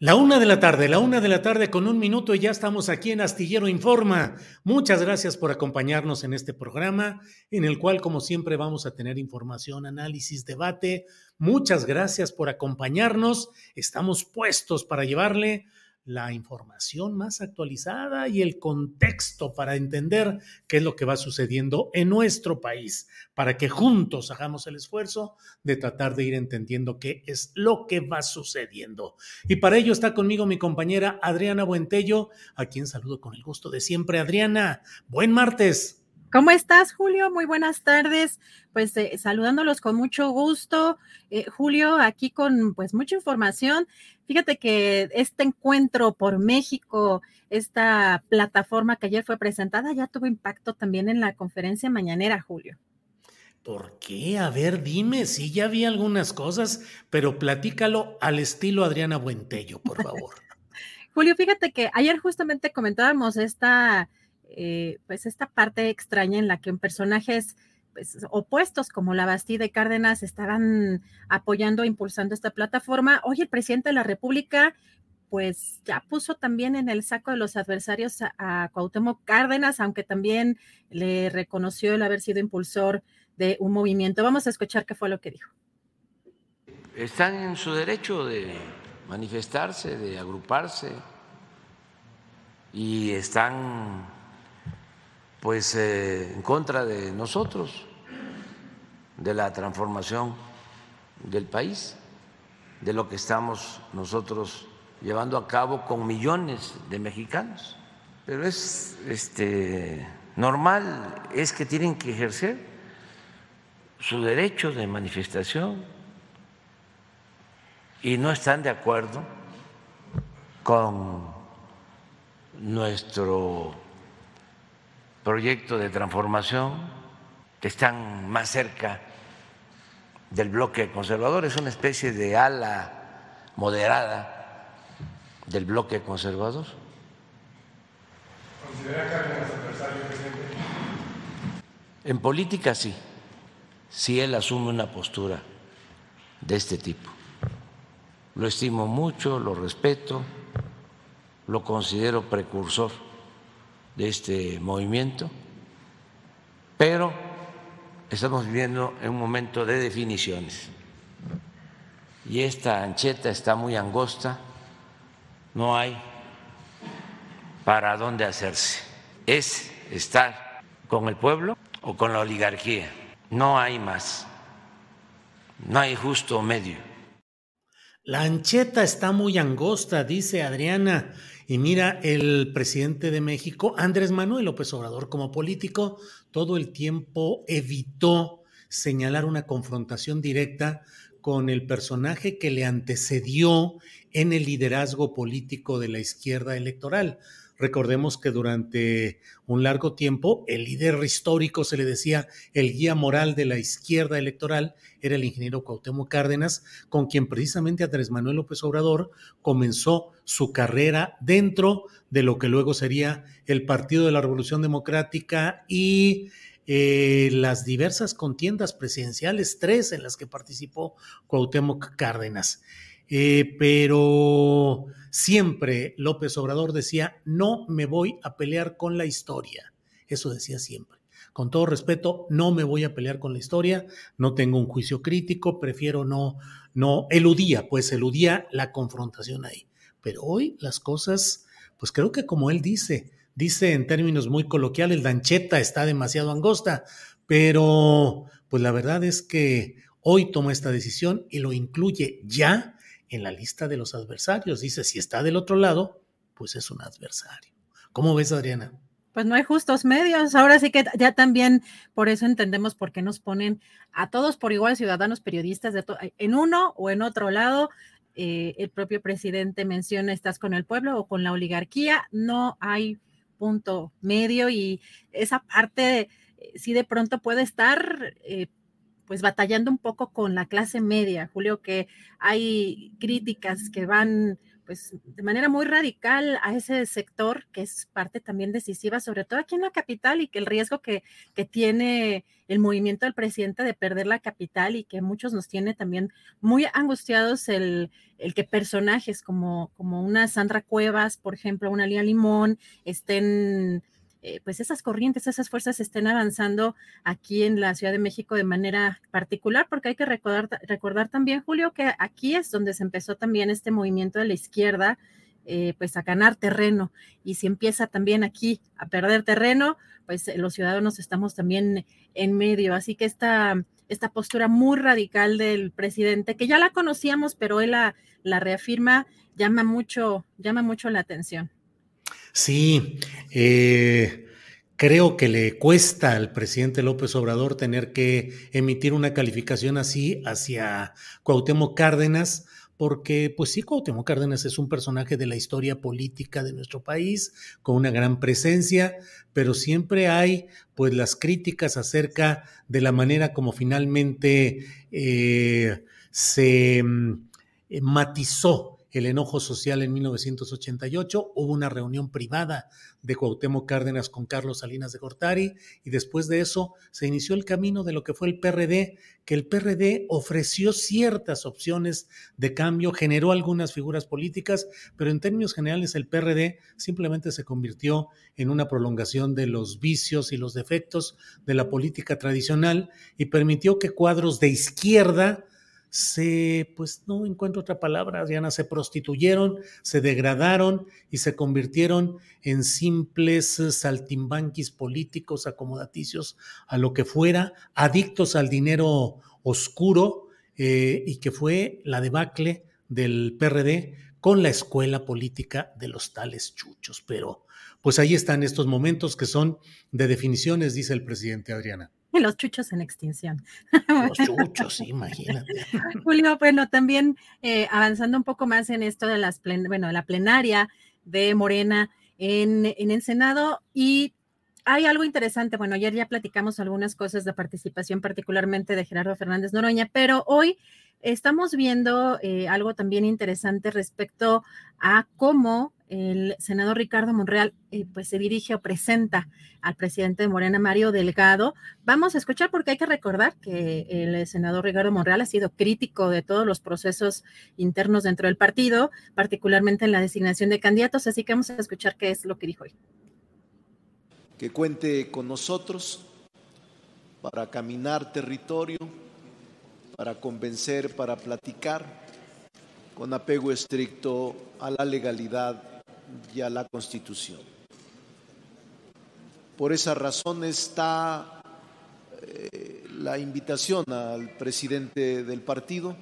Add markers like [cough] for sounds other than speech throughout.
La una de la tarde, la una de la tarde con un minuto y ya estamos aquí en Astillero Informa. Muchas gracias por acompañarnos en este programa, en el cual, como siempre, vamos a tener información, análisis, debate. Muchas gracias por acompañarnos. Estamos puestos para llevarle la información más actualizada y el contexto para entender qué es lo que va sucediendo en nuestro país, para que juntos hagamos el esfuerzo de tratar de ir entendiendo qué es lo que va sucediendo. Y para ello está conmigo mi compañera Adriana Buentello, a quien saludo con el gusto de siempre. Adriana, buen martes. ¿Cómo estás, Julio? Muy buenas tardes. Pues eh, saludándolos con mucho gusto. Eh, Julio, aquí con pues mucha información. Fíjate que este encuentro por México, esta plataforma que ayer fue presentada, ya tuvo impacto también en la conferencia mañanera, Julio. ¿Por qué? A ver, dime, sí, ya vi algunas cosas, pero platícalo al estilo Adriana Buentello, por favor. [laughs] Julio, fíjate que ayer justamente comentábamos esta eh, pues esta parte extraña en la que personajes pues, opuestos como la Bastida y Cárdenas estaban apoyando e impulsando esta plataforma. Hoy el presidente de la República pues ya puso también en el saco de los adversarios a, a, Cuauhtémoc Cárdenas, aunque también le reconoció el haber sido impulsor de un movimiento. Vamos a escuchar qué fue lo que dijo. Están en su derecho de manifestarse, de agruparse y están pues eh, en contra de nosotros, de la transformación del país, de lo que estamos nosotros llevando a cabo con millones de mexicanos. Pero es este, normal, es que tienen que ejercer su derecho de manifestación y no están de acuerdo con nuestro proyecto de transformación, que están más cerca del bloque conservador, es una especie de ala moderada del bloque conservador. ¿Considera Cárdenas adversario, presidente? En política sí, si él asume una postura de este tipo. Lo estimo mucho, lo respeto, lo considero precursor de este movimiento, pero estamos viviendo en un momento de definiciones. Y esta ancheta está muy angosta, no hay para dónde hacerse. Es estar con el pueblo o con la oligarquía. No hay más. No hay justo medio. La ancheta está muy angosta, dice Adriana. Y mira, el presidente de México, Andrés Manuel López Obrador, como político, todo el tiempo evitó señalar una confrontación directa con el personaje que le antecedió en el liderazgo político de la izquierda electoral. Recordemos que durante un largo tiempo el líder histórico se le decía el guía moral de la izquierda electoral era el ingeniero Cuauhtémoc Cárdenas, con quien precisamente Andrés Manuel López Obrador comenzó su carrera dentro de lo que luego sería el Partido de la Revolución Democrática y eh, las diversas contiendas presidenciales, tres en las que participó Cuauhtémoc Cárdenas. Eh, pero siempre López Obrador decía, no me voy a pelear con la historia. Eso decía siempre. Con todo respeto, no me voy a pelear con la historia, no tengo un juicio crítico, prefiero no, no, eludía, pues eludía la confrontación ahí. Pero hoy las cosas, pues creo que como él dice, dice en términos muy coloquiales, la ancheta está demasiado angosta, pero pues la verdad es que hoy toma esta decisión y lo incluye ya en la lista de los adversarios. Dice, si está del otro lado, pues es un adversario. ¿Cómo ves, Adriana? Pues no hay justos medios. Ahora sí que ya también por eso entendemos por qué nos ponen a todos por igual, ciudadanos, periodistas, de en uno o en otro lado. Eh, el propio presidente menciona, estás con el pueblo o con la oligarquía. No hay punto medio y esa parte eh, sí de pronto puede estar eh, pues batallando un poco con la clase media, Julio, que hay críticas que van pues de manera muy radical a ese sector que es parte también decisiva, sobre todo aquí en la capital y que el riesgo que, que tiene el movimiento del presidente de perder la capital y que muchos nos tiene también muy angustiados el, el que personajes como, como una Sandra Cuevas, por ejemplo, una Lía Limón, estén eh, pues esas corrientes, esas fuerzas estén avanzando aquí en la Ciudad de México de manera particular, porque hay que recordar, recordar también, Julio, que aquí es donde se empezó también este movimiento de la izquierda, eh, pues a ganar terreno. Y si empieza también aquí a perder terreno, pues eh, los ciudadanos estamos también en medio. Así que esta, esta postura muy radical del presidente, que ya la conocíamos, pero él la, la reafirma, llama mucho, llama mucho la atención. Sí, eh, creo que le cuesta al presidente López Obrador tener que emitir una calificación así hacia Cuauhtémoc Cárdenas, porque pues sí, Cuauhtémoc Cárdenas es un personaje de la historia política de nuestro país, con una gran presencia, pero siempre hay pues las críticas acerca de la manera como finalmente eh, se mm, matizó el enojo social en 1988, hubo una reunión privada de Cuauhtémoc Cárdenas con Carlos Salinas de Gortari y después de eso se inició el camino de lo que fue el PRD, que el PRD ofreció ciertas opciones de cambio, generó algunas figuras políticas, pero en términos generales el PRD simplemente se convirtió en una prolongación de los vicios y los defectos de la política tradicional y permitió que cuadros de izquierda se, pues no encuentro otra palabra, Diana, se prostituyeron, se degradaron y se convirtieron en simples saltimbanquis políticos acomodaticios a lo que fuera, adictos al dinero oscuro eh, y que fue la debacle del PRD con la escuela política de los tales chuchos. Pero pues ahí están estos momentos que son de definiciones, dice el presidente Adriana. Los chuchos en extinción. Los [laughs] chuchos, imagínate. Julio, bueno, también eh, avanzando un poco más en esto de las bueno, la plenaria de Morena en, en el Senado y hay algo interesante. Bueno, ayer ya platicamos algunas cosas de participación, particularmente de Gerardo Fernández Noroña, pero hoy estamos viendo eh, algo también interesante respecto a cómo el senador Ricardo Monreal eh, pues se dirige o presenta al presidente de Morena, Mario Delgado. Vamos a escuchar porque hay que recordar que el senador Ricardo Monreal ha sido crítico de todos los procesos internos dentro del partido, particularmente en la designación de candidatos, así que vamos a escuchar qué es lo que dijo hoy. Que cuente con nosotros para caminar territorio, para convencer, para platicar, con apego estricto a la legalidad y a la Constitución. Por esa razón está eh, la invitación al presidente del partido,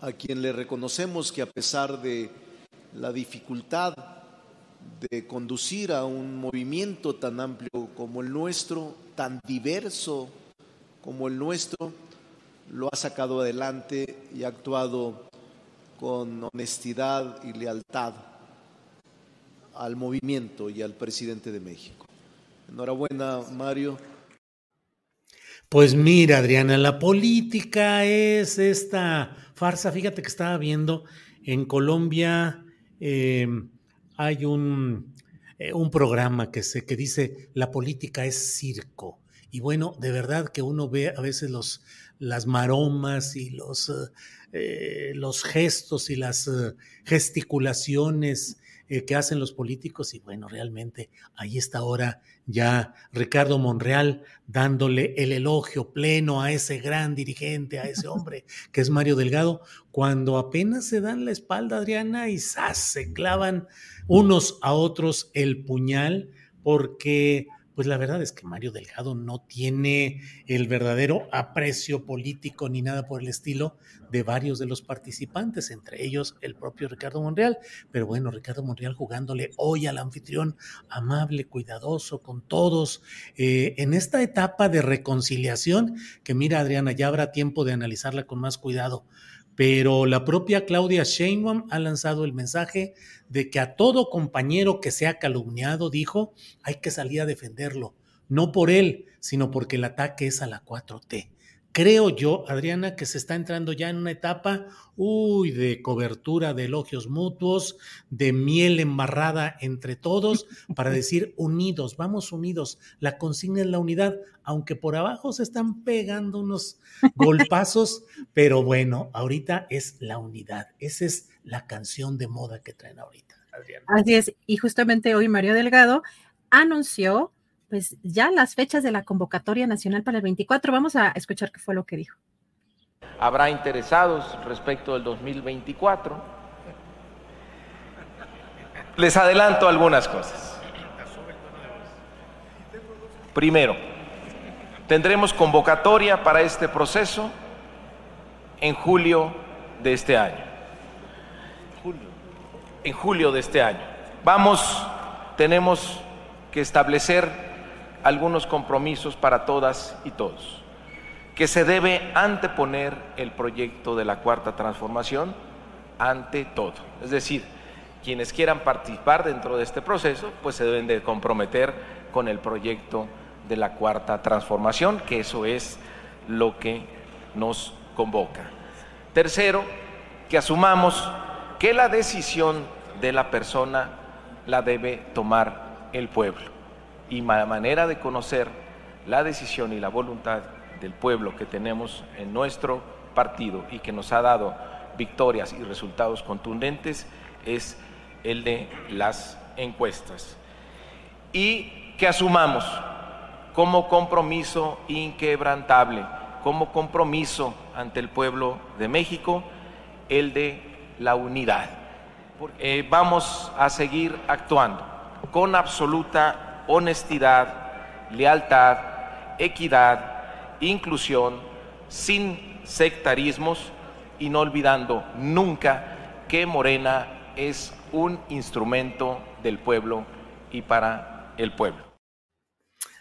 a quien le reconocemos que a pesar de la dificultad de conducir a un movimiento tan amplio como el nuestro, tan diverso como el nuestro, lo ha sacado adelante y ha actuado con honestidad y lealtad al movimiento y al presidente de México. Enhorabuena, Mario. Pues mira, Adriana, la política es esta farsa. Fíjate que estaba viendo en Colombia eh, hay un, eh, un programa que, se, que dice la política es circo. Y bueno, de verdad que uno ve a veces los, las maromas y los, eh, los gestos y las gesticulaciones que hacen los políticos y bueno, realmente ahí está ahora ya Ricardo Monreal dándole el elogio pleno a ese gran dirigente, a ese hombre [laughs] que es Mario Delgado, cuando apenas se dan la espalda, Adriana, y se clavan unos a otros el puñal, porque pues la verdad es que Mario Delgado no tiene el verdadero aprecio político ni nada por el estilo de varios de los participantes, entre ellos el propio Ricardo Monreal. Pero bueno, Ricardo Monreal jugándole hoy al anfitrión amable, cuidadoso con todos, eh, en esta etapa de reconciliación, que mira Adriana, ya habrá tiempo de analizarla con más cuidado pero la propia Claudia Sheinbaum ha lanzado el mensaje de que a todo compañero que sea calumniado, dijo, hay que salir a defenderlo, no por él, sino porque el ataque es a la 4T creo yo, Adriana, que se está entrando ya en una etapa, uy, de cobertura de elogios mutuos, de miel embarrada entre todos, para [laughs] decir unidos, vamos unidos. La consigna es la unidad, aunque por abajo se están pegando unos golpazos, [laughs] pero bueno, ahorita es la unidad. Esa es la canción de moda que traen ahorita, Adriana. Así es, y justamente hoy Mario Delgado anunció pues ya las fechas de la convocatoria nacional para el 24. Vamos a escuchar qué fue lo que dijo. Habrá interesados respecto del 2024. Les adelanto algunas cosas. Primero, tendremos convocatoria para este proceso en julio de este año. En julio de este año. Vamos, tenemos que establecer algunos compromisos para todas y todos, que se debe anteponer el proyecto de la cuarta transformación ante todo. Es decir, quienes quieran participar dentro de este proceso, pues se deben de comprometer con el proyecto de la cuarta transformación, que eso es lo que nos convoca. Tercero, que asumamos que la decisión de la persona la debe tomar el pueblo y manera de conocer la decisión y la voluntad del pueblo que tenemos en nuestro partido y que nos ha dado victorias y resultados contundentes es el de las encuestas. Y que asumamos como compromiso inquebrantable, como compromiso ante el pueblo de México, el de la unidad. Eh, vamos a seguir actuando con absoluta honestidad, lealtad, equidad, inclusión, sin sectarismos y no olvidando nunca que Morena es un instrumento del pueblo y para el pueblo.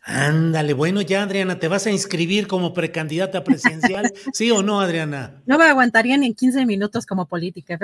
Ándale, bueno, ya Adriana, ¿te vas a inscribir como precandidata presidencial? ¿Sí o no, Adriana? No me aguantaría ni en 15 minutos como política.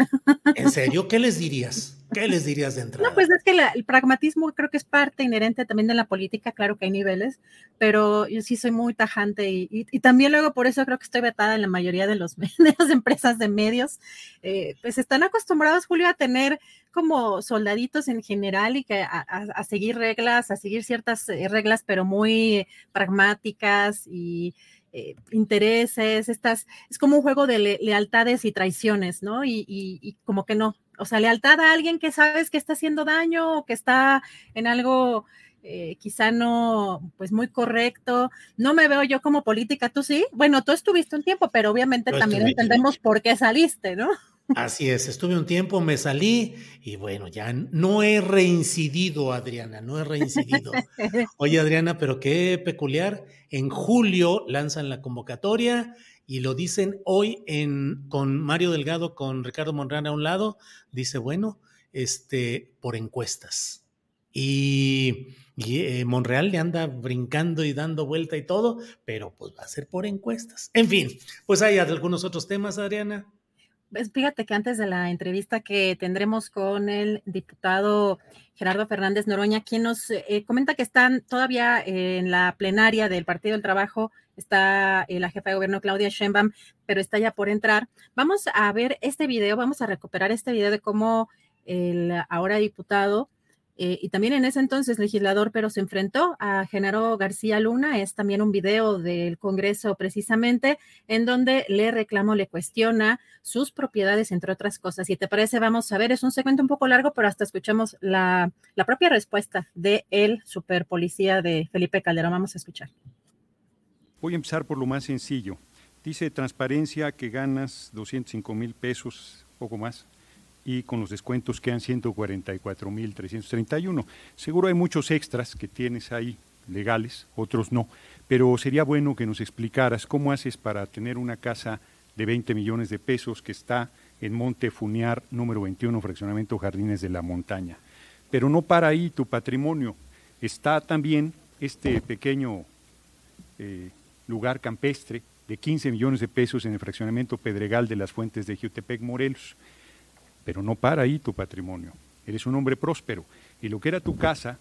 ¿En serio? ¿Qué les dirías? ¿Qué les dirías de entrada? No, pues es que el pragmatismo creo que es parte inherente también de la política, claro que hay niveles, pero yo sí soy muy tajante y, también luego por eso creo que estoy vetada en la mayoría de, los, [laughs] de las empresas de medios, eh, pues están acostumbrados, Julio, a tener como soldaditos en general y que a, seguir reglas, a seguir ciertas eh, reglas, pero muy pragmáticas y eh, intereses, estas, es como un juego de lealtades y traiciones, ¿no? Y, como que no, o sea, lealtad a alguien que sabes que está haciendo daño o que está en algo eh, quizá no, pues muy correcto. No me veo yo como política, tú sí. Bueno, tú estuviste un tiempo, pero obviamente también entendemos por qué saliste, ¿no? Así es, estuve un tiempo, me salí y bueno, ya no he reincidido, Adriana, no he reincidido. [laughs] Oye, Adriana, pero qué peculiar. En julio lanzan la convocatoria y lo dicen hoy en, con Mario Delgado, con Ricardo Monreal a un lado, dice, bueno, este, por encuestas. Y, eh, Monreal le anda brincando y dando vuelta y todo, pero pues va a ser por encuestas. En fin, pues hay algunos otros temas, Adriana. Pues fíjate que antes de la entrevista que tendremos con el diputado Gerardo Fernández Noroña, quien nos eh, comenta que están todavía en la plenaria del Partido del Trabajo, está eh, la jefa de gobierno Claudia Sheinbaum, pero está ya por entrar. Vamos a ver este video, vamos a recuperar este video de cómo el ahora diputado eh, y también en ese entonces legislador, pero se enfrentó a Genaro García Luna. Es también un video del Congreso precisamente en donde le reclamo, le cuestiona sus propiedades, entre otras cosas. Y te parece, vamos a ver, es un segmento un poco largo, pero hasta escuchamos la, la propia respuesta de el super policía de Felipe Calderón. Vamos a escuchar. Voy a empezar por lo más sencillo. Dice transparencia que ganas 205 mil pesos, poco más y con los descuentos quedan 144.331. Seguro hay muchos extras que tienes ahí legales, otros no, pero sería bueno que nos explicaras cómo haces para tener una casa de 20 millones de pesos que está en Monte Funiar, número 21, fraccionamiento Jardines de la Montaña. Pero no para ahí tu patrimonio, está también este pequeño eh, lugar campestre de 15 millones de pesos en el fraccionamiento Pedregal de las Fuentes de Jutepec, Morelos pero no para ahí tu patrimonio. Eres un hombre próspero. Y lo que era tu casa,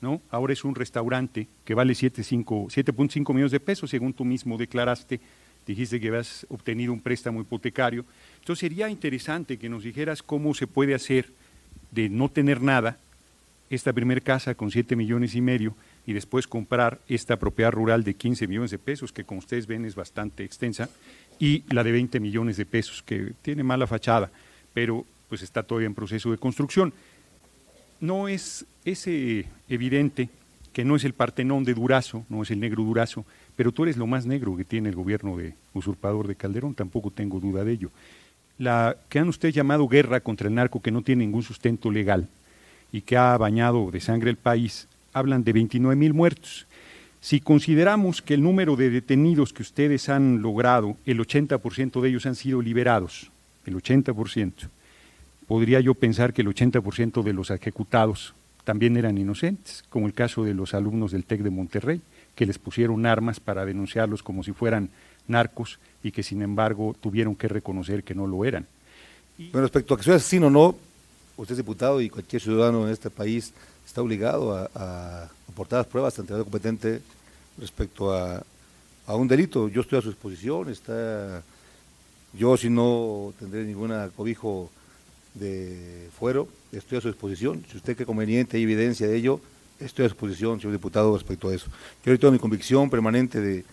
¿no? Ahora es un restaurante que vale 7.5 millones de pesos, según tú mismo declaraste. Dijiste que habías obtenido un préstamo hipotecario. Entonces sería interesante que nos dijeras cómo se puede hacer de no tener nada, esta primer casa con 7 millones y medio, y después comprar esta propiedad rural de 15 millones de pesos, que como ustedes ven es bastante extensa, y la de 20 millones de pesos, que tiene mala fachada, pero pues está todavía en proceso de construcción. No es, ese evidente que no es el Partenón de Durazo, no es el negro Durazo, pero tú eres lo más negro que tiene el gobierno de usurpador de Calderón, tampoco tengo duda de ello. La que han ustedes llamado guerra contra el narco, que no tiene ningún sustento legal y que ha bañado de sangre el país, hablan de 29 mil muertos. Si consideramos que el número de detenidos que ustedes han logrado, el 80% de ellos han sido liberados, el 80%, podría yo pensar que el 80% de los ejecutados también eran inocentes, como el caso de los alumnos del TEC de Monterrey, que les pusieron armas para denunciarlos como si fueran narcos y que sin embargo tuvieron que reconocer que no lo eran. Con respecto a que sea asesino o no, usted es diputado y cualquier ciudadano en este país está obligado a, aportar las pruebas ante el competente respecto a, a, un delito. Yo estoy a su disposición, está, yo si no tendré ninguna cobijo de fuero, estoy a su disposición. Si usted cree conveniente, hay evidencia de ello, estoy a su disposición, señor diputado, respecto a eso. Yo ahorita mi convicción permanente de,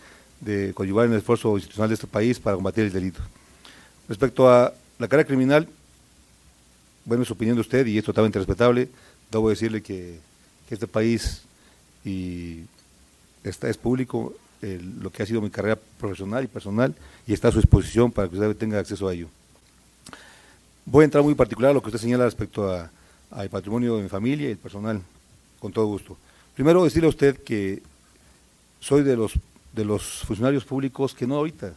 de en el esfuerzo institucional de este país para combatir el delito. Respecto a la carga criminal, bueno, es opinión de usted y es totalmente respetable. Debo decirle que, este país y está, es público lo que ha sido mi carrera profesional y personal y está a su disposición para que usted tenga acceso a ello. Voy a entrar muy particular a lo que usted señala respecto al patrimonio de mi familia y el personal, con todo gusto. Primero decirle a usted que soy de los, de los funcionarios públicos que no ahorita,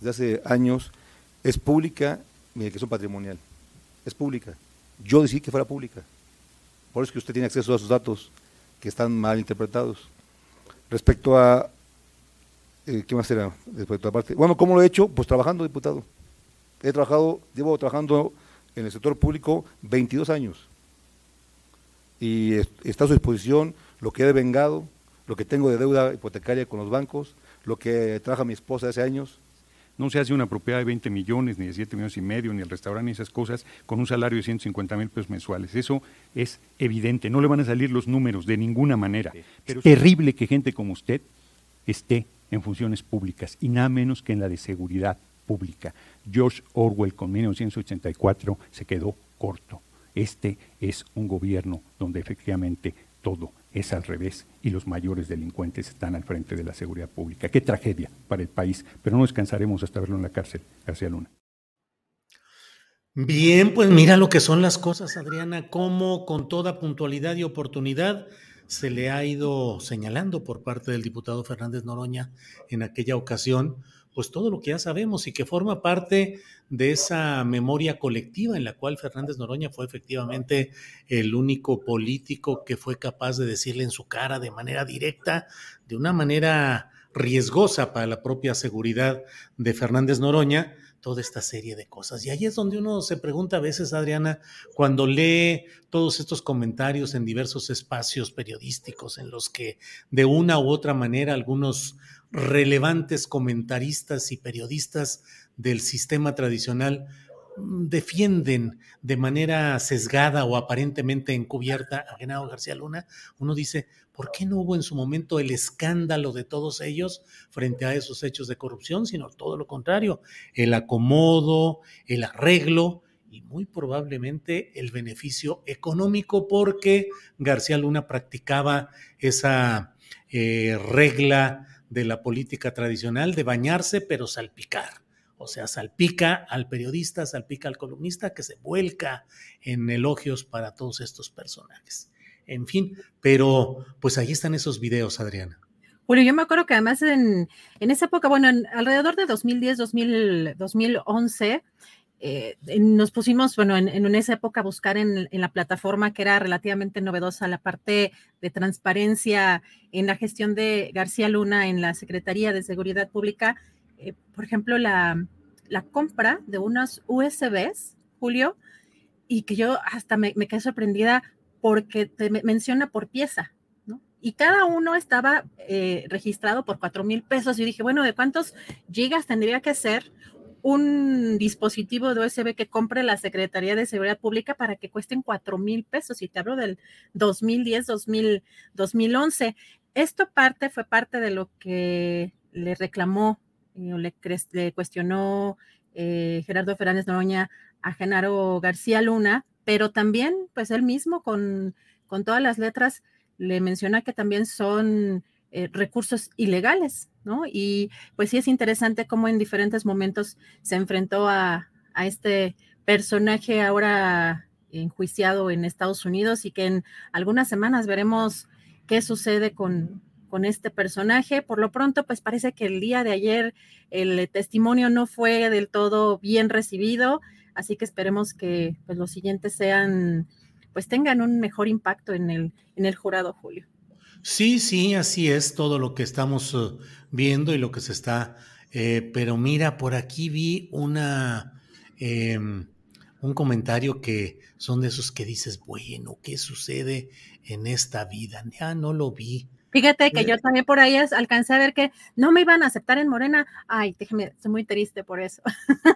desde hace años, es pública mi declaración patrimonial. Es pública. Yo decidí que fuera pública. Por eso es que usted tiene acceso a esos datos que están mal interpretados. Respecto a, eh, ¿qué más era? Respecto a parte, bueno, ¿cómo lo he hecho? Pues trabajando, diputado. He trabajado, llevo trabajando en el sector público 22 años. Y está a su disposición lo que he devengado, lo que tengo de deuda hipotecaria con los bancos, lo que trabaja mi esposa hace años. No se hace una propiedad de 20 millones, ni de 7 millones y medio, ni el restaurante, ni esas cosas, con un salario de 150 mil pesos mensuales. Eso es evidente. No le van a salir los números de ninguna manera. Pero es terrible que gente como usted esté en funciones públicas y nada menos que en la de seguridad pública. George Orwell con 1984 se quedó corto. Este es un gobierno donde efectivamente todo es al revés y los mayores delincuentes están al frente de la seguridad pública. Qué tragedia para el país, pero no descansaremos hasta verlo en la cárcel, García Luna. Bien, pues mira lo que son las cosas, Adriana, cómo con toda puntualidad y oportunidad se le ha ido señalando por parte del diputado Fernández Noroña en aquella ocasión pues todo lo que ya sabemos y que forma parte de esa memoria colectiva en la cual Fernández Noroña fue efectivamente el único político que fue capaz de decirle en su cara de manera directa, de una manera riesgosa para la propia seguridad de Fernández Noroña, toda esta serie de cosas. Y ahí es donde uno se pregunta a veces, Adriana, cuando lee todos estos comentarios en diversos espacios periodísticos en los que de una u otra manera algunos relevantes comentaristas y periodistas del sistema tradicional mm, defienden de manera sesgada o aparentemente encubierta a Genaro García Luna, uno dice, ¿por qué no hubo en su momento el escándalo de todos ellos frente a esos hechos de corrupción, sino todo lo contrario, el acomodo, el arreglo y muy probablemente el beneficio económico porque García Luna practicaba esa eh, regla de la política tradicional de bañarse pero salpicar. O sea, salpica al periodista, salpica al columnista que se vuelca en elogios para todos estos personajes. En fin, pero pues ahí están esos videos, Adriana. Bueno, yo me acuerdo que además en, en esa época, bueno, alrededor de 2010, 2000, 2011, eh, nos pusimos, bueno, en, esa época a buscar en, la plataforma que era relativamente novedosa la parte de transparencia en la gestión de García Luna en la Secretaría de Seguridad Pública. Eh, por ejemplo, la, compra de unas USBs, Julio, y que yo hasta me, quedé sorprendida porque te menciona por pieza. Y cada uno estaba eh, registrado por cuatro mil pesos. Y dije, bueno, ¿de cuántos gigas tendría que ser un dispositivo de USB que compre la Secretaría de Seguridad Pública para que cuesten cuatro mil pesos. Y te hablo del 2010, 2000, 2011. Esto parte, fue parte de lo que le reclamó eh, o le, le, cuestionó eh, Gerardo Fernández Noroña a Genaro García Luna, pero también, pues él mismo con, con todas las letras le menciona que también son eh, recursos ilegales, ¿no? Y pues sí es interesante cómo en diferentes momentos se enfrentó a, a este personaje ahora enjuiciado en Estados Unidos y que en algunas semanas veremos qué sucede con, con este personaje. Por lo pronto, pues parece que el día de ayer el testimonio no fue del todo bien recibido, así que esperemos que pues, los siguientes sean, pues tengan un mejor impacto en el, en el jurado, Julio. Sí, sí, así es todo lo que estamos uh, viendo y lo que se está. Eh, pero mira, por aquí vi una eh, un comentario que son de esos que dices, bueno, ¿qué sucede en esta vida? Ya no lo vi. Fíjate que yo también por ahí alcancé a ver que no me iban a aceptar en Morena. Ay, déjeme, estoy muy triste por eso.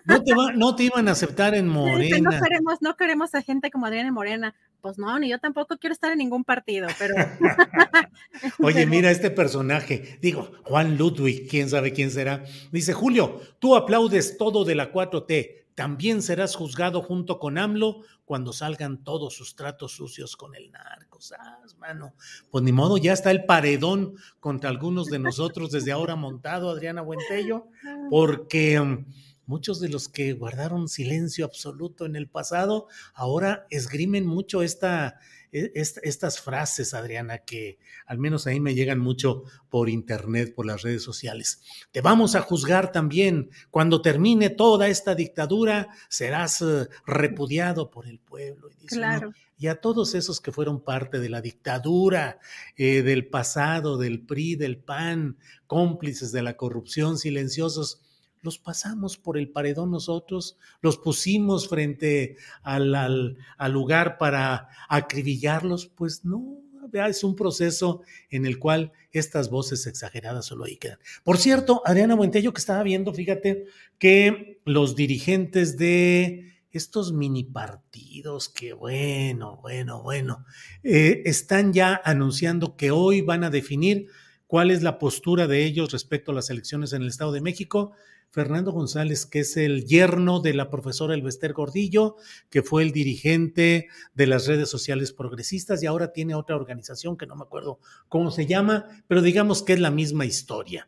No te, no te iban a aceptar en [laughs] Morena. No queremos, no queremos a gente como Adriana Morena pues no, ni yo tampoco quiero estar en ningún partido, pero... [laughs] Oye, mira este personaje, digo, Juan Ludwig, quién sabe quién será, dice, Julio, tú aplaudes todo de la 4T, también serás juzgado junto con AMLO cuando salgan todos sus tratos sucios con el narco, ¿sabes, mano? Pues ni modo, ya está el paredón contra algunos de nosotros desde ahora montado, Adriana Buentello, [laughs] porque mm, muchos de los que guardaron silencio absoluto en el pasado, ahora esgrimen mucho esta, e, estas frases, Adriana, que al menos ahí me llegan mucho por internet, por las redes sociales. Te vamos a juzgar también. Cuando termine toda esta dictadura, serás eh, repudiado por el pueblo. Y, claro. y a todos esos que fueron parte de la dictadura eh, del pasado, del PRI, del PAN, cómplices de la corrupción, silenciosos, los pasamos por el paredón nosotros, los pusimos frente al, lugar para acribillarlos, pues no, es un proceso en el cual estas voces exageradas solo ahí quedan. Por cierto, Adriana Buentello, que estaba viendo, fíjate que los dirigentes de estos mini partidos, que bueno, bueno, bueno, eh, están ya anunciando que hoy van a definir cuál es la postura de ellos respecto a las elecciones en el Estado de México Fernando González, que es el yerno de la profesora Elvester Gordillo, que fue el dirigente de las redes sociales progresistas y ahora tiene otra organización que no me acuerdo cómo se llama, pero digamos que es la misma historia.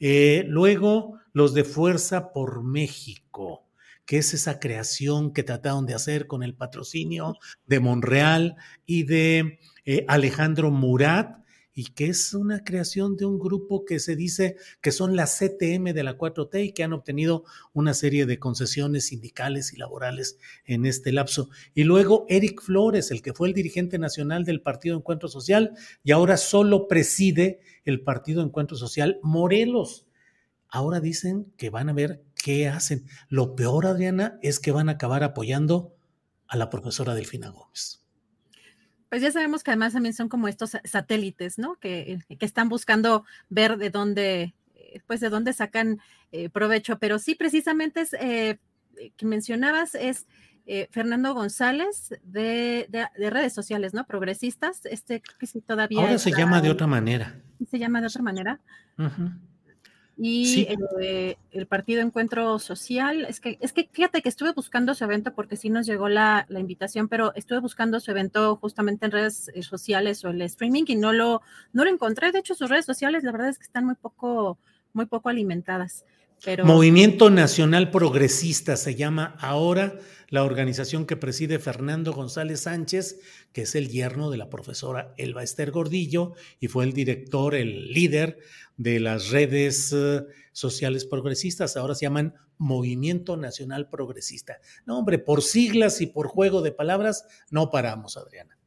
Eh, luego, los de Fuerza por México que es esa creación que trataron de hacer con el patrocinio de Monreal y de eh, Alejandro Murat, y que es una creación de un grupo que se dice que son la CTM de la 4T y que han obtenido una serie de concesiones sindicales y laborales en este lapso. Y luego Eric Flores, el que fue el dirigente nacional del Partido Encuentro Social y ahora solo preside el Partido Encuentro Social Morelos. Ahora dicen que van a ver ¿qué hacen? Lo peor, Adriana, es que van a acabar apoyando a la profesora Delfina Gómez. Pues ya sabemos que además también son como estos satélites, ¿no? Que, que están buscando ver de dónde, eh, pues de dónde sacan eh, provecho. Pero sí, precisamente es eh, que mencionabas es Fernando González de, redes sociales, ¿no? Progresistas. Este que sí todavía. Ahora se llama de otra manera. Se llama de otra manera. Y eh, el, partido Encuentro Social, es que, es que fíjate que estuve buscando su evento porque sí nos llegó la, invitación, pero estuve buscando su evento justamente en redes eh, sociales o el streaming y no lo, no lo encontré. De hecho, sus redes sociales la verdad es que están muy poco, muy poco alimentadas. Movimiento Nacional Progresista se llama ahora la organización que preside Fernando González Sánchez, que es el yerno de la profesora Elba Esther Gordillo y fue el director, el líder de las redes eh, sociales progresistas. Ahora se llaman Movimiento Nacional Progresista. No, hombre, por siglas y por juego de palabras no paramos, Adriana.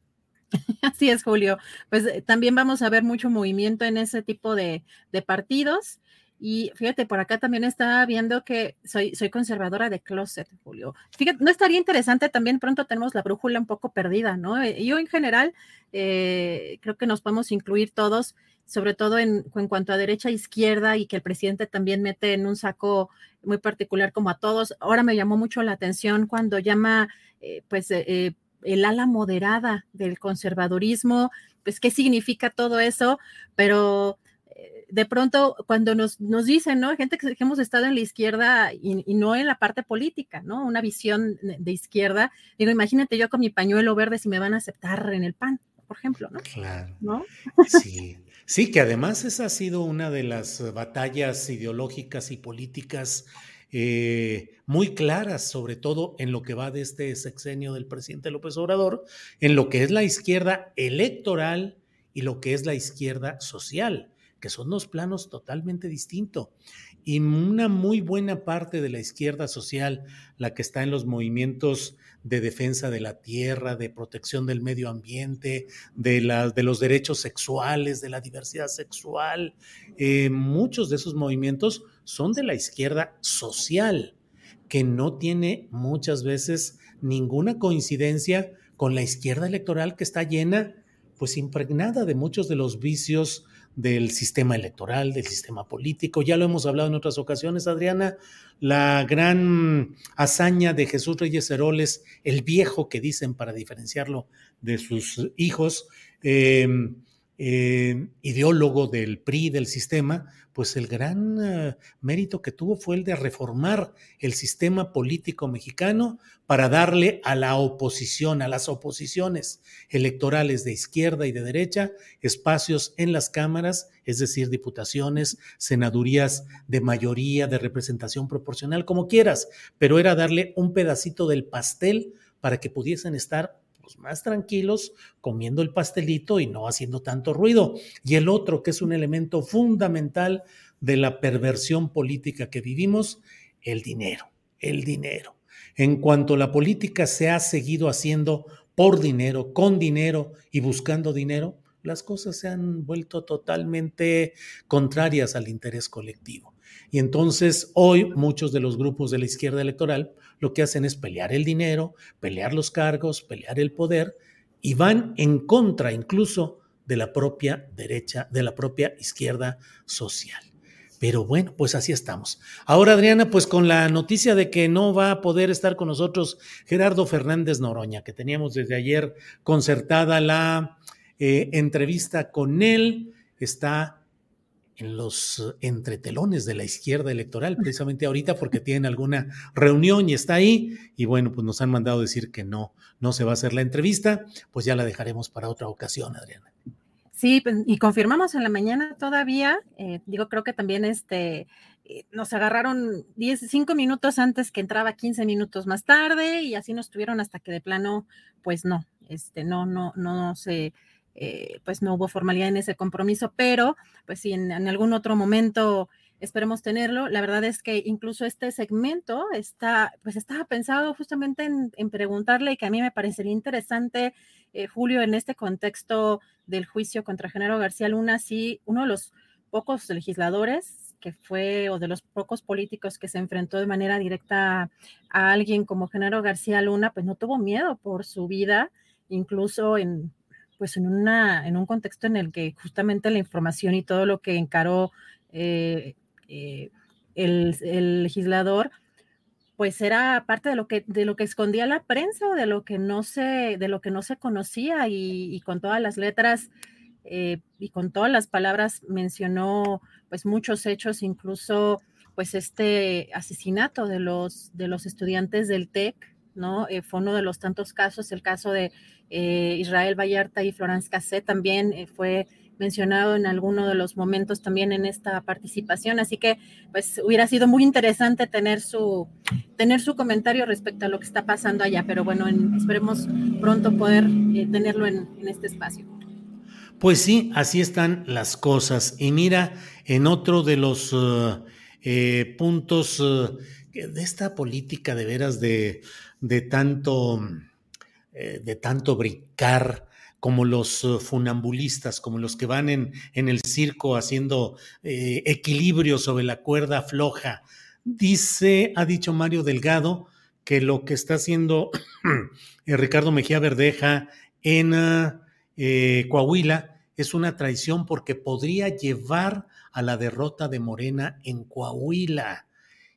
[laughs] Así es, Julio. Pues eh, también vamos a ver mucho movimiento en ese tipo de, de partidos. Y fíjate, por acá también estaba viendo que soy, soy conservadora de closet, Julio. Fíjate, no estaría interesante también, pronto tenemos la brújula un poco perdida, ¿no? Eh, yo en general eh, creo que nos podemos incluir todos, sobre todo en, en cuanto a derecha e izquierda y que el presidente también mete en un saco muy particular como a todos. Ahora me llamó mucho la atención cuando llama, eh, pues, el ala moderada del conservadurismo, pues, ¿qué significa todo eso? Pero de pronto cuando nos, nos dicen, ¿no? Gente que, hemos estado en la izquierda y, no en la parte política, ¿no? Una visión de izquierda. Digo, imagínate yo con mi pañuelo verde si me van a aceptar en el PAN, por ejemplo, ¿no? Claro. ¿No? Sí. Sí, que además esa ha sido una de las batallas ideológicas y políticas eh, muy claras, sobre todo en lo que va de este sexenio del presidente López Obrador, en lo que es la izquierda electoral y lo que es la izquierda social que son dos planos totalmente distintos. Y una muy buena parte de la izquierda social, la que está en los movimientos de defensa de la tierra, de protección del medio ambiente, de, la, de los derechos sexuales, de la diversidad sexual, eh, muchos de esos movimientos son de la izquierda social, que no tiene muchas veces ninguna coincidencia con la izquierda electoral que está llena, pues impregnada de muchos de los vicios del sistema electoral, del sistema político. Ya lo hemos hablado en otras ocasiones, Adriana, la gran hazaña de Jesús Reyes Heroles, el viejo que dicen para diferenciarlo de sus hijos, eh, eh, ideólogo del PRI, del sistema, pues el gran eh, mérito que tuvo fue el de reformar el sistema político mexicano para darle a la oposición, a las oposiciones electorales de izquierda y de derecha, espacios en las cámaras, es decir, diputaciones, senadurías de mayoría, de representación proporcional, como quieras, pero era darle un pedacito del pastel para que pudiesen estar pues, más tranquilos comiendo el pastelito y no haciendo tanto ruido. Y el otro, que es un elemento fundamental de la perversión política que vivimos, el dinero, el dinero. En cuanto la política se ha seguido haciendo por dinero, con dinero y buscando dinero, las cosas se han vuelto totalmente contrarias al interés colectivo. Y entonces hoy muchos de los grupos de la izquierda electoral lo que hacen es pelear el dinero, pelear los cargos, pelear el poder y van en contra incluso de la propia derecha, de la propia izquierda social. Pero bueno, pues así estamos. Ahora, Adriana, pues con la noticia de que no va a poder estar con nosotros Gerardo Fernández Noroña, que teníamos desde ayer concertada la eh, entrevista con él, está en los entretelones de la izquierda electoral, precisamente ahorita porque tienen alguna reunión y está ahí. Y bueno, pues nos han mandado decir que no, no se va a hacer la entrevista, pues ya la dejaremos para otra ocasión, Adriana. Sí, pues, y confirmamos en la mañana todavía, eh, digo, creo que también este, eh, nos agarraron 10, 5 minutos antes que entraba 15 minutos más tarde y así nos tuvieron hasta que de plano, pues no, este, no, no, no se eh, pues no hubo formalidad en ese compromiso, pero pues si en, algún otro momento esperemos tenerlo. La verdad es que incluso este segmento está, pues estaba pensado justamente en, preguntarle y que a mí me parecería interesante, eh, Julio, en este contexto del juicio contra Genaro García Luna, si uno de los pocos legisladores que fue, o de los pocos políticos que se enfrentó de manera directa a alguien como Genaro García Luna, pues no tuvo miedo por su vida, incluso en, pues en, una, en un contexto en el que justamente la información y todo lo que encaró eh, eh, el, legislador, pues era parte de lo que de lo que escondía la prensa o de lo que no se de lo que no se conocía y, con todas las letras eh, y con todas las palabras mencionó pues muchos hechos, incluso pues este asesinato de los, de los estudiantes del TEC, ¿no? Eh, fue uno de los tantos casos, el caso de eh, Israel Vallarta y Florence Cassé también fue mencionado en alguno de los momentos también en esta participación, así que pues hubiera sido muy interesante tener su, tener su comentario respecto a lo que está pasando allá, pero bueno, esperemos pronto poder tenerlo en este espacio. Pues sí, así están las cosas. Y mira, en otro de los eh, eh, puntos eh, de esta política de veras de, de tanto, de tanto brincar, como los funambulistas, como los que van en, en el circo haciendo equilibrio sobre la cuerda floja. Dice, ha dicho Mario Delgado, que lo que está haciendo [clears throat] Ricardo Mejía Verdeja en eh, Coahuila es una traición porque podría llevar a la derrota de Morena en Coahuila.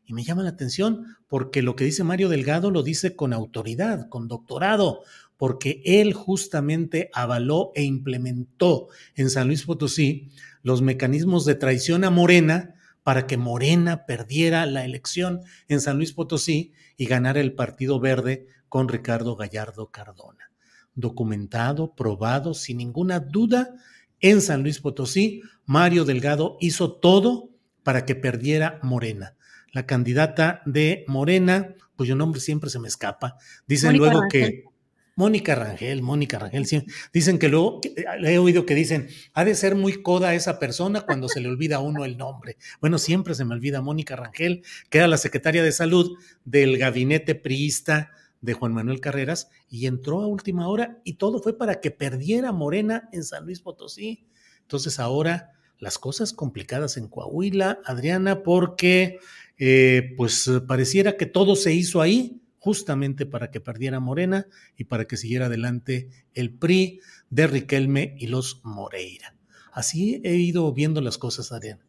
Y me llama la atención porque lo que dice Mario Delgado lo dice con autoridad, con doctorado, porque él justamente avaló e implementó en San Luis Potosí los mecanismos de traición a Morena para que Morena perdiera la elección en San Luis Potosí y ganara el Partido Verde con Ricardo Gallardo Cardona documentado, probado, sin ninguna duda, en San Luis Potosí, Mario Delgado hizo todo para que perdiera Morena. La candidata de Morena, cuyo nombre siempre se me escapa, dicen luego que Mónica Rangel, Mónica Rangel, dicen que luego, he oído que dicen, ha de ser muy coda esa persona cuando se le olvida a uno el nombre. Bueno, siempre se me olvida Mónica Rangel, que era la secretaria de salud del gabinete priista de Juan Manuel Carreras y entró a última hora y todo fue para que perdiera Morena en San Luis Potosí. Entonces ahora las cosas complicadas en Coahuila, Adriana, porque eh, pues pareciera que todo se hizo ahí justamente para que perdiera Morena y para que siguiera adelante el PRI de Riquelme y los Moreira. Así he ido viendo las cosas, Adriana.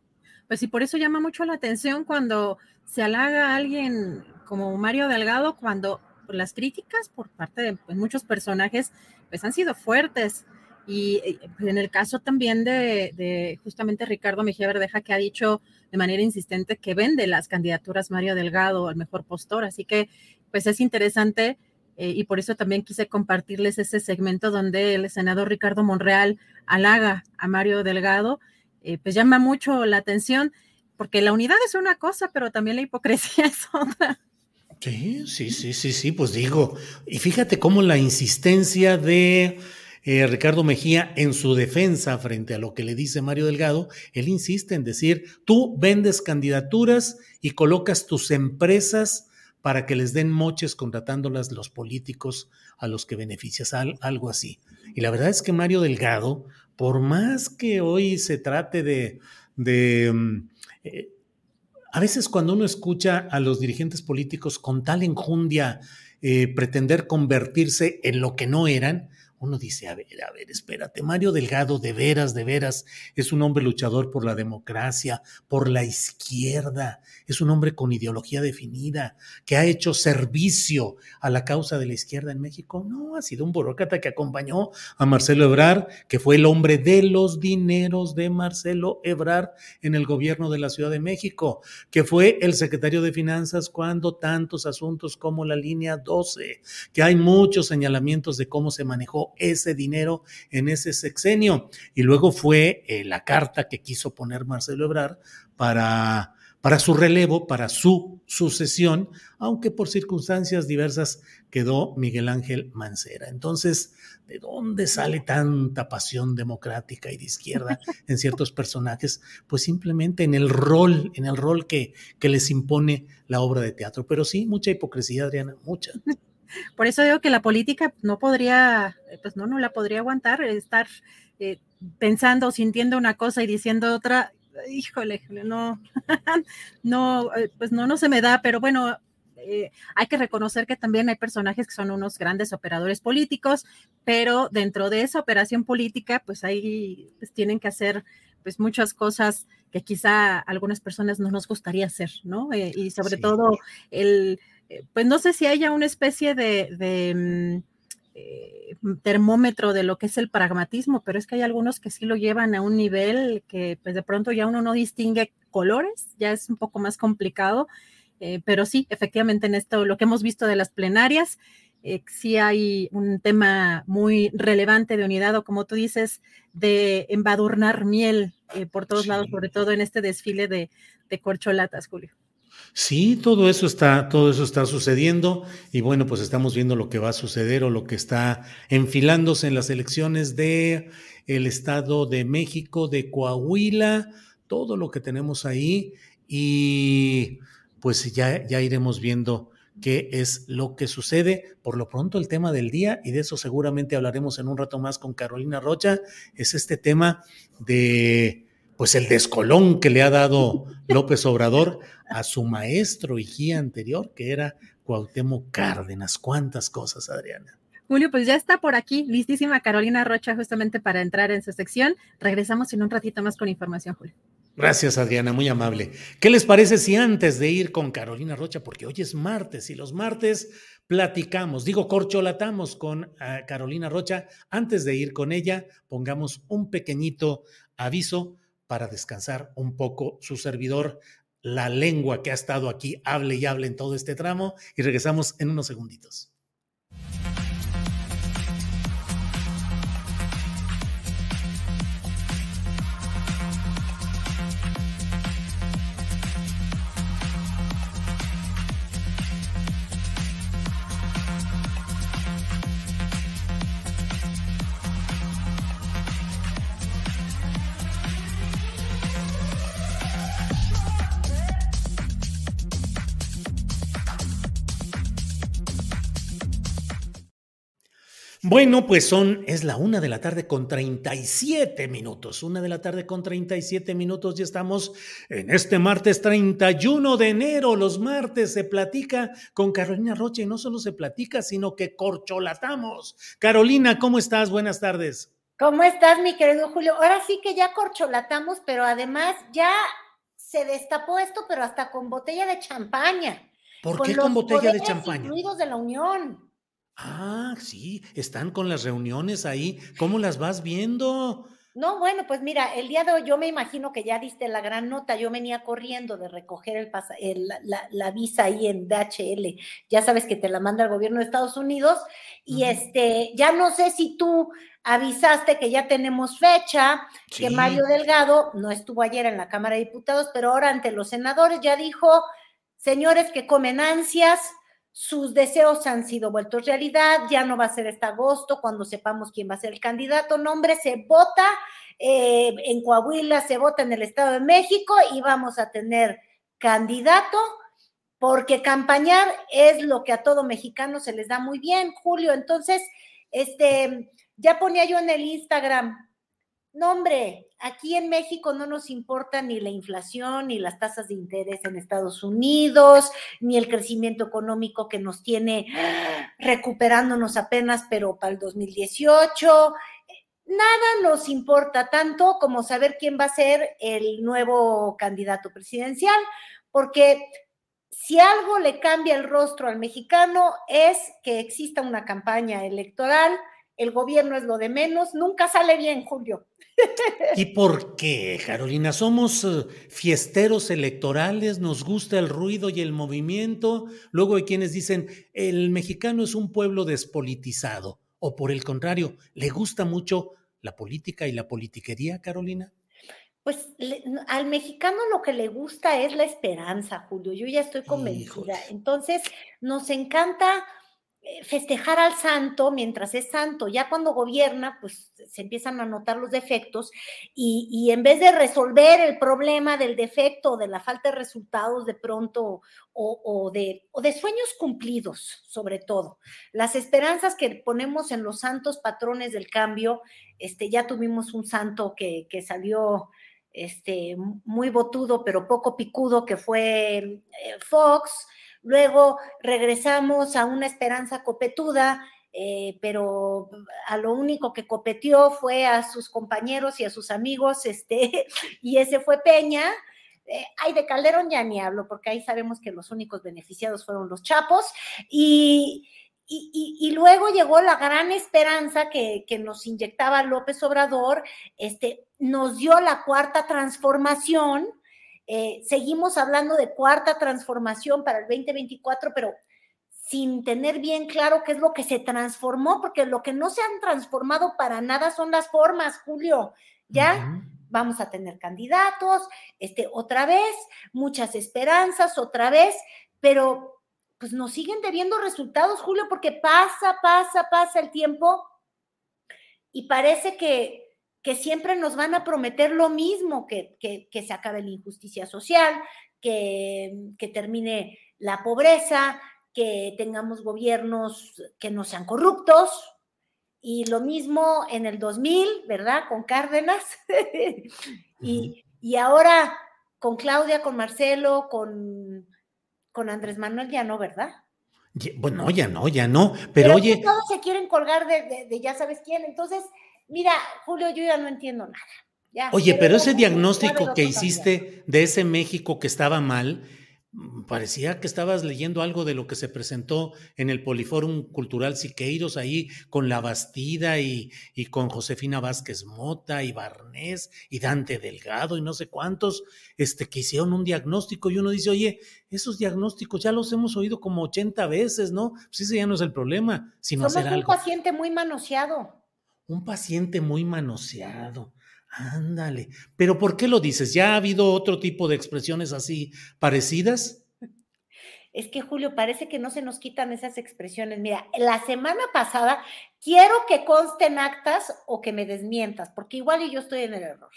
Pues sí, por eso llama mucho la atención cuando se halaga alguien como Mario Delgado, cuando las críticas por parte de pues, muchos personajes pues han sido fuertes. Y pues, en el caso también de, justamente Ricardo Mejía Verdeja, que ha dicho de manera insistente que vende las candidaturas Mario Delgado al mejor postor. Así que, pues es interesante eh, y por eso también quise compartirles ese segmento donde el senador Ricardo Monreal halaga a Mario Delgado. Eh, pues llama mucho la atención porque la unidad es una cosa, pero también la hipocresía [laughs] es otra. Sí, sí, sí, sí, sí, pues digo, y fíjate cómo la insistencia de eh, Ricardo Mejía en su defensa frente a lo que le dice Mario Delgado, él insiste en decir, tú vendes candidaturas y colocas tus empresas para que les den moches contratándolas los políticos a los que beneficias, algo así. Y la verdad es que Mario Delgado, por más que hoy se trate de, de mm, eh, a veces cuando uno escucha a los dirigentes políticos con tal enjundia eh, pretender convertirse en lo que no eran, uno dice, a ver, a ver, espérate, Mario Delgado de veras, de veras, es un hombre luchador por la democracia, por la izquierda, es un hombre con ideología definida, que ha hecho servicio a la causa de la izquierda en México. No, ha sido un burócrata que acompañó a Marcelo Ebrard, que fue el hombre de los dineros de Marcelo Ebrard en el gobierno de la Ciudad de México, que fue el secretario de Finanzas cuando tantos asuntos como la línea 12, que hay muchos señalamientos de cómo se manejó ese dinero en ese sexenio. Y luego fue eh, la carta que quiso poner Marcelo Ebrard para, para su relevo, para su sucesión, aunque por circunstancias diversas quedó Miguel Ángel Mancera. Entonces, ¿de dónde sale tanta pasión democrática y de izquierda [laughs] en ciertos personajes? Pues simplemente en el rol, en el rol que, que les impone la obra de teatro. Pero sí, mucha hipocresía, Adriana, mucha. [laughs] Por eso digo que la política no podría, pues no, no la podría aguantar, estar eh, pensando, sintiendo una cosa y diciendo otra. híjole, no, [laughs] no, eh, pues no, no se me da, pero bueno, eh, hay que reconocer que también hay personajes que son unos grandes operadores políticos, pero dentro de esa operación política, pues ahí pues, tienen que hacer pues muchas cosas que quizá algunas personas no nos gustaría hacer, ¿no? Eh, y sobre todo el, pues no sé si haya una especie de, mm, termómetro de lo que es el pragmatismo, pero es que hay algunos que sí lo llevan a un nivel que pues de pronto ya uno no distingue colores, ya es un poco más complicado eh, pero sí, efectivamente, en esto, lo que hemos visto de las plenarias, eh, sí hay un tema muy relevante de unidad, o como tú dices, de embadurnar miel eh, por todos lados, sobre todo en este desfile de, de corcholatas, Julio. Sí, todo eso está, todo eso está sucediendo y bueno, pues estamos viendo lo que va a suceder o lo que está enfilándose en las elecciones de el Estado de México, de Coahuila, todo lo que tenemos ahí y pues ya, ya iremos viendo qué es lo que sucede. Por lo pronto, el tema del día, y de eso seguramente hablaremos en un rato más con Carolina Rocha, es este tema de pues el descolón que le ha dado López Obrador a su maestro y guía anterior, que era Cuauhtémoc Cárdenas. ¿Cuántas cosas, Adriana? Julio, pues ya está por aquí, listísima Carolina Rocha, justamente para entrar en su sección. Regresamos en un ratito más con información, Julio. Gracias, Adriana, muy amable. ¿Qué les parece si antes de ir con Carolina Rocha, porque hoy es martes y los martes platicamos, digo, corcholatamos con ah, Carolina Rocha, antes de ir con ella, pongamos un pequeñito aviso para descansar un poco su servidor, la lengua que ha estado aquí, hable y hable en todo este tramo, y regresamos en unos segunditos. Bueno, pues son, es la una de la tarde con 37 minutos. Una de la tarde con 37 minutos. Ya estamos en este martes 31 de enero. Los martes se platica con Carolina Rocha y no solo se platica, sino que corcholatamos. Carolina, ¿cómo estás? Buenas tardes. ¿Cómo estás, mi querido Julio? Ahora sí que ya corcholatamos, pero además ya se destapó esto, pero hasta con botella de champaña. ¿Por qué con botella de champaña? Incluidos de la Unión. Ah, sí, están con las reuniones ahí. ¿Cómo las vas viendo? No, bueno, pues mira, el día de hoy yo me imagino que ya diste la gran nota. Yo venía corriendo de recoger el, la, visa ahí en DHL. Ya sabes que te la manda el gobierno de Estados Unidos. Y este, ya no sé si tú avisaste que ya tenemos fecha, que Mario Delgado no estuvo ayer en la Cámara de Diputados, pero ahora ante los senadores ya dijo, señores que comen ansias, sus deseos han sido vueltos realidad, ya no va a ser este agosto cuando sepamos quién va a ser el candidato, nombre se vota eh, en Coahuila, se vota en el Estado de México y vamos a tener candidato porque campañar es lo que a todo mexicano se les da muy bien, Julio. Entonces, este, ya ponía yo en el Instagram, no, hombre, aquí en México no nos importa ni la inflación, ni las tasas de interés en Estados Unidos, ni el crecimiento económico que nos tiene recuperándonos apenas, pero para el 2018. Nada nos importa tanto como saber quién va a ser el nuevo candidato presidencial, porque si algo le cambia el rostro al mexicano es que exista una campaña electoral, el gobierno es lo de menos, nunca sale bien, Julio. [laughs] ¿Y por qué, Carolina? Somos eh, fiesteros electorales, nos gusta el ruido y el movimiento. Luego hay quienes dicen, el mexicano es un pueblo despolitizado. O por el contrario, ¿le gusta mucho la política y la politiquería, Carolina? Pues al mexicano lo que le gusta es la esperanza, Julio. Yo ya estoy convencida. Entonces, nos encanta festejar al santo mientras es santo. Ya cuando gobierna, pues se empiezan a notar los defectos y, en vez de resolver el problema del defecto, de la falta de resultados de pronto o, de, sueños cumplidos, sobre todo, las esperanzas que ponemos en los santos patrones del cambio, este, ya tuvimos un santo que, que salió este, muy botudo, pero poco picudo, que fue eh, Fox. Luego regresamos a una esperanza copetuda, eh, pero a lo único que competió fue a sus compañeros y a sus amigos, este, [laughs] y ese fue Peña. Eh, ay, de Calderón ya ni hablo, porque ahí sabemos que los únicos beneficiados fueron los chapos. Y, y, luego llegó la gran esperanza que, nos inyectaba López Obrador, este, nos dio la cuarta transformación. Eh, seguimos hablando de cuarta transformación para el 2024, pero sin tener bien claro qué es lo que se transformó, porque lo que no se han transformado para nada son las formas, Julio. ¿Ya? Vamos a tener candidatos, este, otra vez, muchas esperanzas, otra vez, pero pues nos siguen debiendo resultados, Julio, porque pasa, pasa, pasa el tiempo y parece que, que siempre nos van a prometer lo mismo, que, que, se acabe la injusticia social, que, que termine la pobreza, que tengamos gobiernos que no sean corruptos, y lo mismo en el 2000, ¿verdad? Con Cárdenas. [laughs] y, y, ahora con Claudia, con Marcelo, con con Andrés Manuel ya no, ¿verdad? bueno, ya no, ya no, pero, oye. Todos se quieren colgar de, ya sabes quién, entonces, mira, Julio, yo ya no entiendo nada. oye, pero ese diagnóstico que hiciste de ese México que estaba mal, Mm, parecía que estabas leyendo algo de lo que se presentó en el Poliforum Cultural Siqueiros, ahí con La Bastida y, y, con Josefina Vázquez Mota y Barnés y Dante Delgado y no sé cuántos, este, que hicieron un diagnóstico y uno dice, oye, esos diagnósticos ya los hemos oído como 80 veces, ¿no? Pues ese ya no es el problema, sino Somos hacer un paciente muy manoseado. Un paciente muy manoseado. Ándale. Pero ¿por qué lo dices? ¿Ya ha habido otro tipo de expresiones así parecidas? Es que Julio, parece que no se nos quitan esas expresiones. Mira, la semana pasada quiero que consten actas o que me desmientas, porque igual y yo estoy en el error.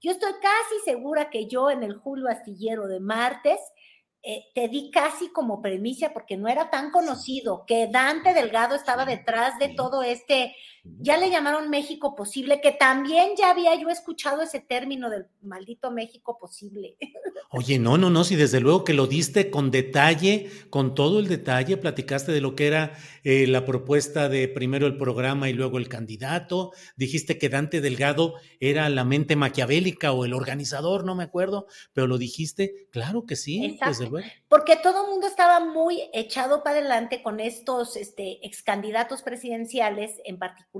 Yo estoy casi segura que yo en el Julio Astillero de martes eh, te di casi como premisa, porque no era tan conocido, que Dante Delgado estaba detrás de todo este ya le llamaron México posible, que también ya había yo escuchado ese término del maldito México posible. [laughs] Oye, no, no, no, si desde luego que lo diste con detalle, con todo el detalle, platicaste de lo que era eh, la propuesta de primero el programa y luego el candidato, dijiste que Dante Delgado era la mente maquiavélica o el organizador, no me acuerdo, pero lo dijiste, claro que sí, desde luego. Porque todo el mundo estaba muy echado para adelante con estos este, ex candidatos presidenciales, en particular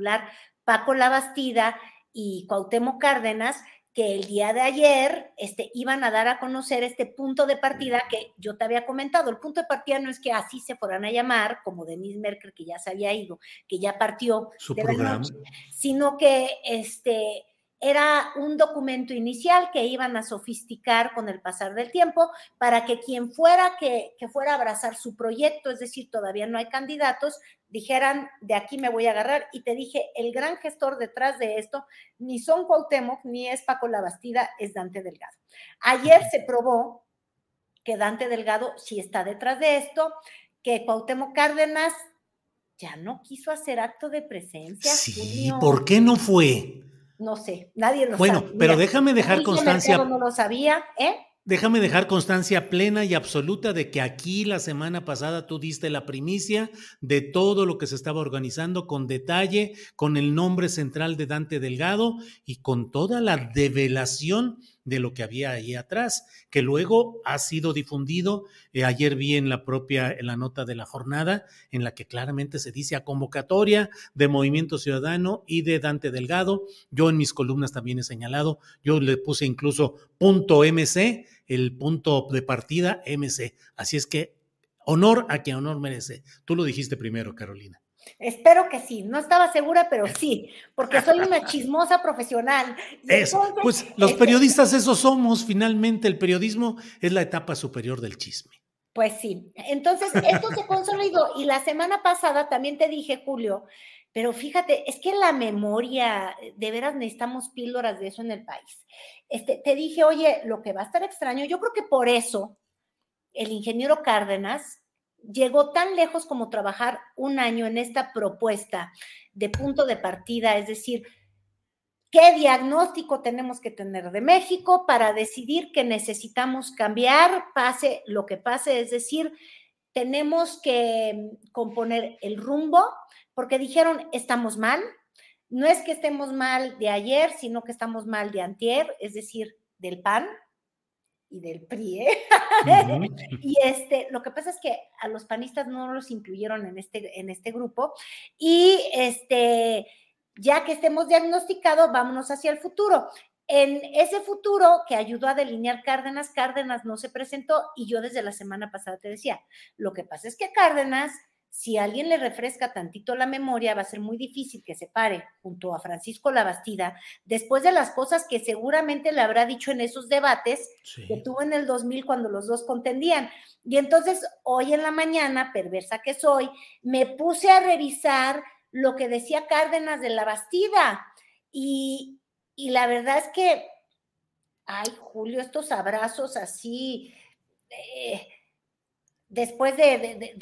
Paco Labastida y Cuauhtémoc Cárdenas, que el día de ayer este, iban a dar a conocer este punto de partida que yo te había comentado. El punto de partida no es que así se fueran a llamar, como Denise Merkel, que ya se había ido, que ya partió Su programa. sino que este, era un documento inicial que iban a sofisticar con el pasar del tiempo para que quien fuera que, fuera a abrazar su proyecto, es decir, todavía no hay candidatos, dijeran, de aquí me voy a agarrar. Y te dije, el gran gestor detrás de esto ni son Cuauhtémoc, ni es Paco Labastida, es Dante Delgado. Ayer se probó que Dante Delgado sí está detrás de esto, que Cuauhtémoc Cárdenas ya no quiso hacer acto de presencia. Sí, ¿por qué no fue? No sé, nadie lo bueno, Bueno, pero déjame dejar constancia. No lo sabía, ¿eh? Déjame dejar constancia plena y absoluta de que aquí la semana pasada tú diste la primicia de todo lo que se estaba organizando con detalle, con el nombre central de Dante Delgado y con toda la develación de lo que había ahí atrás, que luego ha sido difundido. Eh, ayer vi en la propia, en la nota de la jornada, en la que claramente se dice a convocatoria de Movimiento Ciudadano y de Dante Delgado. Yo en mis columnas también he señalado, yo le puse incluso punto MC, el punto de partida MC. Así es que honor a quien honor merece. Tú lo dijiste primero, Carolina. Espero que sí, no estaba segura, pero [laughs] sí, porque soy una chismosa profesional. pues los este periodistas eso somos, finalmente el periodismo es la etapa superior del chisme. Pues sí, entonces esto se consolidó y la semana pasada también te dije, Julio, pero fíjate, es que la memoria, de veras necesitamos píldoras de eso en el país. Este, te dije, oye, lo que va a estar extraño, yo creo que por eso el ingeniero Cárdenas llegó tan lejos como trabajar un año en esta propuesta de punto de partida, es decir, ¿Qué diagnóstico tenemos que tener de México para decidir que necesitamos cambiar, pase lo que pase? Es decir, tenemos que componer el rumbo, porque dijeron, estamos mal. No es que estemos mal de ayer, sino que estamos mal de antier, es decir, del PAN y del PRI. ¿eh? [laughs] y este, lo que pasa es que a los panistas no los incluyeron en este, en este grupo y este ya que estemos diagnosticados, vámonos hacia el futuro. En ese futuro que ayudó a delinear Cárdenas, Cárdenas no se presentó y yo desde la semana pasada te decía, lo que pasa es que Cárdenas, si alguien le refresca tantito la memoria, va a ser muy difícil que se pare junto a Francisco Labastida después de las cosas que seguramente le habrá dicho en esos debates que tuvo en el 2000 cuando los dos contendían. Y entonces hoy en la mañana, perversa que soy, me puse a revisar lo que decía Cárdenas de la Bastida. Y, la verdad es que, ay, Julio, estos abrazos así, eh, después de,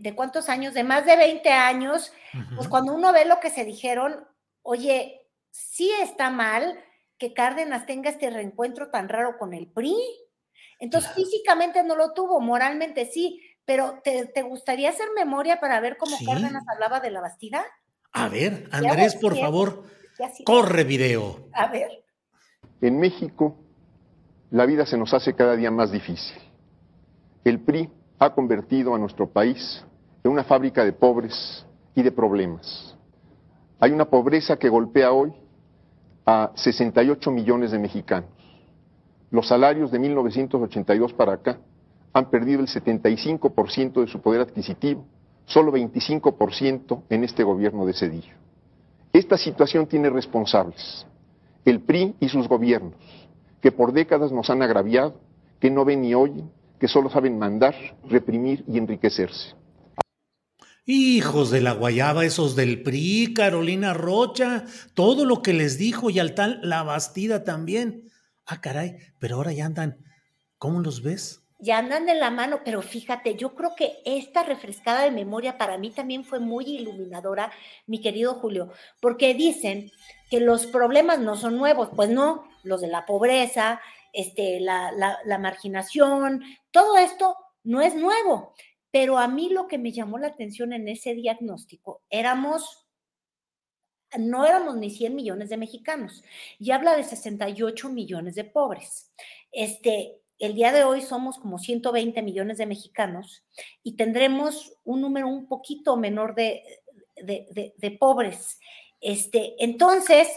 de, cuántos años, de más de 20 años, pues cuando uno ve lo que se dijeron, oye, sí está mal que Cárdenas tenga este reencuentro tan raro con el PRI. Entonces, físicamente no lo tuvo, moralmente sí, pero ¿te, gustaría hacer memoria para ver cómo Cárdenas hablaba de la Bastida? A ver, Andrés, por favor, corre video. A ver. En México, la vida se nos hace cada día más difícil. El PRI ha convertido a nuestro país en una fábrica de pobres y de problemas. Hay una pobreza que golpea hoy a 68 millones de mexicanos. Los salarios de 1982 para acá han perdido el 75% de su poder adquisitivo, solo 25% en este gobierno de Cedillo. Esta situación tiene responsables, el PRI y sus gobiernos, que por décadas nos han agraviado, que no ven ni oyen, que solo saben mandar, reprimir y enriquecerse. Hijos de la guayaba, esos del PRI, Carolina Rocha, todo lo que les dijo y al tal La Bastida también. Ah, caray, pero ahora ya andan. ¿Cómo los ves? ya andan de la mano, pero fíjate, yo creo que esta refrescada de memoria para mí también fue muy iluminadora, mi querido Julio, porque dicen que los problemas no son nuevos, pues no, los de la pobreza, este, la, la marginación, todo esto no es nuevo, pero a mí lo que me llamó la atención en ese diagnóstico, éramos no éramos ni 100 millones de mexicanos y habla de 68 millones de pobres. Este, el día de hoy somos como 120 millones de mexicanos y tendremos un número un poquito menor de, de, pobres. Este, entonces,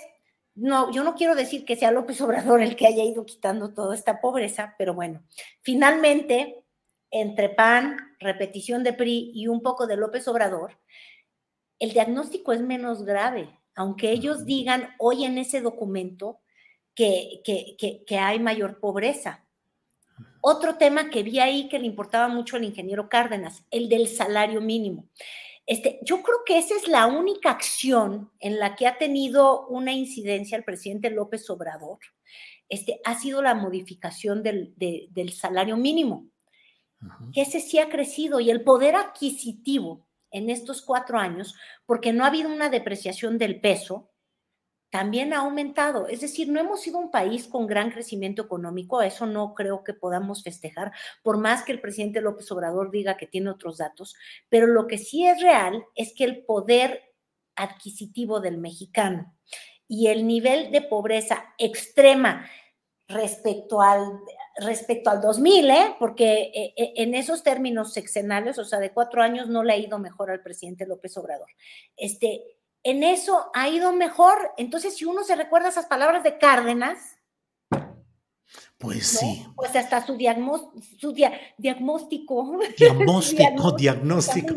no, yo no quiero decir que sea López Obrador el que haya ido quitando toda esta pobreza, pero bueno, finalmente, entre PAN, repetición de PRI y un poco de López Obrador, el diagnóstico es menos grave, aunque ellos digan hoy en ese documento que, que, que hay mayor pobreza. Otro tema que vi ahí que le importaba mucho al ingeniero Cárdenas, el del salario mínimo. Este, yo creo que esa es la única acción en la que ha tenido una incidencia el presidente López Obrador. Este, ha sido la modificación del, del salario mínimo, que ese sí ha crecido y el poder adquisitivo en estos cuatro años, porque no ha habido una depreciación del peso, también ha aumentado. Es decir, no hemos sido un país con gran crecimiento económico, eso no creo que podamos festejar, por más que el presidente López Obrador diga que tiene otros datos, pero lo que sí es real es que el poder adquisitivo del mexicano y el nivel de pobreza extrema respecto al respecto al 2000, ¿eh? porque eh, eh, en esos términos sexenales, o sea, de cuatro años, no le ha ido mejor al presidente López Obrador. Este, en eso ha ido mejor. Entonces, si uno se recuerda esas palabras de Cárdenas, pues sí. Pues hasta su, [laughs] diagnóstico. Diagnóstico, diagnóstico. diagnóstico.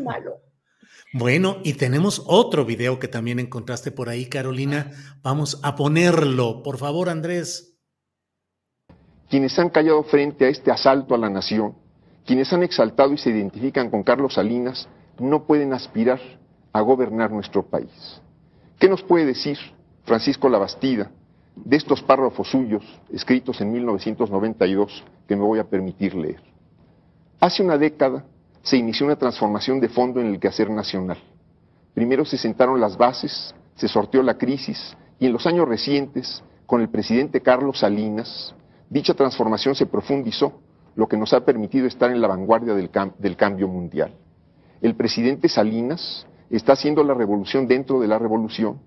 Bueno, y tenemos otro video que también encontraste por ahí, Carolina. Vamos a ponerlo. Por favor, Andrés. Quienes han callado frente a este asalto a la nación, quienes han exaltado y se identifican con Carlos Salinas, no pueden aspirar a gobernar nuestro país. ¿Qué nos puede decir Francisco Labastida de estos párrafos suyos escritos en 1992 que me voy a permitir leer? Hace una década se inició una transformación de fondo en el quehacer nacional. Primero se sentaron las bases, se sorteó la crisis y en los años recientes, con el presidente Carlos Salinas, dicha transformación se profundizó, lo que nos ha permitido estar en la vanguardia del, del cambio mundial. El presidente Salinas está haciendo la revolución dentro de la revolución,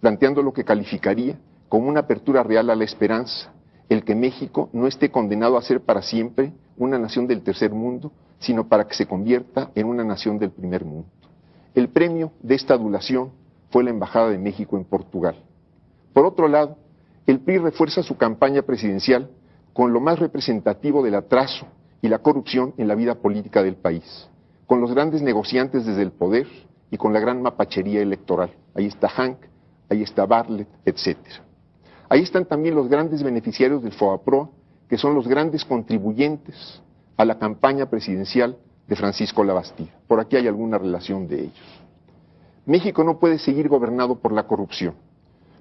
planteando lo que calificaría como una apertura real a la esperanza, el que México no esté condenado a ser para siempre una nación del tercer mundo, sino para que se convierta en una nación del primer mundo. El premio de esta adulación fue la Embajada de México en Portugal. Por otro lado, el PRI refuerza su campaña presidencial con lo más representativo del atraso y la corrupción en la vida política del país, con los grandes negociantes desde el poder y con la gran mapachería electoral. Ahí está Hank, ahí está Bartlett, etc. Ahí están también los grandes beneficiarios del FOAPRO, que son los grandes contribuyentes a la campaña presidencial de Francisco Labastida. Por aquí hay alguna relación de ellos. México no puede seguir gobernado por la corrupción.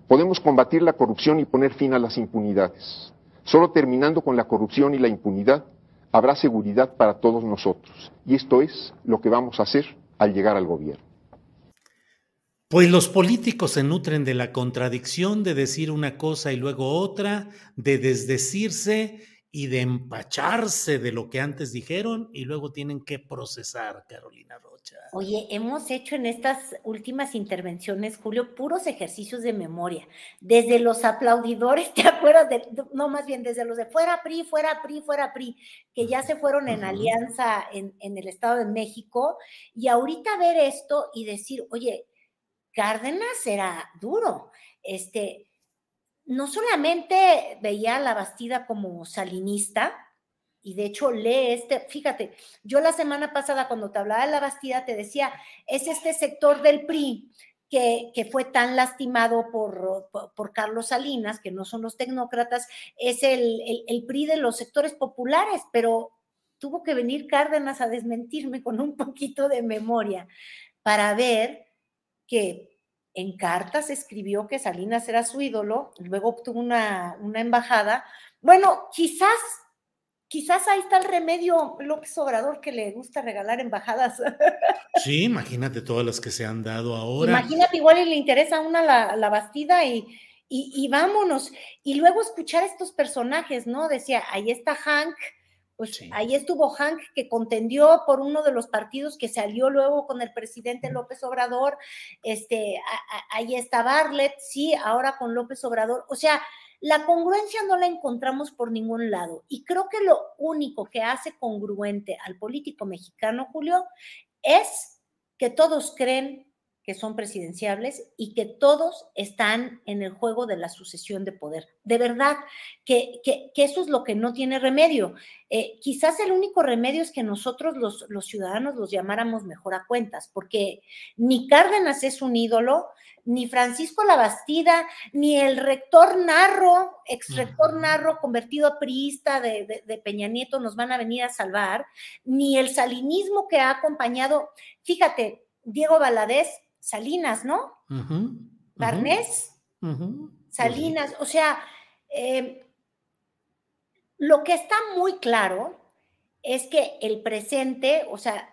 Podemos combatir la corrupción y poner fin a las impunidades. Solo terminando con la corrupción y la impunidad habrá seguridad para todos nosotros. Y esto es lo que vamos a hacer al llegar al gobierno. Pues los políticos se nutren de la contradicción de decir una cosa y luego otra, de desdecirse y de empacharse de lo que antes dijeron y luego tienen que procesar, Carolina Rocha. Oye, hemos hecho en estas últimas intervenciones, Julio, puros ejercicios de memoria. Desde los aplaudidores, [laughs] ¿te acuerdas? De, no, más bien desde los de fuera PRI, fuera PRI, fuera PRI, que ya se fueron en alianza en, en el Estado de México. Y ahorita ver esto y decir, oye, Cárdenas era duro. Este, no solamente veía a la Bastida como salinista, y de hecho lee este, fíjate, yo la semana pasada cuando te hablaba de la Bastida te decía, es este sector del PRI que, que fue tan lastimado por, por, Carlos Salinas, que no son los tecnócratas, es el, el PRI de los sectores populares, pero tuvo que venir Cárdenas a desmentirme con un poquito de memoria para ver que en cartas escribió que Salinas era su ídolo, luego obtuvo una, embajada. Bueno, quizás, quizás ahí está el remedio López Obrador que le gusta regalar embajadas. [laughs] Sí, imagínate todas las que se han dado ahora. Imagínate, igual le interesa una la, la Bastida y, y, y, vámonos. Y luego escuchar estos personajes, ¿no? Decía, ahí está Hank, pues ahí estuvo Hank que contendió por uno de los partidos que salió luego con el presidente López Obrador, este, ahí está Bartlett, sí, ahora con López Obrador, o sea, la congruencia no la encontramos por ningún lado. Y creo que lo único que hace congruente al político mexicano, Julio, es que todos creen que son presidenciables y que todos están en el juego de la sucesión de poder. De verdad, que, que, eso es lo que no tiene remedio. Eh, quizás el único remedio es que nosotros los, los ciudadanos los llamáramos mejor a cuentas, porque ni Cárdenas es un ídolo, ni Francisco Labastida, ni el rector Narro, ex rector Narro convertido a priista de, de, Peña Nieto nos van a venir a salvar, ni el salinismo que ha acompañado, fíjate, Diego Valadez Salinas, ¿no? Barnés, Salinas, o sea, em, lo que está muy claro es que el presente, o sea,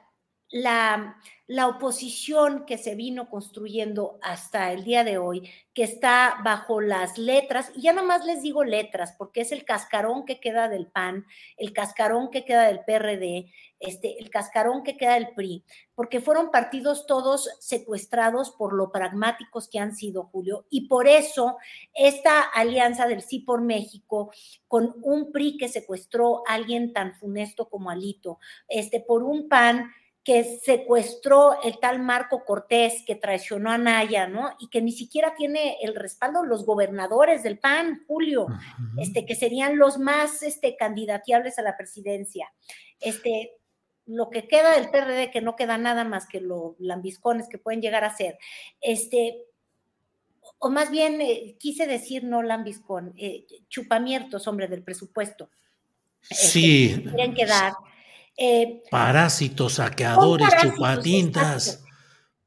la, la, oposición que se vino construyendo hasta el día de hoy, que está bajo las letras, y ya nada más les digo letras, porque es el cascarón que queda del PAN, el cascarón que queda del PRD, este, el cascarón que queda del PRI, porque fueron partidos todos secuestrados por lo pragmáticos que han sido, Julio, y por eso esta alianza del Sí por México, con un PRI que secuestró a alguien tan funesto como Alito, este, por un PAN que secuestró el tal Marco Cortés, que traicionó a Naya, ¿no? Y que ni siquiera tiene el respaldo los gobernadores del PAN, Julio, este, que serían los más este, candidateables a la presidencia. Este, lo que queda del PRD, que no queda nada más que los lambiscones que pueden llegar a ser, este, o más bien eh, quise decir no lambiscón, eh, chupamiertos, hombre, del presupuesto. Este, sí. quieren quedar eh, Parásitos, saqueadores, chupatintas.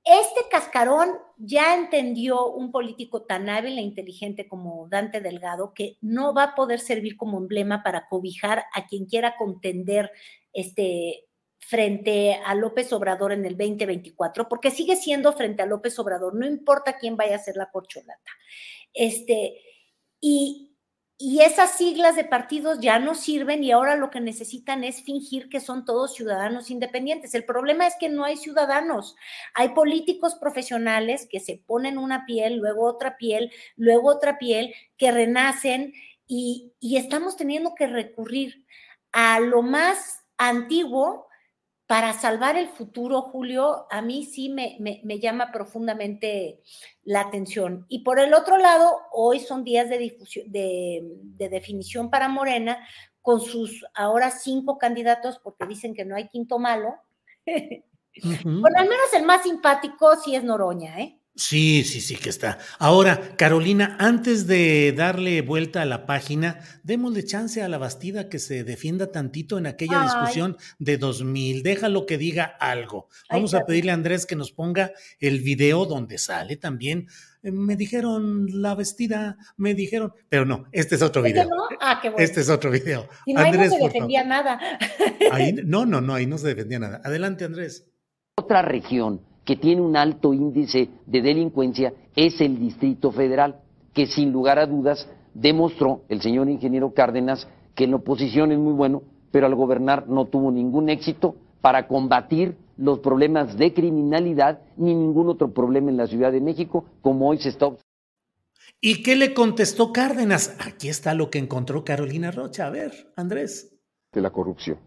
Este cascarón ya entendió un político tan hábil e inteligente como Dante Delgado que no va a poder servir como emblema para cobijar a quien quiera contender este, frente a López Obrador en el 2024, porque sigue siendo frente a López Obrador, no importa quién vaya a ser la corcholata. Este, y, y esas siglas de partidos ya no sirven y ahora lo que necesitan es fingir que son todos ciudadanos independientes. El problema es que no hay ciudadanos. Hay políticos profesionales que se ponen una piel, luego otra piel, luego otra piel, que renacen y, y estamos teniendo que recurrir a lo más antiguo para salvar el futuro, Julio, a mí sí me, llama profundamente la atención. Y por el otro lado, hoy son días de, difusión, de, definición para Morena, con sus ahora cinco candidatos, porque dicen que no hay quinto malo. [laughs] Bueno, al menos el más simpático sí es Noroña, ¿eh? Sí, sí, sí que está. Ahora, Carolina, antes de darle vuelta a la página, démosle chance a la Bastida que se defienda tantito en aquella discusión de 2000. Déjalo que diga algo. Vamos a pedirle a Andrés que nos ponga el video donde sale también. Eh, me dijeron la vestida, me dijeron, pero no, este es otro video. No? Ah, qué bueno. Este es otro video. Y no, Andrés, ahí no se defendía nada. no, no, no, ahí no se defendía nada. Adelante, Andrés. Otra región que tiene un alto índice de delincuencia es el Distrito Federal, que sin lugar a dudas demostró el señor ingeniero Cárdenas que en la oposición es muy bueno, pero al gobernar no tuvo ningún éxito para combatir los problemas de criminalidad ni ningún otro problema en la Ciudad de México, como hoy se está observando. ¿Y qué le contestó Cárdenas? Aquí está lo que encontró Carolina Rocha. A ver, Andrés. De la corrupción.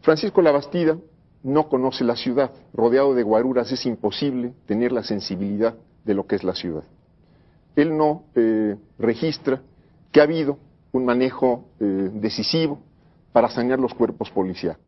Francisco Labastida no conoce la ciudad. Rodeado de guaruras es imposible tener la sensibilidad de lo que es la ciudad. Él no eh, registra que ha habido un manejo eh, decisivo para sanear los cuerpos policiales.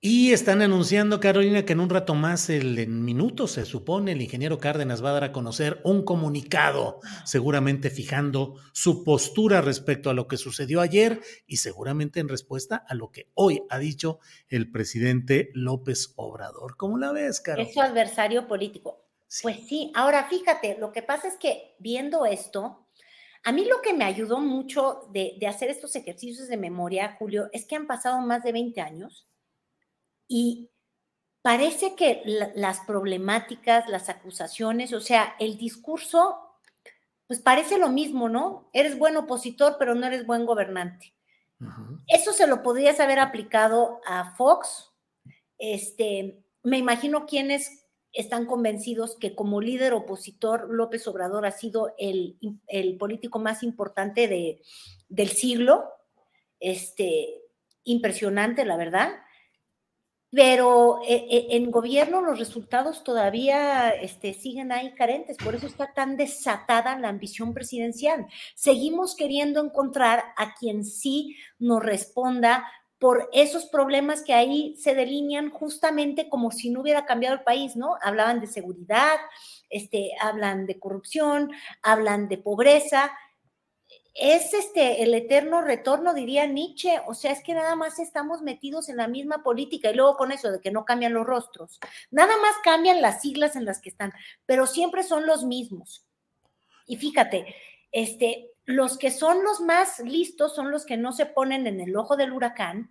Y están anunciando, Carolina, que en un rato más, el, en minutos, se supone, el ingeniero Cárdenas va a dar a conocer un comunicado, seguramente fijando su postura respecto a lo que sucedió ayer y seguramente en respuesta a lo que hoy ha dicho el presidente López Obrador. ¿Cómo la ves, Carolina? Es su adversario político. Pues sí, ahora fíjate, lo que pasa es que viendo esto, a mí lo que me ayudó mucho de, de hacer estos ejercicios de memoria, Julio, es que han pasado más de 20 años y parece que las problemáticas, las acusaciones, o sea, el discurso, pues parece lo mismo, ¿no? Eres buen opositor, pero no eres buen gobernante. Eso se lo podrías haber aplicado a Fox. Este, me imagino quienes están convencidos que como líder opositor, López Obrador ha sido el, político más importante de, del siglo. Este, impresionante, la verdad pero eh, eh, en gobierno los resultados todavía este, siguen ahí carentes, por eso está tan desatada la ambición presidencial. Seguimos queriendo encontrar a quien sí nos responda por esos problemas que ahí se delinean justamente como si no hubiera cambiado el país, ¿no? Hablaban de seguridad, este, hablan de corrupción, hablan de pobreza, es este el eterno retorno, diría Nietzsche, o sea, es que nada más estamos metidos en la misma política y luego con eso de que no cambian los rostros, nada más cambian las siglas en las que están, pero siempre son los mismos. Y fíjate, este, los que son los más listos son los que no se ponen en el ojo del huracán,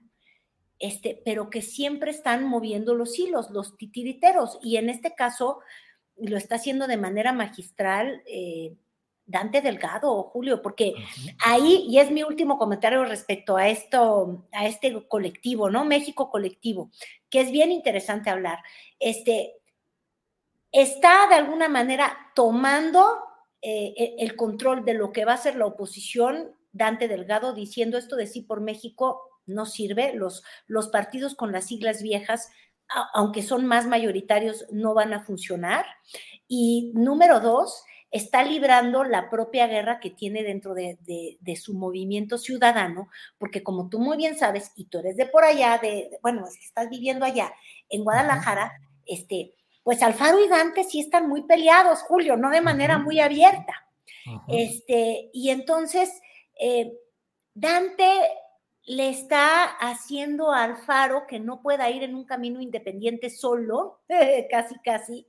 este, pero que siempre están moviendo los hilos, los titiriteros, y en este caso lo está haciendo de manera magistral. Eh, Dante Delgado, Julio, porque ahí, y es mi último comentario respecto a esto, a este colectivo, ¿no? México colectivo, que es bien interesante hablar. Este, está de alguna manera tomando eh, e, el control de lo que va a ser la oposición, Dante Delgado diciendo esto de sí por México no sirve, los, los partidos con las siglas viejas, aunque son más mayoritarios, no van a funcionar. Y número dos, está librando la propia guerra que tiene dentro de, su movimiento ciudadano, porque como tú muy bien sabes, y tú eres de por allá, de, bueno, es que estás viviendo allá en Guadalajara, este, pues Alfaro y Dante sí están muy peleados, Julio, no de manera muy abierta. Este, y entonces, eh, Dante le está haciendo a Alfaro que no pueda ir en un camino independiente solo, [laughs] casi, casi,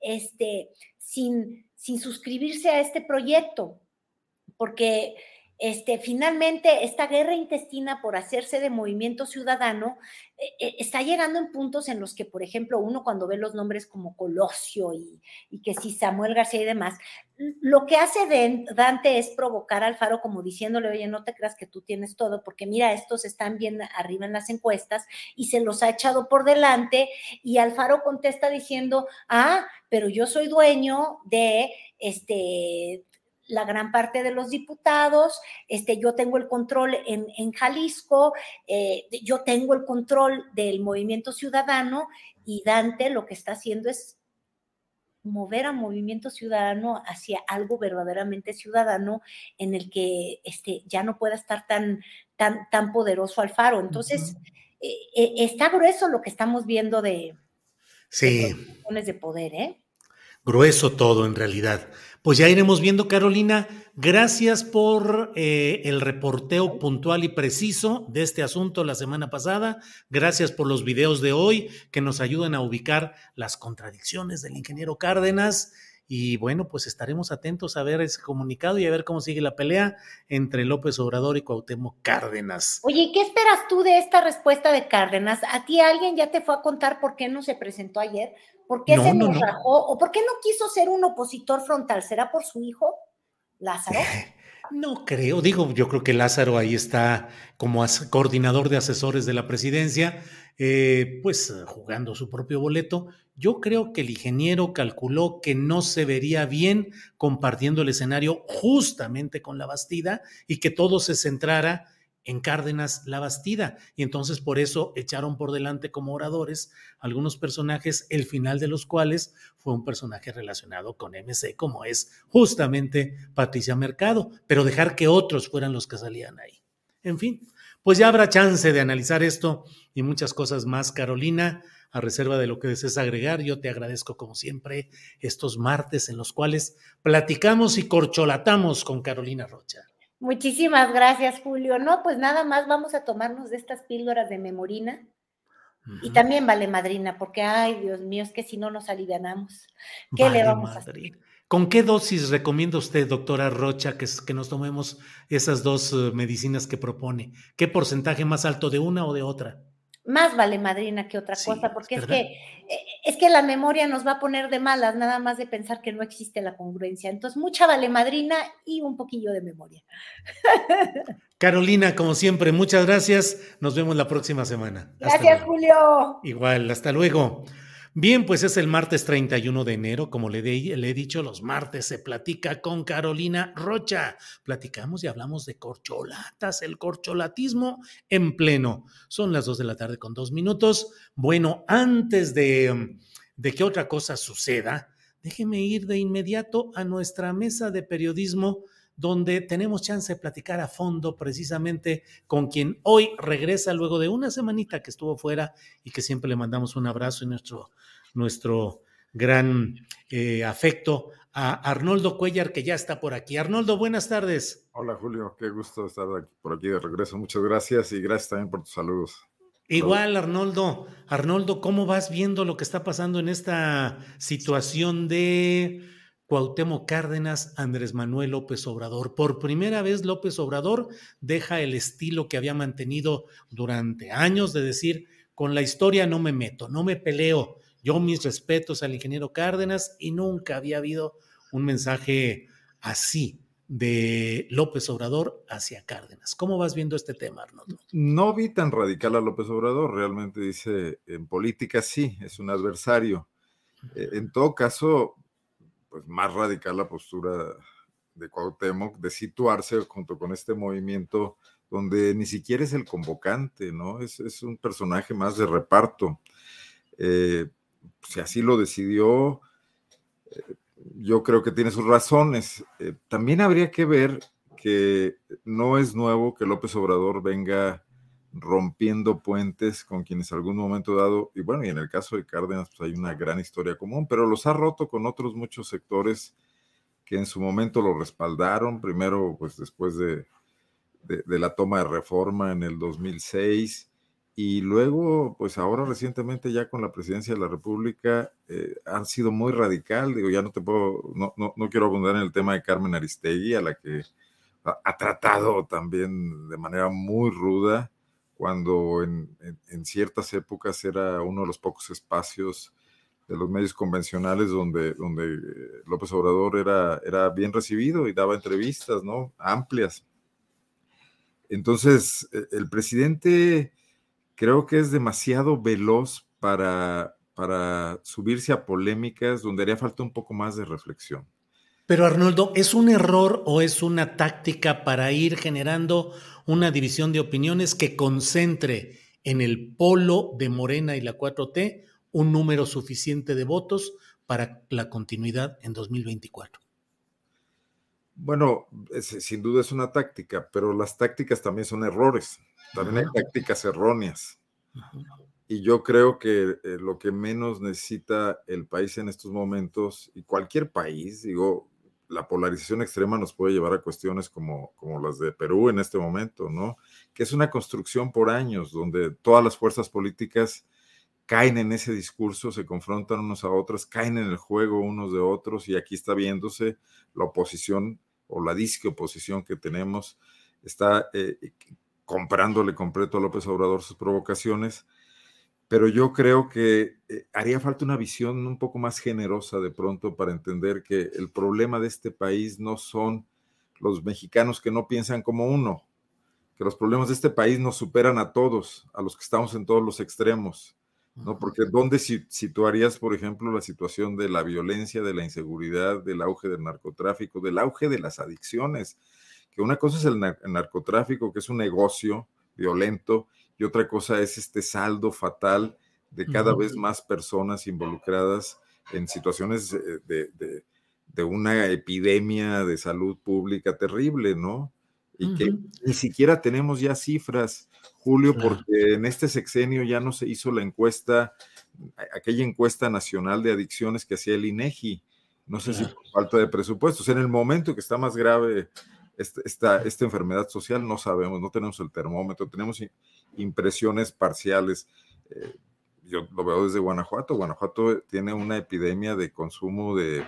este, sin, sin suscribirse a este proyecto, porque este, finalmente esta guerra intestina por hacerse de movimiento ciudadano eh, eh, está llegando en puntos en los que, por ejemplo, uno cuando ve los nombres como Colosio y, que si Samuel García y demás, lo que hace Dante es provocar al Faro como diciéndole, oye, no te creas que tú tienes todo, porque mira, estos están bien arriba en las encuestas y se los ha echado por delante y Alfaro contesta diciendo, ah, pero yo soy dueño de este la gran parte de los diputados, este, yo tengo el control en, Jalisco, eh, yo tengo el control del movimiento ciudadano y Dante lo que está haciendo es mover a movimiento ciudadano hacia algo verdaderamente ciudadano en el que este, ya no pueda estar tan, tan, tan poderoso Alfaro. Entonces, eh, eh, está grueso lo que estamos viendo de, sí. de poder, ¿eh? Grueso todo en realidad. Pues ya iremos viendo, Carolina. Gracias por eh, el reporteo puntual y preciso de este asunto la semana pasada. Gracias por los videos de hoy que nos ayudan a ubicar las contradicciones del ingeniero Cárdenas. Y bueno, pues estaremos atentos a ver ese comunicado y a ver cómo sigue la pelea entre López Obrador y Cuauhtémoc Cárdenas. Oye, ¿qué esperas tú de esta respuesta de Cárdenas? ¿A ti alguien ya te fue a contar por qué no se presentó ayer? ¿Por qué se nos ¿O por qué no quiso ser un opositor frontal? ¿Será por su hijo, Lázaro? [laughs] No creo, digo, yo creo que Lázaro ahí está como coordinador de asesores de la presidencia, eh, pues jugando su propio boleto. Yo creo que el ingeniero calculó que no se vería bien compartiendo el escenario justamente con la Bastida y que todo se centrara en Cárdenas la Bastida. Y entonces por eso echaron por delante como oradores algunos personajes, el final de los cuales fue un personaje relacionado con MC, como es justamente Patricia Mercado, pero dejar que otros fueran los que salían ahí. En fin, pues ya habrá chance de analizar esto y muchas cosas más, Carolina. A reserva de lo que desees agregar, yo te agradezco como siempre estos martes en los cuales platicamos y corcholatamos con Carolina Rocha. Muchísimas gracias, Julio. No, pues nada más vamos a tomarnos de estas píldoras de memorina. Y también vale madrina, porque ay, Dios mío, es que si no nos alivianamos. ¿Qué le vamos a hacer? ¿Con qué dosis recomienda usted, doctora Rocha, que, que nos tomemos esas dos eh, medicinas que propone? ¿Qué porcentaje más alto de una o de otra? Más vale madrina que otra cosa, porque es, que eh, es que la memoria nos va a poner de malas, nada más de pensar que no existe la congruencia. Entonces, mucha vale madrina y un poquillo de memoria. Carolina, como siempre, muchas gracias. Nos vemos la próxima semana. Gracias, Julio. Igual, hasta luego. Bien, pues es el martes 31 de enero, como le, he dicho, los martes se platica con Carolina Rocha. Platicamos y hablamos de corcholatas, el corcholatismo en pleno. Son las 2 de la tarde con dos minutos. Bueno, antes de, de que otra cosa suceda, déjeme ir de inmediato a nuestra mesa de periodismo donde tenemos chance de platicar a fondo precisamente con quien hoy regresa luego de una semanita que estuvo fuera y que siempre le mandamos un abrazo y nuestro, nuestro gran eh, afecto a Arnoldo Cuellar, que ya está por aquí. Arnoldo, buenas tardes. Hola Julio, qué gusto estar por aquí de regreso. Muchas gracias y gracias también por tus saludos. Igual, Arnoldo. Arnoldo, ¿cómo vas viendo lo que está pasando en esta situación de Cuauhtémoc Cárdenas, Andrés Manuel López Obrador. Por primera vez López Obrador deja el estilo que había mantenido durante años de decir, con la historia no me meto, no me peleo. Yo mis respetos al ingeniero Cárdenas y nunca había habido un mensaje así de López Obrador hacia Cárdenas. ¿Cómo vas viendo este tema, Arnoldo? No vi tan radical a López Obrador, realmente dice, en política sí, es un adversario. Eh, en todo caso, pues, más radical la postura de Cuauhtémoc de situarse junto con este movimiento donde ni siquiera es el convocante, ¿no? Es, un personaje más de reparto. Eh, si así lo decidió, eh, yo creo que tiene sus razones. Eh, también habría que ver que no es nuevo que López Obrador venga rompiendo puentes con quienes algún momento dado, y bueno, y en el caso de Cárdenas, pues hay una gran historia común, pero los ha roto con otros muchos sectores que en su momento lo respaldaron, primero pues después de, de, la toma de reforma en el 2006, y luego pues ahora recientemente ya con la presidencia de la República eh, han sido muy radical, digo, ya no te puedo, no, no, no quiero abundar en el tema de Carmen Aristegui, a la que ha, tratado también de manera muy ruda, cuando en, ciertas épocas era uno de los pocos espacios de los medios convencionales donde, donde López Obrador era, era bien recibido y daba entrevistas, ¿no? Amplias. Entonces, e, el presidente creo que es demasiado veloz para, para subirse a polémicas donde haría falta un poco más de reflexión. Pero Arnoldo, ¿es un error o es una táctica para ir generando una división de opiniones que concentre en el polo de Morena y la 4T un número suficiente de votos para la continuidad en 2024? Bueno, sin duda es una táctica, pero las tácticas también son errores, también hay tácticas erróneas. Y yo creo que eh, lo que menos necesita el país en estos momentos, y cualquier país, digo, la polarización extrema nos puede llevar a cuestiones como, como las de Perú en este momento, ¿no? Que es una construcción por años, donde todas las fuerzas políticas caen en ese discurso, se confrontan unos a otros, caen en el juego unos de otros, y aquí está viéndose la oposición o la disque oposición que tenemos, está eh, comprándole completo a López Obrador sus provocaciones pero yo creo que eh, haría falta una visión un poco más generosa de pronto para entender que el problema de este país no son los mexicanos que no piensan como uno, que los problemas de este país nos superan a todos, a los que estamos en todos los extremos, ¿no? Porque ¿dónde situarías, por ejemplo, la situación de la violencia, de la inseguridad, del auge del narcotráfico, del auge de las adicciones? Que una cosa es el narcotráfico, que es un negocio violento, y otra cosa es este saldo fatal de cada vez más personas involucradas en situaciones de, de, una epidemia de salud pública terrible, ¿no? Y que ni siquiera tenemos ya cifras, Julio, porque en este sexenio ya no se hizo la encuesta, aquella encuesta nacional de adicciones que hacía el INEGI. No sé si por falta de presupuestos. En el momento que está más grave esta, esta, enfermedad social, no sabemos, no tenemos el termómetro, tenemos impresiones parciales. Eh, yo lo veo desde Guanajuato. Guanajuato tiene una epidemia de consumo de,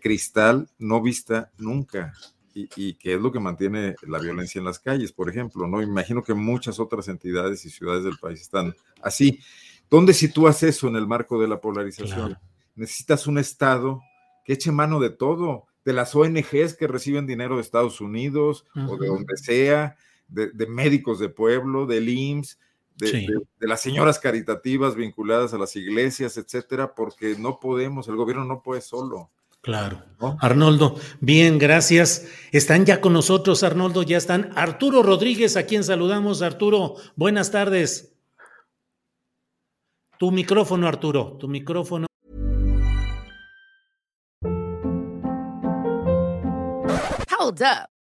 cristal no vista nunca. Y, que es lo que mantiene la violencia en las calles, por ejemplo, ¿no? Imagino que muchas otras entidades y ciudades del país están así. ¿Dónde sitúas eso en el marco de la polarización? Necesitas un Estado que eche mano de todo, de las ONGs que reciben dinero de Estados Unidos o de donde sea, de, médicos de pueblo, del IMSS, de, las señoras caritativas vinculadas a las iglesias, etcétera, porque no podemos, el gobierno no puede solo. Claro. Arnoldo, bien, gracias. Están ya con nosotros, Arnoldo, ya están. Arturo Rodríguez, a quien saludamos. Arturo, buenas tardes. Tu micrófono, Arturo, tu micrófono. Hold up.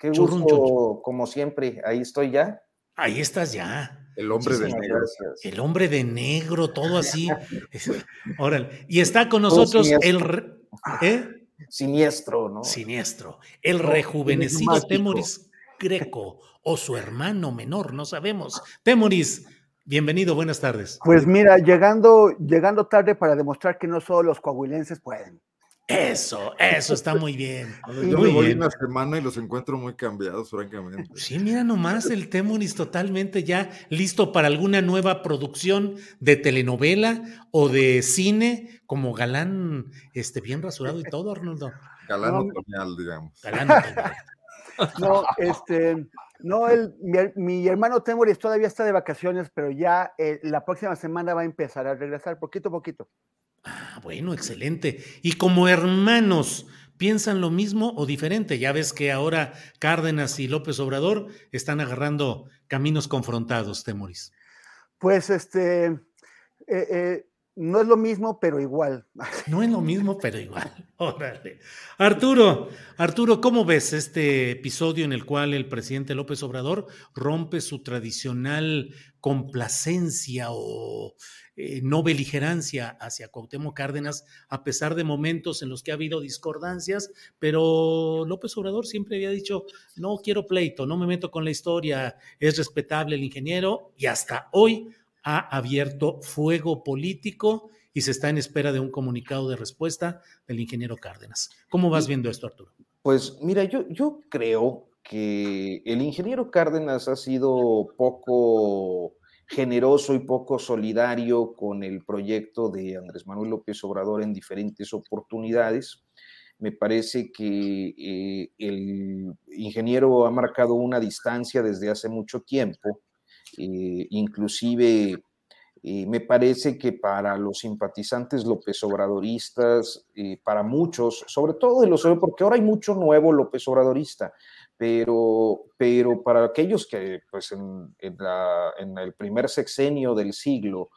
Qué gusto, como siempre. Ahí estoy ya. Ahí estás ya. El hombre de negro. El hombre de negro, todo así. [laughs] Órale. Y está con nosotros el... ¿eh? Siniestro, ¿no? Siniestro. El rejuvenecido Temoris Greco o su hermano menor, no sabemos. Temoris, bienvenido, buenas tardes. Pues mira, llegando, llegando tarde para demostrar que no solo los coahuilenses pueden. Eso, eso está muy bien. [laughs] Yo me voy una semana y los encuentro muy cambiados, francamente. Sí, mira nomás el Temoris totalmente ya listo para alguna nueva producción de telenovela o de cine, como galán, este, bien rasurado y todo, Arnoldo. Galán otoñal, digamos. Galán otoñal. [laughs] No, este, no, el, mi, hermano Temoris todavía está de vacaciones, pero ya eh, la próxima semana va a empezar a regresar, poquito a poquito. Ah, bueno, excelente. Y como hermanos, ¿piensan lo mismo o diferente? Ya ves que ahora Cárdenas y López Obrador están agarrando caminos confrontados, Temoris. Pues este, eh, eh, no es lo mismo, pero igual. [laughs] No es lo mismo, pero igual. [laughs] Órale. Arturo, Arturo, ¿cómo ves este episodio en el cual el presidente López Obrador rompe su tradicional complacencia o eh, no beligerancia hacia Cuauhtémoc Cárdenas, a pesar de momentos en los que ha habido discordancias, pero López Obrador siempre había dicho, no quiero pleito, no me meto con la historia, es respetable el ingeniero y hasta hoy ha abierto fuego político y se está en espera de un comunicado de respuesta del ingeniero Cárdenas. ¿Cómo vas viendo esto, Arturo? Pues mira, yo, yo creo que el ingeniero Cárdenas ha sido poco generoso y poco solidario con el proyecto de Andrés Manuel López Obrador en diferentes oportunidades. Me parece que eh, el ingeniero ha marcado una distancia desde hace mucho tiempo eh, inclusive eh, me parece que para los simpatizantes López Obradoristas, para muchos, sobre todo de los, porque ahora hay mucho nuevo López Obradorista, pero, pero para aquellos que pues en, el primer sexenio del siglo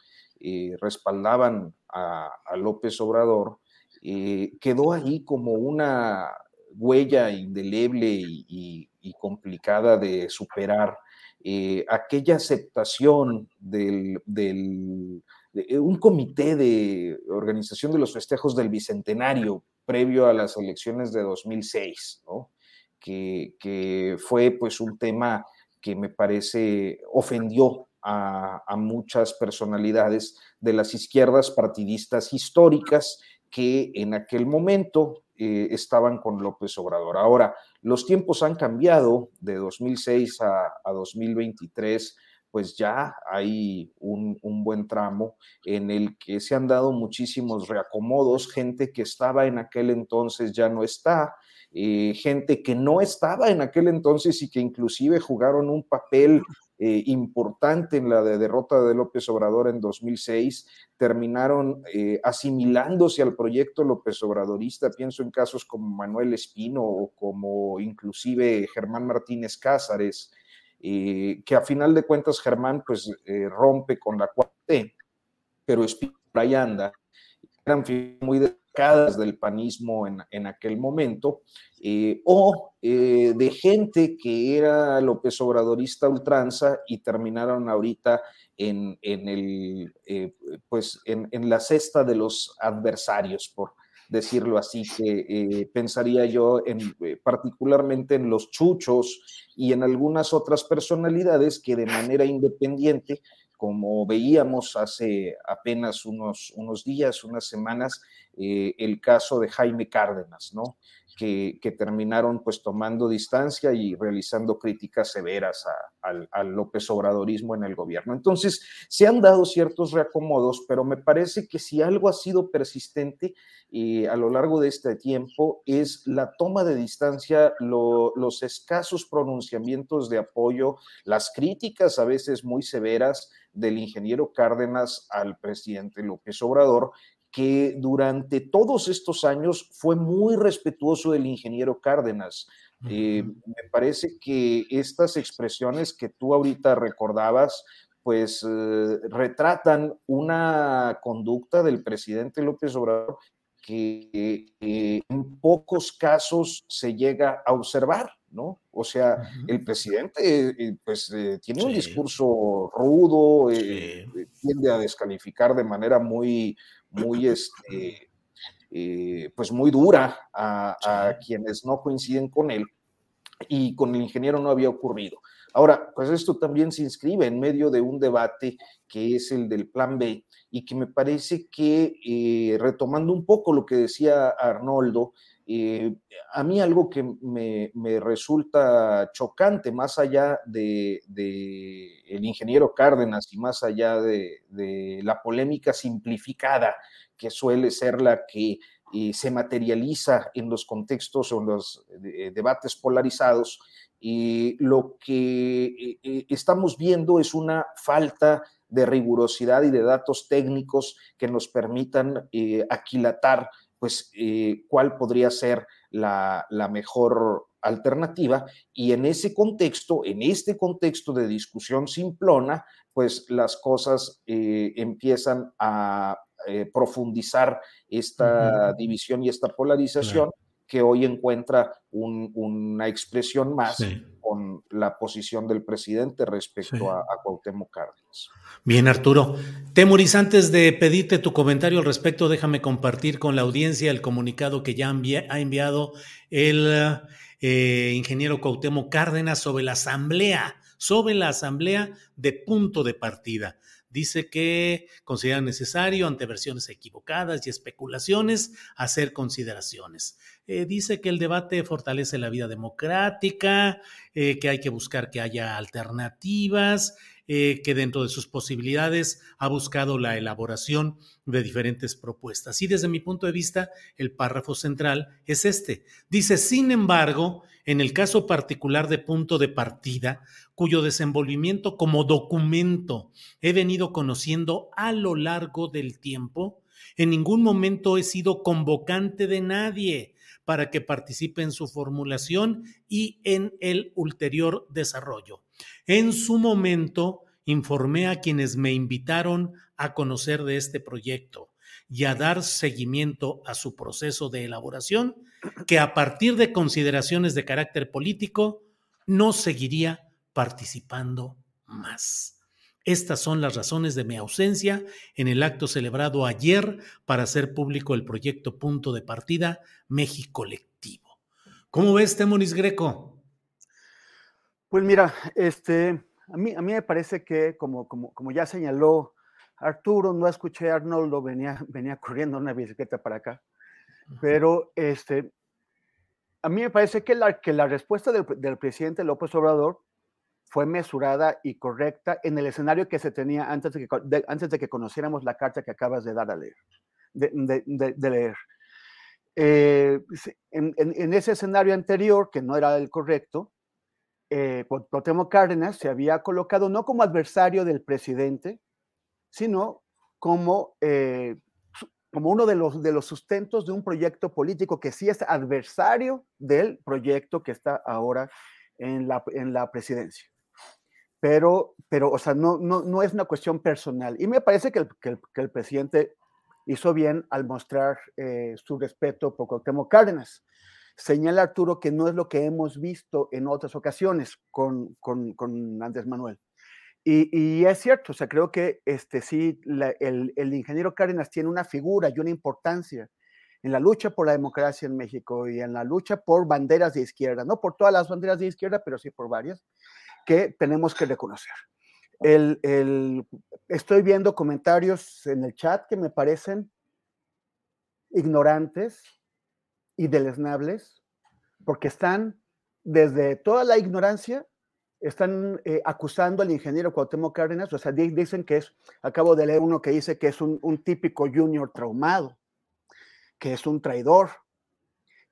respaldaban a, López Obrador, quedó ahí como una huella indeleble y complicada de superar eh, aquella aceptación del, de eh, un comité de organización de los festejos del Bicentenario previo a las elecciones de 2006, que, fue pues un tema que me parece ofendió a, muchas personalidades de las izquierdas partidistas históricas que en aquel momento eh, estaban con López Obrador. Ahora, los tiempos han cambiado de 2006 a, 2023 pues ya hay un, buen tramo en el que se han dado muchísimos reacomodos, gente que estaba en aquel entonces ya no está, eh, gente que no estaba en aquel entonces y que inclusive jugaron un papel eh, importante en la derrota de López Obrador en 2006, terminaron eh, asimilándose al proyecto López Obradorista. Pienso en casos como Manuel Espino o como inclusive Germán Martínez Cázares, eh, que a final de cuentas Germán pues rompe con la 4 pero Espino ahí anda. Eran muy del panismo en, aquel momento, eh, o eh, de gente que era López Obradorista ultranza y terminaron ahorita en, el, eh, pues en, la cesta de los adversarios, por decirlo así, que pensaría yo en, particularmente en los chuchos y en algunas otras personalidades que de manera independiente como veíamos hace apenas unos, unos días, unas semanas, eh, el caso de Jaime Cárdenas, ¿no? Que, terminaron pues tomando distancia y realizando críticas severas al, López Obradorismo en el gobierno. Entonces, se han dado ciertos reacomodos, pero me parece que si algo ha sido persistente eh, a lo largo de este tiempo es la toma de distancia, los escasos pronunciamientos de apoyo, las críticas a veces muy severas del ingeniero Cárdenas al presidente López Obrador, que durante todos estos años fue muy respetuoso del ingeniero Cárdenas. Eh, me parece que estas expresiones que tú ahorita recordabas, pues eh, retratan una conducta del presidente López Obrador que eh, en pocos casos se llega a observar, ¿no? O sea, el presidente pues tiene un discurso rudo, tiende a descalificar de manera muy, muy, este, eh, pues muy dura a, quienes no coinciden con él y con el ingeniero no había ocurrido. Ahora, pues esto también se inscribe en medio de un debate que es el del plan B y que me parece que, eh, retomando un poco lo que decía Arnoldo, eh, a mí algo que me, resulta chocante, más allá de, el ingeniero Cárdenas y más allá de, la polémica simplificada que suele ser la que se materializa en los contextos o en los debates polarizados, y lo que estamos viendo es una falta de rigurosidad y de datos técnicos que nos permitan eh, aquilatar pues eh, cuál podría ser la, mejor alternativa. Y en ese contexto, en este contexto de discusión simplona, pues las cosas eh, empiezan a profundizar esta división y esta polarización que hoy encuentra una expresión más con la posición del presidente respecto a, a, Cuauhtémoc Cárdenas. Bien, Arturo. Temoris, antes de pedirte tu comentario al respecto, déjame compartir con la audiencia el comunicado que ya ha enviado el eh, ingeniero Cuauhtémoc Cárdenas sobre la asamblea, sobre la asamblea de punto de partida dice que considera necesario, ante versiones equivocadas y especulaciones, hacer consideraciones. Eh, dice que el debate fortalece la vida democrática, eh, que hay que buscar que haya alternativas, eh, que dentro de sus posibilidades ha buscado la elaboración de diferentes propuestas. Y desde mi punto de vista, el párrafo central es este. Dice, sin embargo, en el caso particular de punto de partida, cuyo desenvolvimiento como documento he venido conociendo a lo largo del tiempo, en ningún momento he sido convocante de nadie para que participe en su formulación y en el ulterior desarrollo. En su momento, informé a quienes me invitaron a conocer de este proyecto y a dar seguimiento a su proceso de elaboración, que a partir de consideraciones de carácter político no seguiría participando más. Estas son las razones de mi ausencia en el acto celebrado ayer para hacer público el proyecto Punto de Partida México Colectivo. ¿Cómo ves, Temoris Greco? Pues mira, este, a mí, a mí me parece que, como, como, como ya señaló Arturo, no escuché a Arnoldo, venía, [laughs] venía corriendo una bicicleta para acá, pero este, a mí me parece que la, que la respuesta del, del presidente López Obrador fue mesurada y correcta en el escenario que se tenía antes de que, antes de que conociéramos la carta que acabas de dar a leer, de, de, leer. Eh, en, en, ese escenario anterior, que no era el correcto, eh, Cárdenas se había colocado no como adversario del presidente, sino como, eh, como uno de los, de los sustentos de un proyecto político que sí es adversario del proyecto que está ahora en la, en la presidencia pero, pero o sea, no, no, no es una cuestión personal. Y me parece que el, que el, presidente hizo bien al mostrar eh, su respeto por Cuauhtémoc Cárdenas. Señala Arturo que no es lo que hemos visto en otras ocasiones con, con, con Andrés Manuel. Y, es cierto, o sea, creo que este, sí, el, el, ingeniero Cárdenas tiene una figura y una importancia en la lucha por la democracia en México y en la lucha por banderas de izquierda, no por todas las banderas de izquierda, pero sí por varias, que tenemos que reconocer. El, estoy viendo comentarios en el chat que me parecen ignorantes y deleznables, porque están desde toda la ignorancia, están eh, acusando al ingeniero Cuauhtémoc Cárdenas, o sea, dicen que es, acabo de leer uno que dice que es un, un típico junior traumado, que es un traidor,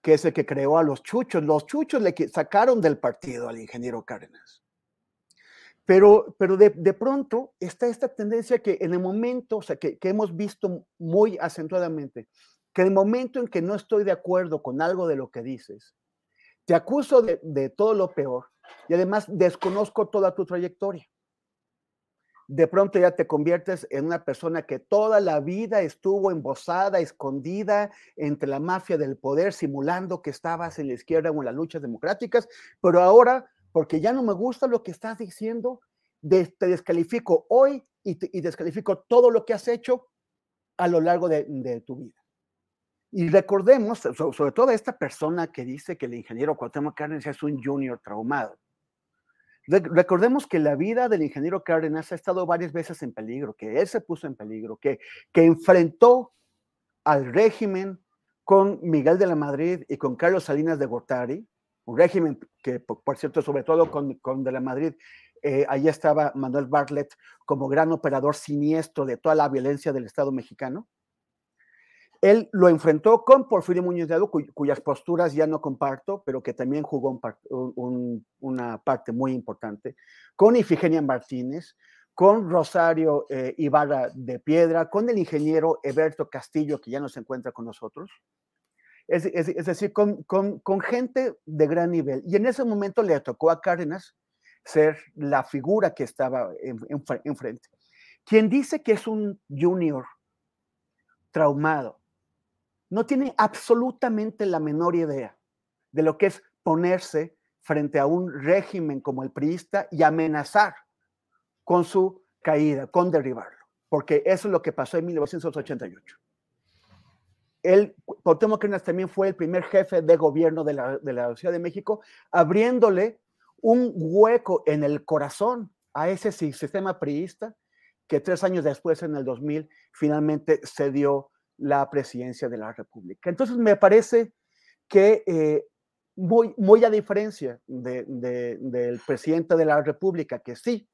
que es el que creó a los chuchos. Los chuchos le sacaron del partido al ingeniero Cárdenas. Pero, pero de, de, pronto está esta tendencia que en el momento, o sea, que, que, hemos visto muy acentuadamente, que en el momento en que no estoy de acuerdo con algo de lo que dices, te acuso de, de todo lo peor y además desconozco toda tu trayectoria. De pronto ya te conviertes en una persona que toda la vida estuvo embosada, escondida entre la mafia del poder, simulando que estabas en la izquierda o en las luchas democráticas, pero ahora porque ya no me gusta lo que estás diciendo, te descalifico hoy y, descalifico todo lo que has hecho a lo largo de, tu vida. Y recordemos, sobre todo esta persona que dice que el ingeniero Cuauhtémoc Cárdenas es un junior traumado. Recordemos que la vida del ingeniero Cárdenas ha estado varias veces en peligro, que él se puso en peligro, que, que enfrentó al régimen con Miguel de la Madrid y con Carlos Salinas de Gortari, un régimen que, por, cierto, sobre todo con, con de la Madrid, eh, ahí estaba Manuel Bartlett como gran operador siniestro de toda la violencia del Estado mexicano. Él lo enfrentó con Porfirio Muñoz Ledo, cuyas posturas ya no comparto, pero que también jugó una parte muy importante, con Ifigenia Martínez, con Rosario eh, Ibarra de Piedra, con el ingeniero Eberto Castillo, que ya no se encuentra con nosotros. Es, decir, con, gente de gran nivel. Y en ese momento le tocó a Cárdenas ser la figura que estaba enfrente. Quien dice que es un junior traumado, no tiene absolutamente la menor idea de lo que es ponerse frente a un régimen como el priista y amenazar con su caída, con derribarlo, porque eso es lo que pasó en 1988. Él, Cuauhtémoc Cárdenas también fue el primer jefe de gobierno de la, de la Ciudad de México, abriéndole un hueco en el corazón a ese sistema priista que tres años después, en el 2000, finalmente se dio la presidencia de la República. Entonces me parece que eh, muy, muy a diferencia del presidente de la República, que sí,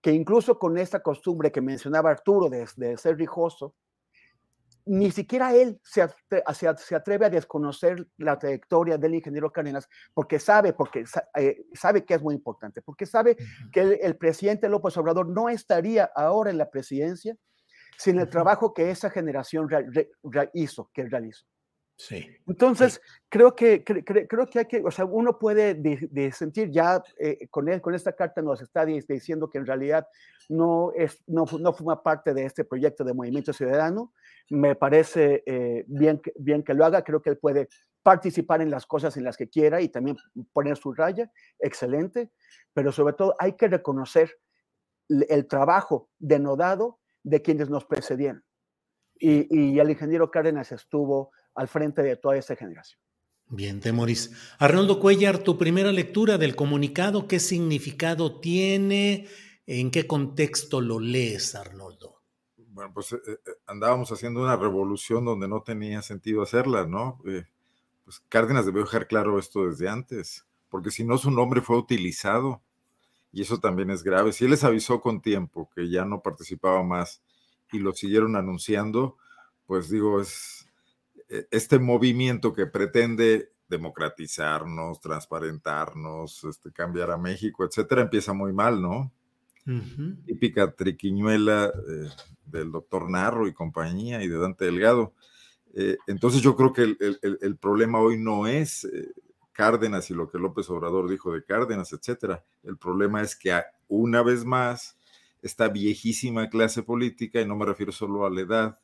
que incluso con esta costumbre que mencionaba Arturo de, de ser rijoso, ni siquiera él se, se, atreve a desconocer la trayectoria del ingeniero Cárdenas porque sabe, porque eh, sabe que es muy importante, porque sabe que el, presidente López Obrador no estaría ahora en la presidencia sin el trabajo que esa generación hizo, que realizó. Sí. Entonces, Creo, que, creo que hay que, o sea, uno puede de, sentir ya eh, con, él, con esta carta nos está diciendo que en realidad no, es, no, no forma parte de este proyecto de Movimiento Ciudadano. Me parece eh, bien, bien que lo haga, creo que él puede participar en las cosas en las que quiera y también poner su raya, excelente, pero sobre todo hay que reconocer el trabajo denodado de quienes nos precedieron. Y, el ingeniero Cárdenas estuvo al frente de toda esa generación. Bien, Temoris. Arnoldo Cuellar, tu primera lectura del comunicado, ¿qué significado tiene? ¿En qué contexto lo lees, Arnoldo? Bueno, pues eh, eh, andábamos haciendo una revolución donde no tenía sentido hacerla, ¿no? Eh, pues Cárdenas debió dejar claro esto desde antes, porque si no su nombre fue utilizado, y eso también es grave. Si él les avisó con tiempo que ya no participaba más y lo siguieron anunciando, pues digo, es e, este movimiento que pretende democratizarnos, transparentarnos, este, cambiar a México, etcétera, empieza muy mal, ¿no? Típica triquiñuela eh, del doctor Narro y compañía y de Dante Delgado. Eh, entonces yo creo que el, problema hoy no es eh, Cárdenas y lo que López Obrador dijo de Cárdenas, etcétera. El problema es que una vez más esta viejísima clase política, y no me refiero solo a la edad,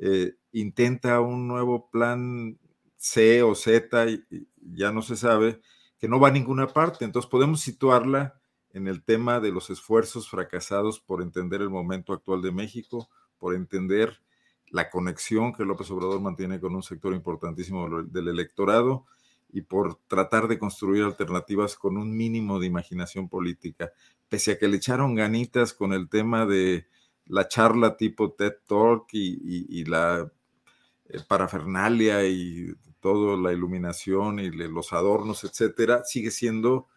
eh, intenta un nuevo plan C o Z, y, ya no se sabe, que no va a ninguna parte. Entonces podemos situarla en el tema de los esfuerzos fracasados por entender el momento actual de México, por entender la conexión que López Obrador mantiene con un sector importantísimo del electorado y por tratar de construir alternativas con un mínimo de imaginación política, pese a que le echaron ganitas con el tema de la charla tipo TED Talk y, la eh, parafernalia y toda la iluminación y los adornos, etcétera, sigue siendo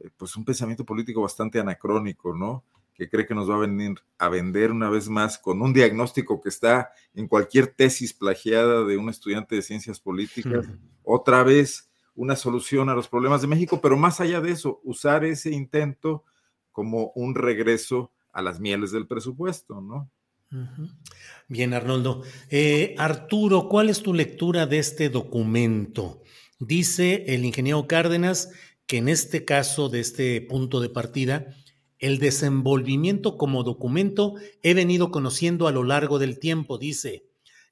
eh, pues un pensamiento político bastante anacrónico, ¿no? Que cree que nos va a venir a vender una vez más con un diagnóstico que está en cualquier tesis plagiada de un estudiante de ciencias políticas, [laughs] otra vez una solución a los problemas de México, pero más allá de eso, usar ese intento como un regreso a las mieles del presupuesto, ¿no? Bien, Arnoldo. Eh, Arturo, ¿cuál es tu lectura de este documento? Dice el ingeniero Cárdenas que en este caso, de este punto de partida, el desenvolvimiento como documento he venido conociendo a lo largo del tiempo, dice,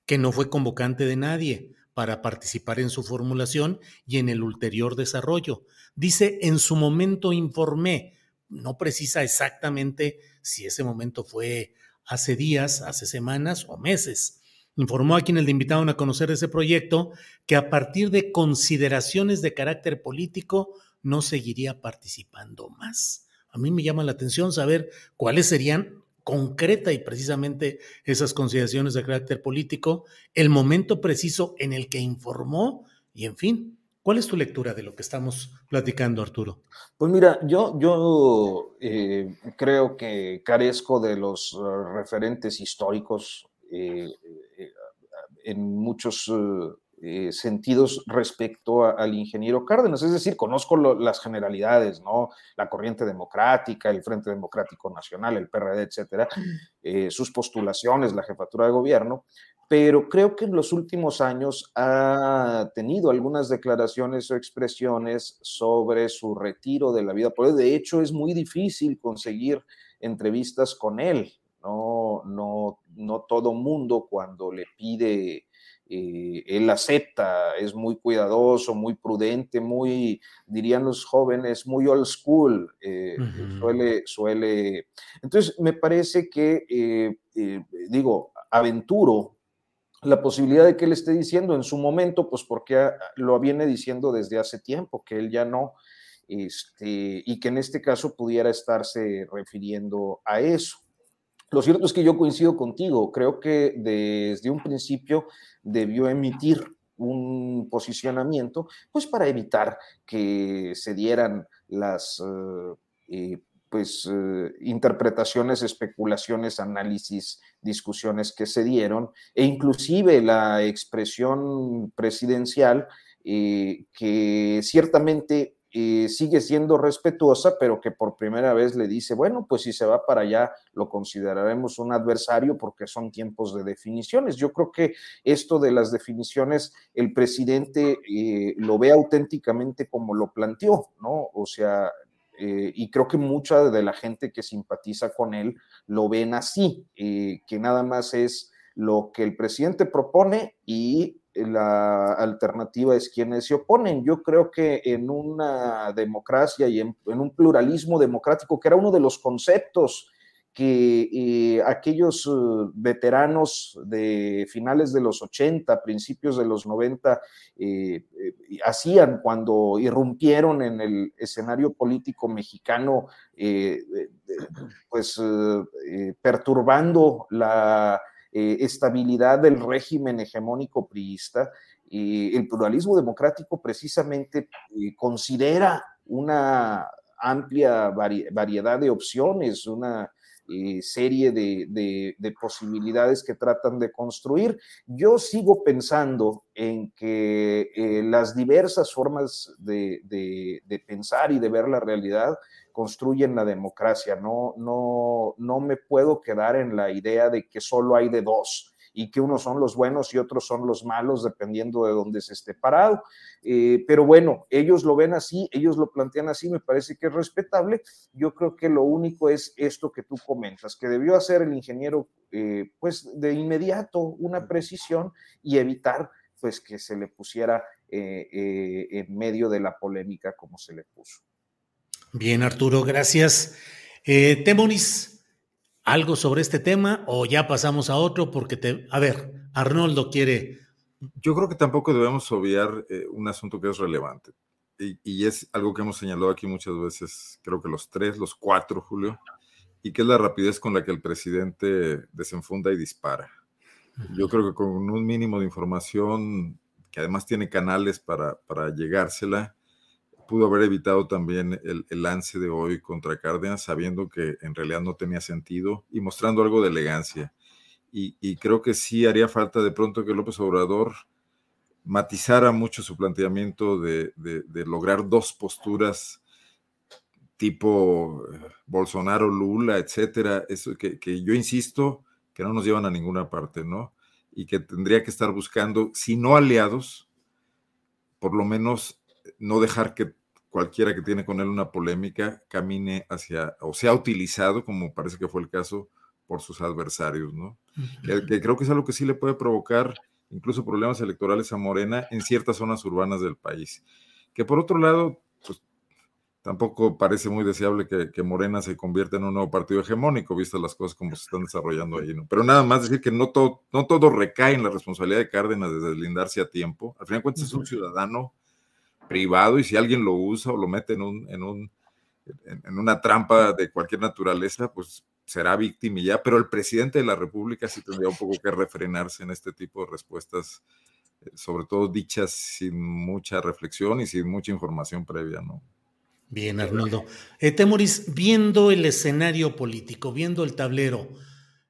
que no fue convocante de nadie, para participar en su formulación y en el ulterior desarrollo. Dice, en su momento informé, no precisa exactamente si ese momento fue hace días, hace semanas o meses. Informó a quienes le invitaron a conocer ese proyecto que a partir de consideraciones de carácter político no seguiría participando más. A mí me llama la atención saber cuáles serían concreta y precisamente esas consideraciones de carácter político, el momento preciso en el que informó y en fin. ¿Cuál es tu lectura de lo que estamos platicando, Arturo? Pues mira, yo, yo eh, creo que carezco de los eh, referentes históricos. Eh, en muchos sentidos respecto al ingeniero Cárdenas. Es decir, conozco las generalidades, ¿no? La corriente democrática, el Frente Democrático Nacional, el PRD, etcétera, eh, sus postulaciones, la jefatura de gobierno, pero creo que en los últimos años ha tenido algunas declaraciones o expresiones sobre su retiro de la vida política. De hecho, es muy difícil conseguir entrevistas con él. No, no, no todo mundo cuando le pide eh, él acepta, es muy cuidadoso, muy prudente, muy, dirían los jóvenes, muy old school, eh, suele, suele. Entonces, me parece que, eh, digo, aventuro la posibilidad de que él esté diciendo en su momento, pues porque lo viene diciendo desde hace tiempo, que él ya no, este, y que en este caso pudiera estarse refiriendo a eso. Lo cierto es que yo coincido contigo, creo que desde un principio debió emitir un posicionamiento, pues para evitar que se dieran las eh, eh, pues, eh, interpretaciones, especulaciones, análisis, discusiones que se dieron, e inclusive la expresión presidencial que ciertamente eh, sigue siendo respetuosa, pero que por primera vez le dice, bueno, pues si se va para allá, lo consideraremos un adversario porque son tiempos de definiciones. Yo creo que esto de las definiciones, el presidente eh, lo ve auténticamente como lo planteó, ¿no? O sea, eh, y creo que mucha de la gente que simpatiza con él lo ven así, que nada más es lo que el presidente propone y la alternativa es quienes se oponen. Yo creo que en una democracia y en, un pluralismo democrático, que era uno de los conceptos que eh, aquellos eh, veteranos de finales de los 80, principios de los 90, eh, hacían cuando irrumpieron en el escenario político mexicano, pues perturbando la eh, estabilidad del régimen hegemónico priista. el pluralismo democrático precisamente eh, considera una amplia variedad de opciones, una eh, serie de, posibilidades que tratan de construir. Yo sigo pensando en que las diversas formas de, pensar y de ver la realidad construyen la democracia. No, no, no me puedo quedar en la idea de que solo hay de dos y que unos son los buenos y otros son los malos, dependiendo de dónde se esté parado. Eh, pero bueno, ellos lo ven así, ellos lo plantean así, me parece que es respetable. Yo creo que lo único es esto que tú comentas, que debió hacer el ingeniero, eh, pues de inmediato una precisión y evitar pues que se le pusiera eh, en medio de la polémica como se le puso. Bien, Arturo, gracias. Eh, Temoris, ¿algo sobre este tema o ya pasamos a otro? Porque te. A ver, Arnoldo quiere. Yo creo que tampoco debemos obviar eh, un asunto que es relevante. Y, es algo que hemos señalado aquí muchas veces, creo que los tres, los cuatro, Julio, y que es la rapidez con la que el presidente desenfunda y dispara. Yo creo que con un mínimo de información, que además tiene canales para, para llegársela, pudo haber evitado también el, lance de hoy contra Cárdenas, sabiendo que en realidad no tenía sentido y mostrando algo de elegancia. Y, creo que sí haría falta de pronto que López Obrador matizara mucho su planteamiento de, lograr dos posturas tipo eh, Bolsonaro, Lula, etcétera, eso que, que, yo insisto que no nos llevan a ninguna parte, ¿no? Y que tendría que estar buscando, si no aliados, por lo menos no dejar que cualquiera que tiene con él una polémica camine hacia, o sea utilizado, como parece que fue el caso, por sus adversarios, ¿no? que, creo que es algo que sí le puede provocar incluso problemas electorales a Morena en ciertas zonas urbanas del país. Que por otro lado, pues tampoco parece muy deseable que, Morena se convierta en un nuevo partido hegemónico, vistas las cosas como se están desarrollando ahí, ¿no? Pero nada más decir que no todo, no todo recae en la responsabilidad de Cárdenas de deslindarse a tiempo. Al final de cuentas es un ciudadano privado y si alguien lo usa o lo mete en, un, en, un, en una trampa de cualquier naturaleza, pues será víctima y ya, pero el presidente de la República sí tendría un poco que refrenarse en este tipo de respuestas, eh, sobre todo dichas sin mucha reflexión y sin mucha información previa, ¿no? Bien, Arnoldo. Eh, Temoris, viendo el escenario político, viendo el tablero,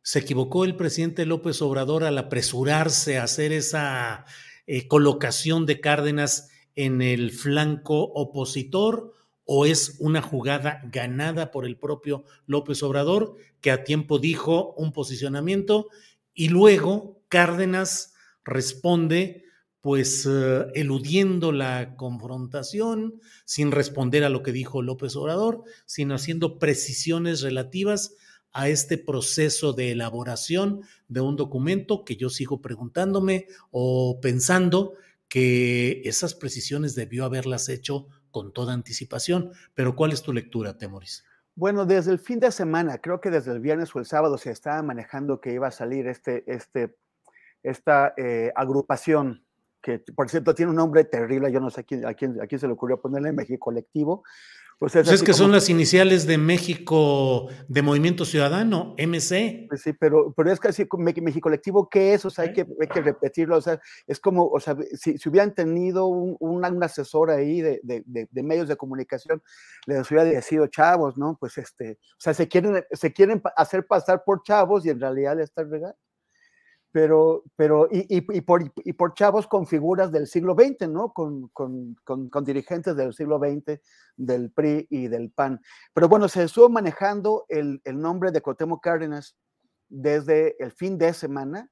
¿Se equivocó el presidente López Obrador al apresurarse a hacer esa eh, colocación de Cárdenas en el flanco opositor? ¿O es una jugada ganada por el propio López Obrador que a tiempo dijo un posicionamiento y luego Cárdenas responde pues eh, eludiendo la confrontación, sin responder a lo que dijo López Obrador, sino haciendo precisiones relativas a este proceso de elaboración de un documento que yo sigo preguntándome o pensando que esas precisiones debió haberlas hecho con toda anticipación. Pero ¿cuál es tu lectura, Temoris? Bueno, desde el fin de semana, creo que desde el viernes o el sábado se estaba manejando que iba a salir este, este, esta eh, agrupación, que por cierto tiene un nombre terrible, yo no sé a quién, a quién, a quién se le ocurrió ponerle México Colectivo, pues es, pues que son las iniciales de México de Movimiento Ciudadano, MC. Pues sí, pero, pero es casi México Colectivo, ¿qué es? O sea, hay que, hay que repetirlo. O sea, es como, o sea, si, si hubieran tenido un, un, asesor ahí de, de, de, medios de comunicación, les hubiera decidido chavos, ¿no? Pues este, o sea, se quieren, se quieren hacer pasar por chavos y en realidad están regando pero, pero y, y, por, y, por, chavos con figuras del siglo XX, ¿no? Con, con, con, dirigentes del siglo XX, del PRI y del PAN. Pero bueno, se estuvo manejando el, el nombre de Cotemo Cárdenas desde el fin de semana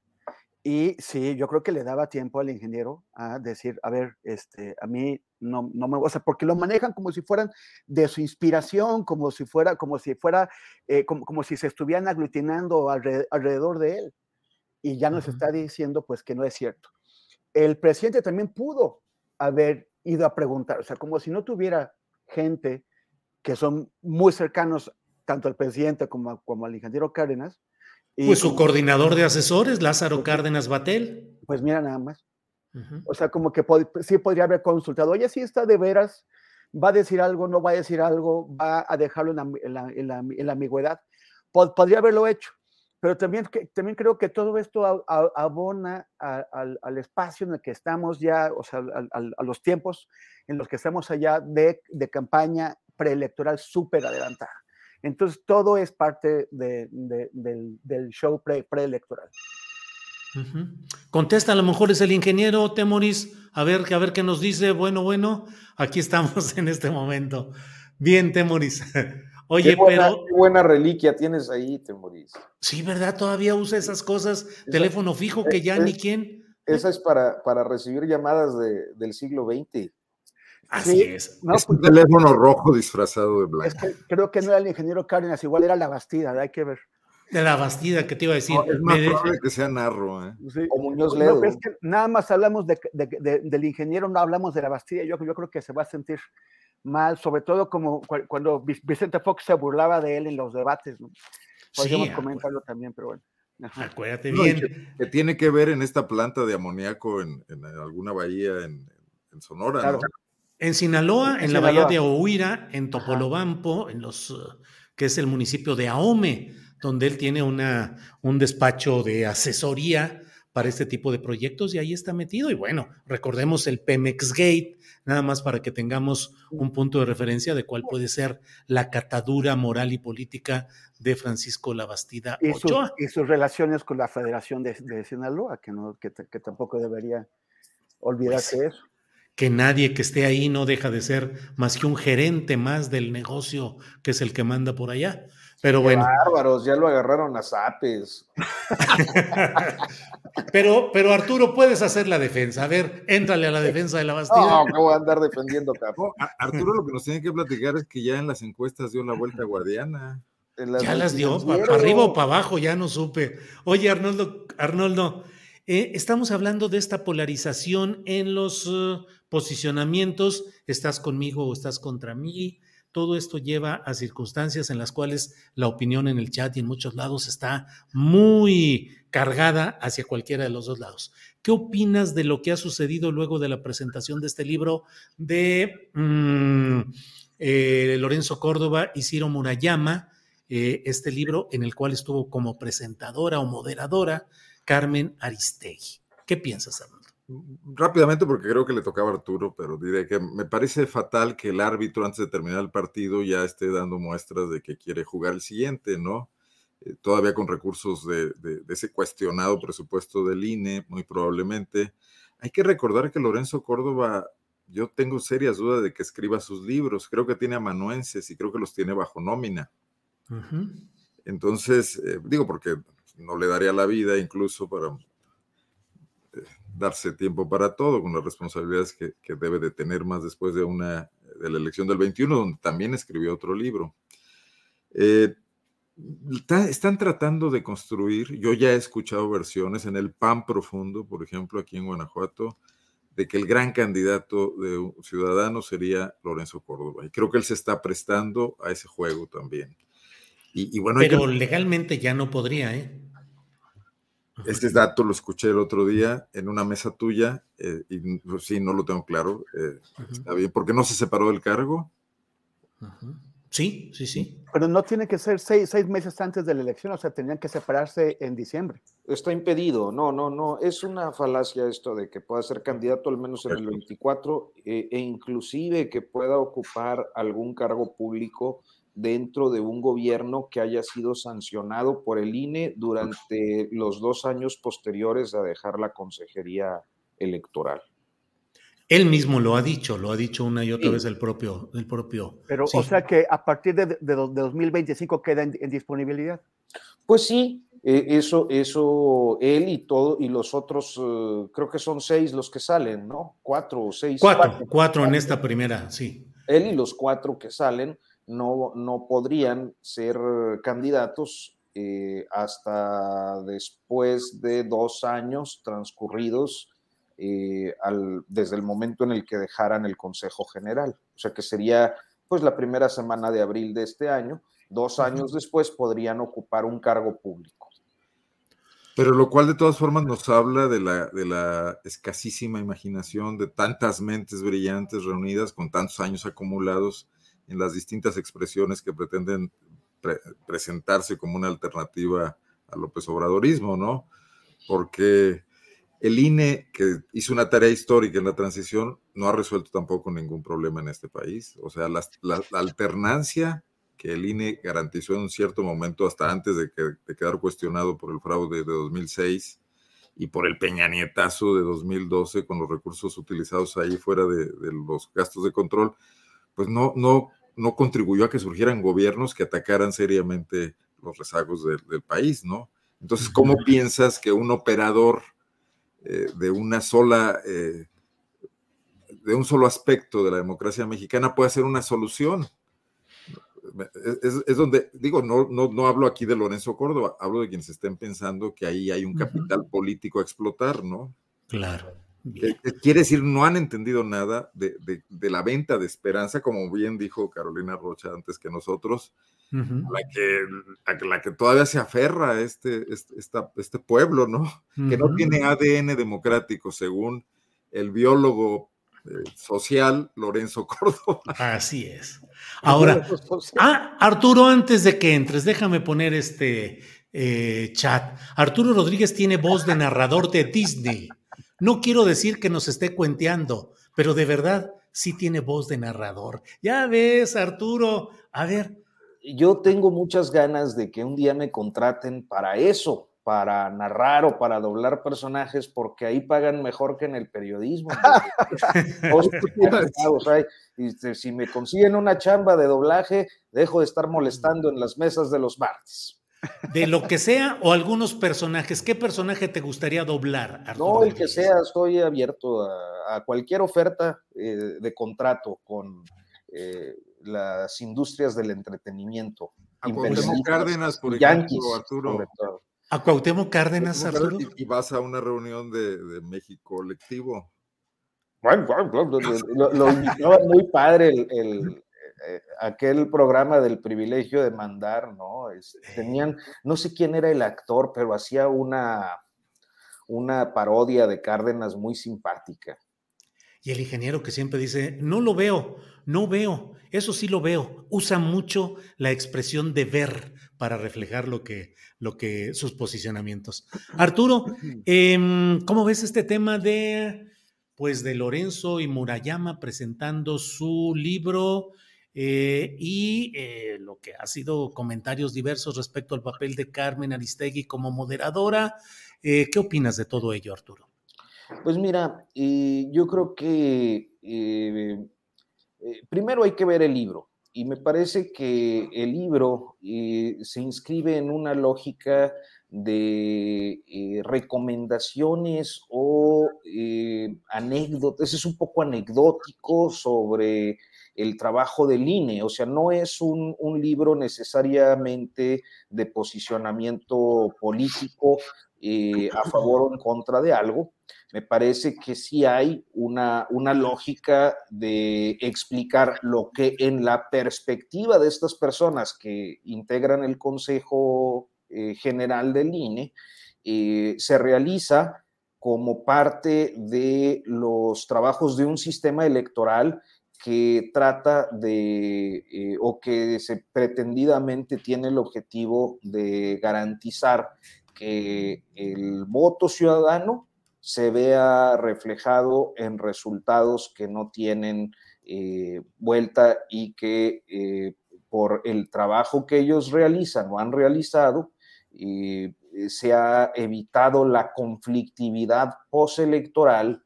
y sí, yo creo que le daba tiempo al ingeniero a decir, a ver, este, a mí no, no me, o porque lo manejan como si fueran de su inspiración, como si fuera, como si fuera, eh, como, como si se estuvieran aglutinando alrededor de él y ya nos está diciendo pues que no es cierto. El presidente también pudo haber ido a preguntar, o sea, como si no tuviera gente que son muy cercanos tanto al presidente como, como al ingeniero Cárdenas. Y pues su coordinador de asesores, Lázaro pues Cárdenas Batel. Pues mira nada más. O sea, como que sí podría haber consultado, oye, si está de veras, va a decir algo, no va a decir algo, va a dejarlo en la, en la, en la ambigüedad. podría haberlo hecho pero también, también creo que todo esto abona al, espacio en el que estamos ya, o sea, a, los tiempos en los que estamos allá de, campaña preelectoral súper adelantada. Entonces, todo es parte del, show preelectoral. Contesta, a lo mejor es el ingeniero Temoris, a ver, a ver qué nos dice. Bueno, bueno, aquí estamos [laughs] en este momento. Bien, Temoris. Oye, pero. Qué buena reliquia tienes ahí, te morís. Sí, ¿verdad? Todavía usa esas cosas. teléfono fijo que ya ni quién. Esa es para, para recibir llamadas de, del siglo XX. Así es. es pues un teléfono rojo disfrazado de blanco. Es que creo que no era el ingeniero Cárdenas, igual era la Bastida, hay que ver. De la Bastida, ¿qué te iba a decir? es más probable que sea Narro. ¿eh? O Muñoz Ledo. es que nada más hablamos de, de, del ingeniero, no hablamos de la Bastida. Yo, yo creo que se va a sentir mal, sobre todo como cuando Vicente Fox se burlaba de él en los debates. ¿no? Podríamos comentarlo también, pero bueno. Acuérdate bien. que, tiene que ver en esta planta de amoníaco en, alguna bahía en, Sonora. ¿no? En Sinaloa, en, la bahía de Ohuira, en Topolobampo, en los, que es el municipio de Ahome, donde él tiene una, un despacho de asesoría para este tipo de proyectos y ahí está metido. Y bueno, recordemos el Pemex Gate, nada más para que tengamos un punto de referencia de cuál puede ser la catadura moral y política de Francisco Labastida y Ochoa. y sus relaciones con la Federación de, Sinaloa, que, no, que, tampoco debería olvidarse pues, eso. Que nadie que esté ahí no deja de ser más que un gerente más del negocio que es el que manda por allá. Pero bueno. Bárbaros, ya lo agarraron a zapes. [laughs] pero, pero Arturo, puedes hacer la defensa. A ver, éntrale a la defensa de la Bastida. No, no voy a andar defendiendo, capo. Arturo lo que nos tiene que platicar es que ya en las encuestas dio la vuelta guardiana. ya las dio, para arriba o para abajo, ya no supe. Oye, Arnoldo, Arnoldo, eh, estamos hablando de esta polarización en los uh, posicionamientos. ¿Estás conmigo o estás contra mí? Todo esto lleva a circunstancias en las cuales la opinión en el chat y en muchos lados está muy cargada hacia cualquiera de los dos lados. ¿Qué opinas de lo que ha sucedido luego de la presentación de este libro de mm, eh, Lorenzo Córdoba y Ciro Murayama? Eh, este libro en el cual estuvo como presentadora o moderadora Carmen Aristegui. ¿Qué piensas, Arnoldo? Rápidamente porque creo que le tocaba a Arturo, pero diré que me parece fatal que el árbitro antes de terminar el partido ya esté dando muestras de que quiere jugar el siguiente, ¿no? eh, todavía con recursos de, ese cuestionado presupuesto del INE, muy probablemente. Hay que recordar que Lorenzo Córdoba, yo tengo serias dudas de que escriba sus libros, creo que tiene amanuenses y creo que los tiene bajo nómina. Entonces, eh, digo, porque no le daría la vida incluso para darse tiempo para todo, con las responsabilidades que, debe de tener más después de una de la elección del 21, donde también escribió otro libro. Eh, están tratando de construir, yo ya he escuchado versiones en el PAN profundo, por ejemplo, aquí en Guanajuato, de que el gran candidato de ciudadano sería Lorenzo Córdoba. Y creo que él se está prestando a ese juego también. Y, bueno, Pero legalmente ya no podría, ¿eh? Este dato lo escuché el otro día en una mesa tuya eh, y pues, sí, no lo tengo claro. Eh, está bien, porque no se separó del cargo. Sí, sí, sí. Pero no tiene que ser seis, seis, meses antes de la elección, o sea, tenían que separarse en diciembre. Está impedido, no, no, no. Es una falacia esto de que pueda ser candidato al menos en el 24 eh, e inclusive que pueda ocupar algún cargo público dentro de un gobierno que haya sido sancionado por el INE durante los dos años posteriores a dejar la consejería electoral. Él mismo lo ha dicho, lo ha dicho una y otra vez el propio, el propio. Pero, o sea que a partir de, 2025 queda en, disponibilidad. Pues sí, e, eso, eso, él y todo, y los otros, eh, creo que son seis los que salen, ¿no? Cuatro o seis. cuatro, cuatro en esta primera, sí. Él y los cuatro que salen no, no podrían ser candidatos eh, hasta después de dos años transcurridos eh, desde el momento en el que dejaran el Consejo General. O sea que sería pues la primera semana de abril de este año. Dos años después podrían ocupar un cargo público. Pero lo cual de todas formas nos habla de la, de la escasísima imaginación de tantas mentes brillantes reunidas con tantos años acumulados en las distintas expresiones que pretenden presentarse como una alternativa al López Obradorismo, ¿no? Porque el INE, que hizo una tarea histórica en la transición, no ha resuelto tampoco ningún problema en este país. O sea, la, alternancia que el INE garantizó en un cierto momento, hasta antes de, que, quedar cuestionado por el fraude de 2006 y por el peñanietazo de 2012 con los recursos utilizados ahí fuera de, de los gastos de control, pues no, no no contribuyó a que surgieran gobiernos que atacaran seriamente los rezagos del país, ¿no? Entonces, ¿cómo piensas que un operador eh, de una sola, eh, de un solo aspecto de la democracia mexicana puede ser una solución? Es, donde, digo, no, no, no hablo aquí de Lorenzo Córdoba, hablo de quienes estén pensando que ahí hay un capital político a explotar, ¿no? Claro. Quiere decir, no han entendido nada de, la venta de esperanza, como bien dijo Carolina Rocha antes que nosotros, la, que, la que todavía se aferra a este, este, este pueblo, ¿no? Que no tiene ADN democrático, según el biólogo eh, social Lorenzo [laughs] Córdoba. Así es. Ahora, ah, Arturo, antes de que entres, déjame poner este eh, chat. Arturo Rodríguez tiene voz de narrador de Disney. No quiero decir que nos esté cuenteando, pero de verdad sí tiene voz de narrador. Ya ves, Arturo, a ver. Yo tengo muchas ganas de que un día me contraten para eso, para narrar o para doblar personajes, porque ahí pagan mejor que en el periodismo. [laughs] si me consiguen una chamba de doblaje, dejo de estar molestando en las mesas de los martes. De lo que sea o algunos personajes. ¿Qué personaje te gustaría doblar? no, el que sea, estoy abierto a, cualquier oferta eh, de contrato con eh, las industrias del entretenimiento. A Cuauhtémoc Cárdenas, por ejemplo, Arturo. A Cuauhtémoc Cárdenas, Arturo. Y, vas a una reunión de, México colectivo. Bueno, lo, lo, muy padre el, eh, aquel programa del privilegio de mandar, ¿no? tenían, no sé quién era el actor, pero hacía una, una parodia de Cárdenas muy simpática. Y el ingeniero que siempre dice, no lo veo, no veo, eso sí lo veo. Usa mucho la expresión de ver para reflejar lo que, lo que, sus posicionamientos. Arturo, em, ¿cómo ves este tema de, pues, de Lorenzo y Murayama presentando su libro eh, y eh, lo que ha sido comentarios diversos respecto al papel de Carmen Aristegui como moderadora. ¿Qué opinas de todo ello, Arturo? Pues mira, yo creo que primero hay que ver el libro y me parece que el libro se inscribe en una lógica de eh, recomendaciones o eh, anécdotas, es un poco anecdótico sobre el trabajo del INE, o sea, no es un, libro necesariamente de posicionamiento político eh, a favor o en contra de algo. Me parece que sí hay una, una lógica de explicar lo que en la perspectiva de estas personas que integran el Consejo eh, general del INE, eh, se realiza como parte de los trabajos de un sistema electoral que trata de, eh, o que pretendidamente tiene el objetivo de garantizar que el voto ciudadano se vea reflejado en resultados que no tienen vuelta y que por el trabajo que ellos realizan o han realizado, eh, se ha evitado la conflictividad postelectoral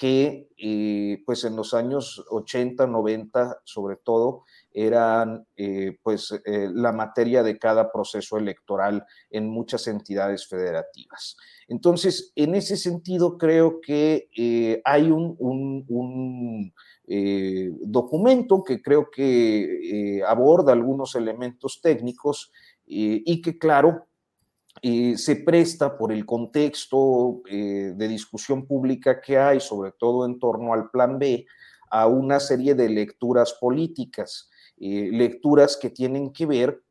que eh, pues en los años 80, 90 sobre todo eran eh, pues la materia de cada proceso electoral en muchas entidades federativas. Entonces, en ese sentido creo que hay un, documento que creo que aborda algunos elementos técnicos y que claro, eh, se presta por el contexto eh, de discusión pública que hay, sobre todo en torno al Plan B, a una serie de lecturas políticas, eh, lecturas que tienen que ver,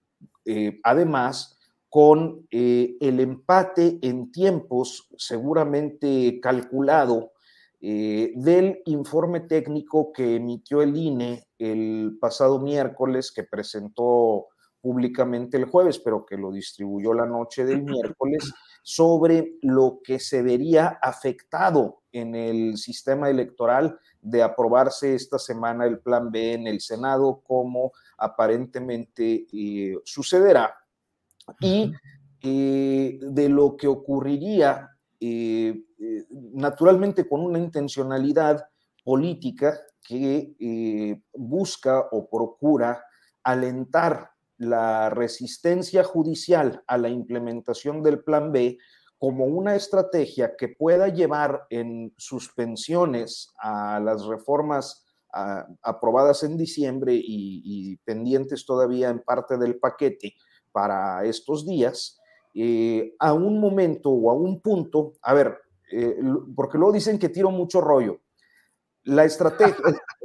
además, con el empate en tiempos seguramente calculado del informe técnico que emitió el INE el pasado miércoles, que presentó públicamente el jueves, pero que lo distribuyó la noche del miércoles, sobre lo que se vería afectado en el sistema electoral de aprobarse esta semana el plan B en el Senado, como aparentemente eh, sucederá, y eh, de lo que ocurriría eh, naturalmente con una intencionalidad política que busca o procura alentar la resistencia judicial a la implementación del Plan B como una estrategia que pueda llevar en suspensiones a las reformas aprobadas en diciembre y, pendientes todavía en parte del paquete para estos días, eh, a un momento o a un punto, a ver, eh, porque luego dicen que tiro mucho rollo. La estrategia,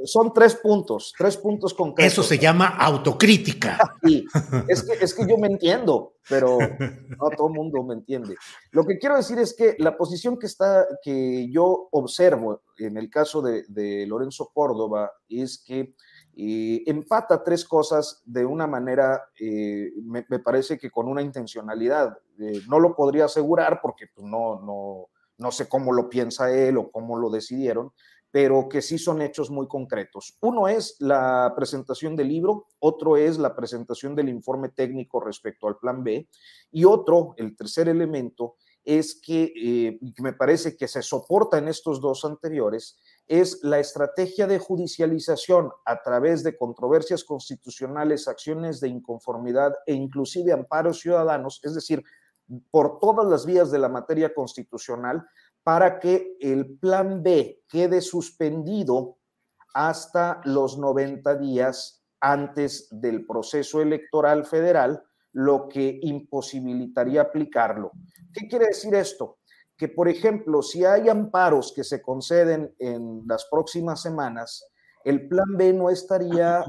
son tres puntos, tres puntos concretos. Eso se llama autocrítica. Sí, es que, es que yo me entiendo, pero no todo el mundo me entiende. Lo que quiero decir es que la posición que, está, que yo observo en el caso de, Lorenzo Córdoba es que eh, empata tres cosas de una manera, eh, me, parece que con una intencionalidad. Eh, no lo podría asegurar porque pues, no, no, no sé cómo lo piensa él o cómo lo decidieron, pero que sí son hechos muy concretos. Uno es la presentación del libro, otro es la presentación del informe técnico respecto al plan B, y otro, el tercer elemento, es que, eh, me parece que se soporta en estos dos anteriores, es la estrategia de judicialización a través de controversias constitucionales, acciones de inconformidad e inclusive amparos ciudadanos, es decir, por todas las vías de la materia constitucional, para que el plan B quede suspendido hasta los 90 días antes del proceso electoral federal, lo que imposibilitaría aplicarlo. ¿Qué quiere decir esto? Que, por ejemplo, si hay amparos que se conceden en las próximas semanas, el plan B no estaría,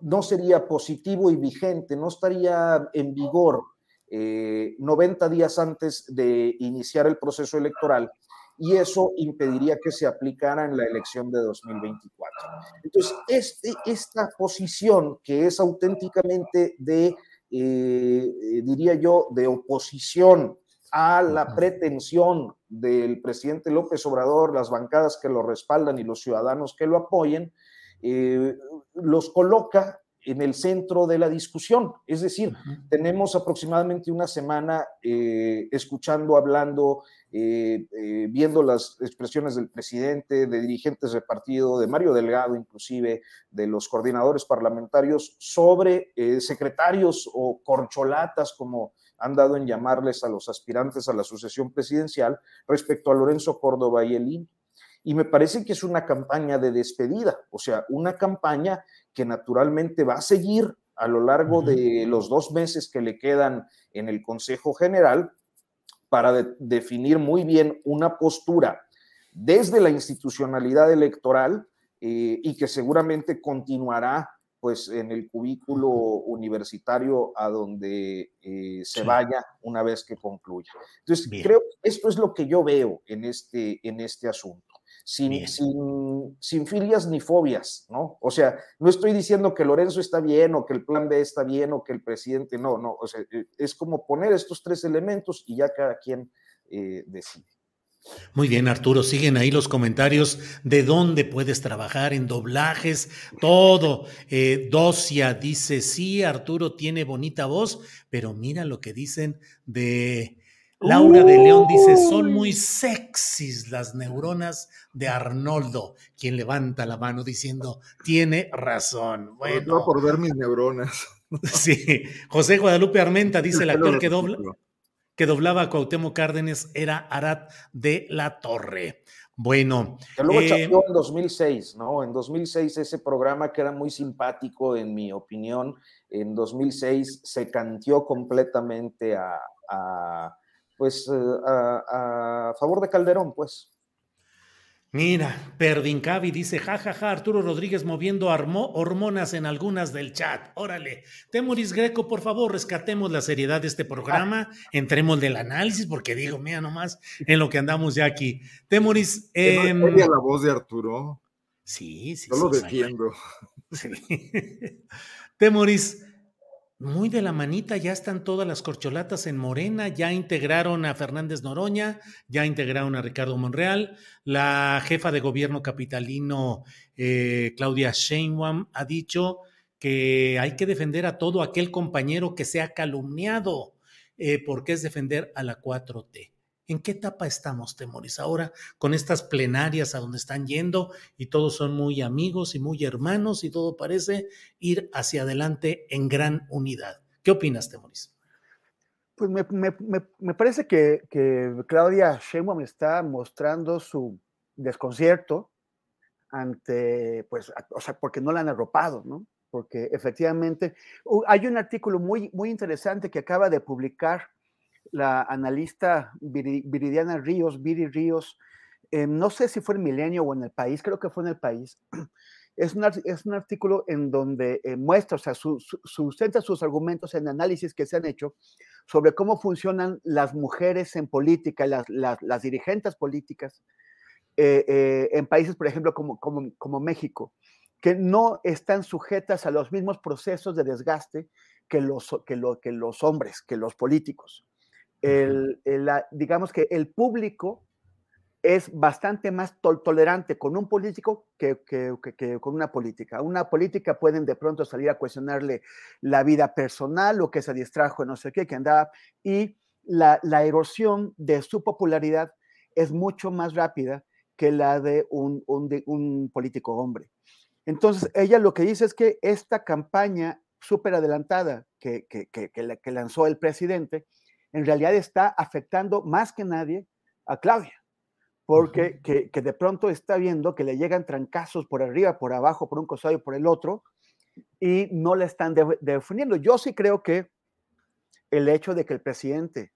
no sería positivo y vigente, no estaría en vigor 90 eh, días antes de iniciar el proceso electoral y eso impediría que se aplicara en la elección de 2024. Entonces, este, esta posición que es auténticamente de, eh, diría yo, de oposición a la pretensión del presidente López Obrador, las bancadas que lo respaldan y los ciudadanos que lo apoyen, los coloca en el centro de la discusión. Es decir, tenemos aproximadamente una semana eh, escuchando, hablando, eh, eh, viendo las expresiones del presidente, de dirigentes de partido, de Mario Delgado inclusive, de los coordinadores parlamentarios, sobre secretarios o corcholatas, como han dado en llamarles a los aspirantes a la sucesión presidencial, respecto a Lorenzo Córdoba y el y me parece que es una campaña de despedida, o sea, una campaña que naturalmente va a seguir a lo largo de los dos meses que le quedan en el Consejo General para definir muy bien una postura desde la institucionalidad electoral eh, y que seguramente continuará pues en el cubículo universitario a donde eh, se vaya una vez que concluya. Entonces, creo que esto es lo que yo veo en este, en este asunto sin, sin, filias ni fobias, ¿no? O sea, no estoy diciendo que Lorenzo está bien o que el plan B está bien o que el presidente no, no, o sea, eh, es como poner estos tres elementos y ya cada quien eh, decide. Muy bien, Arturo, siguen ahí los comentarios de dónde puedes trabajar en doblajes, todo. Eh, Docia dice, sí, Arturo tiene bonita voz, pero mira lo que dicen de Laura de León dice, son muy sexys las neuronas de Arnoldo, quien levanta la mano diciendo, tiene razón. Bueno, por ver mis neuronas. [laughs] Sí, José Guadalupe Armenta dice, el actor que, dobla, que doblaba a Cuauhtémoc Cárdenas era Arat de la Torre. Bueno. Que luego eh, en 2006, ¿no? En 2006 ese programa que era muy simpático, en mi opinión, en 2006 se canteó completamente a pues eh, a, favor de Calderón, pues. Mira, Perdincavi dice, jajaja, ja, ja, Arturo Rodríguez moviendo hormonas en algunas del chat. Órale, Temoris Greco, por favor, rescatemos la seriedad de este programa, entremos del análisis, porque digo, mira nomás en lo que andamos ya aquí. Temoris. Eh, la voz de Arturo? Sí, sí. Yo lo defiendo. Sí. [laughs] Temoris, muy de la manita, ya están todas las corcholatas en Morena, ya integraron a Fernández Noroña, ya integraron a Ricardo Monreal, la jefa de gobierno capitalino eh, Claudia Sheinbaum ha dicho que hay que defender a todo aquel compañero que sea calumniado, eh, porque es defender a la 4T. ¿En qué etapa estamos, Temoris? Ahora con estas plenarias a donde están yendo y todos son muy amigos y muy hermanos y todo parece ir hacia adelante en gran unidad. ¿Qué opinas, Temoris? Pues me, parece que, Claudia Sheinbaum está mostrando su desconcierto ante, pues, o sea, porque no la han arropado, ¿no? Porque efectivamente hay un artículo muy, muy interesante que acaba de publicar la analista Viridiana Ríos, Viri Ríos, eh, no sé si fue en Milenio o en el país, creo que fue en el país. [clears throat] Es un, es un artículo en donde eh, muestra, o sea, sustenta sus argumentos en análisis que se han hecho sobre cómo funcionan las mujeres en política, las, las, dirigentes políticas eh, en países, por ejemplo, como, como, como México, que no están sujetas a los mismos procesos de desgaste que los, que, lo, que los hombres, que los políticos el, digamos que el público es bastante más tolerante con un político que, con una política. Una política pueden de pronto salir a cuestionarle la vida personal o que se distrajo, no sé qué, que andaba, y la, erosión de su popularidad es mucho más rápida que la de un, un político hombre. Entonces, ella lo que dice es que esta campaña súper adelantada que, que lanzó el presidente, en realidad está afectando más que nadie a Claudia, porque que, de pronto está viendo que le llegan trancazos por arriba, por abajo, por un costado y por el otro, y no le están defendiendo. Yo sí creo que el hecho de que el presidente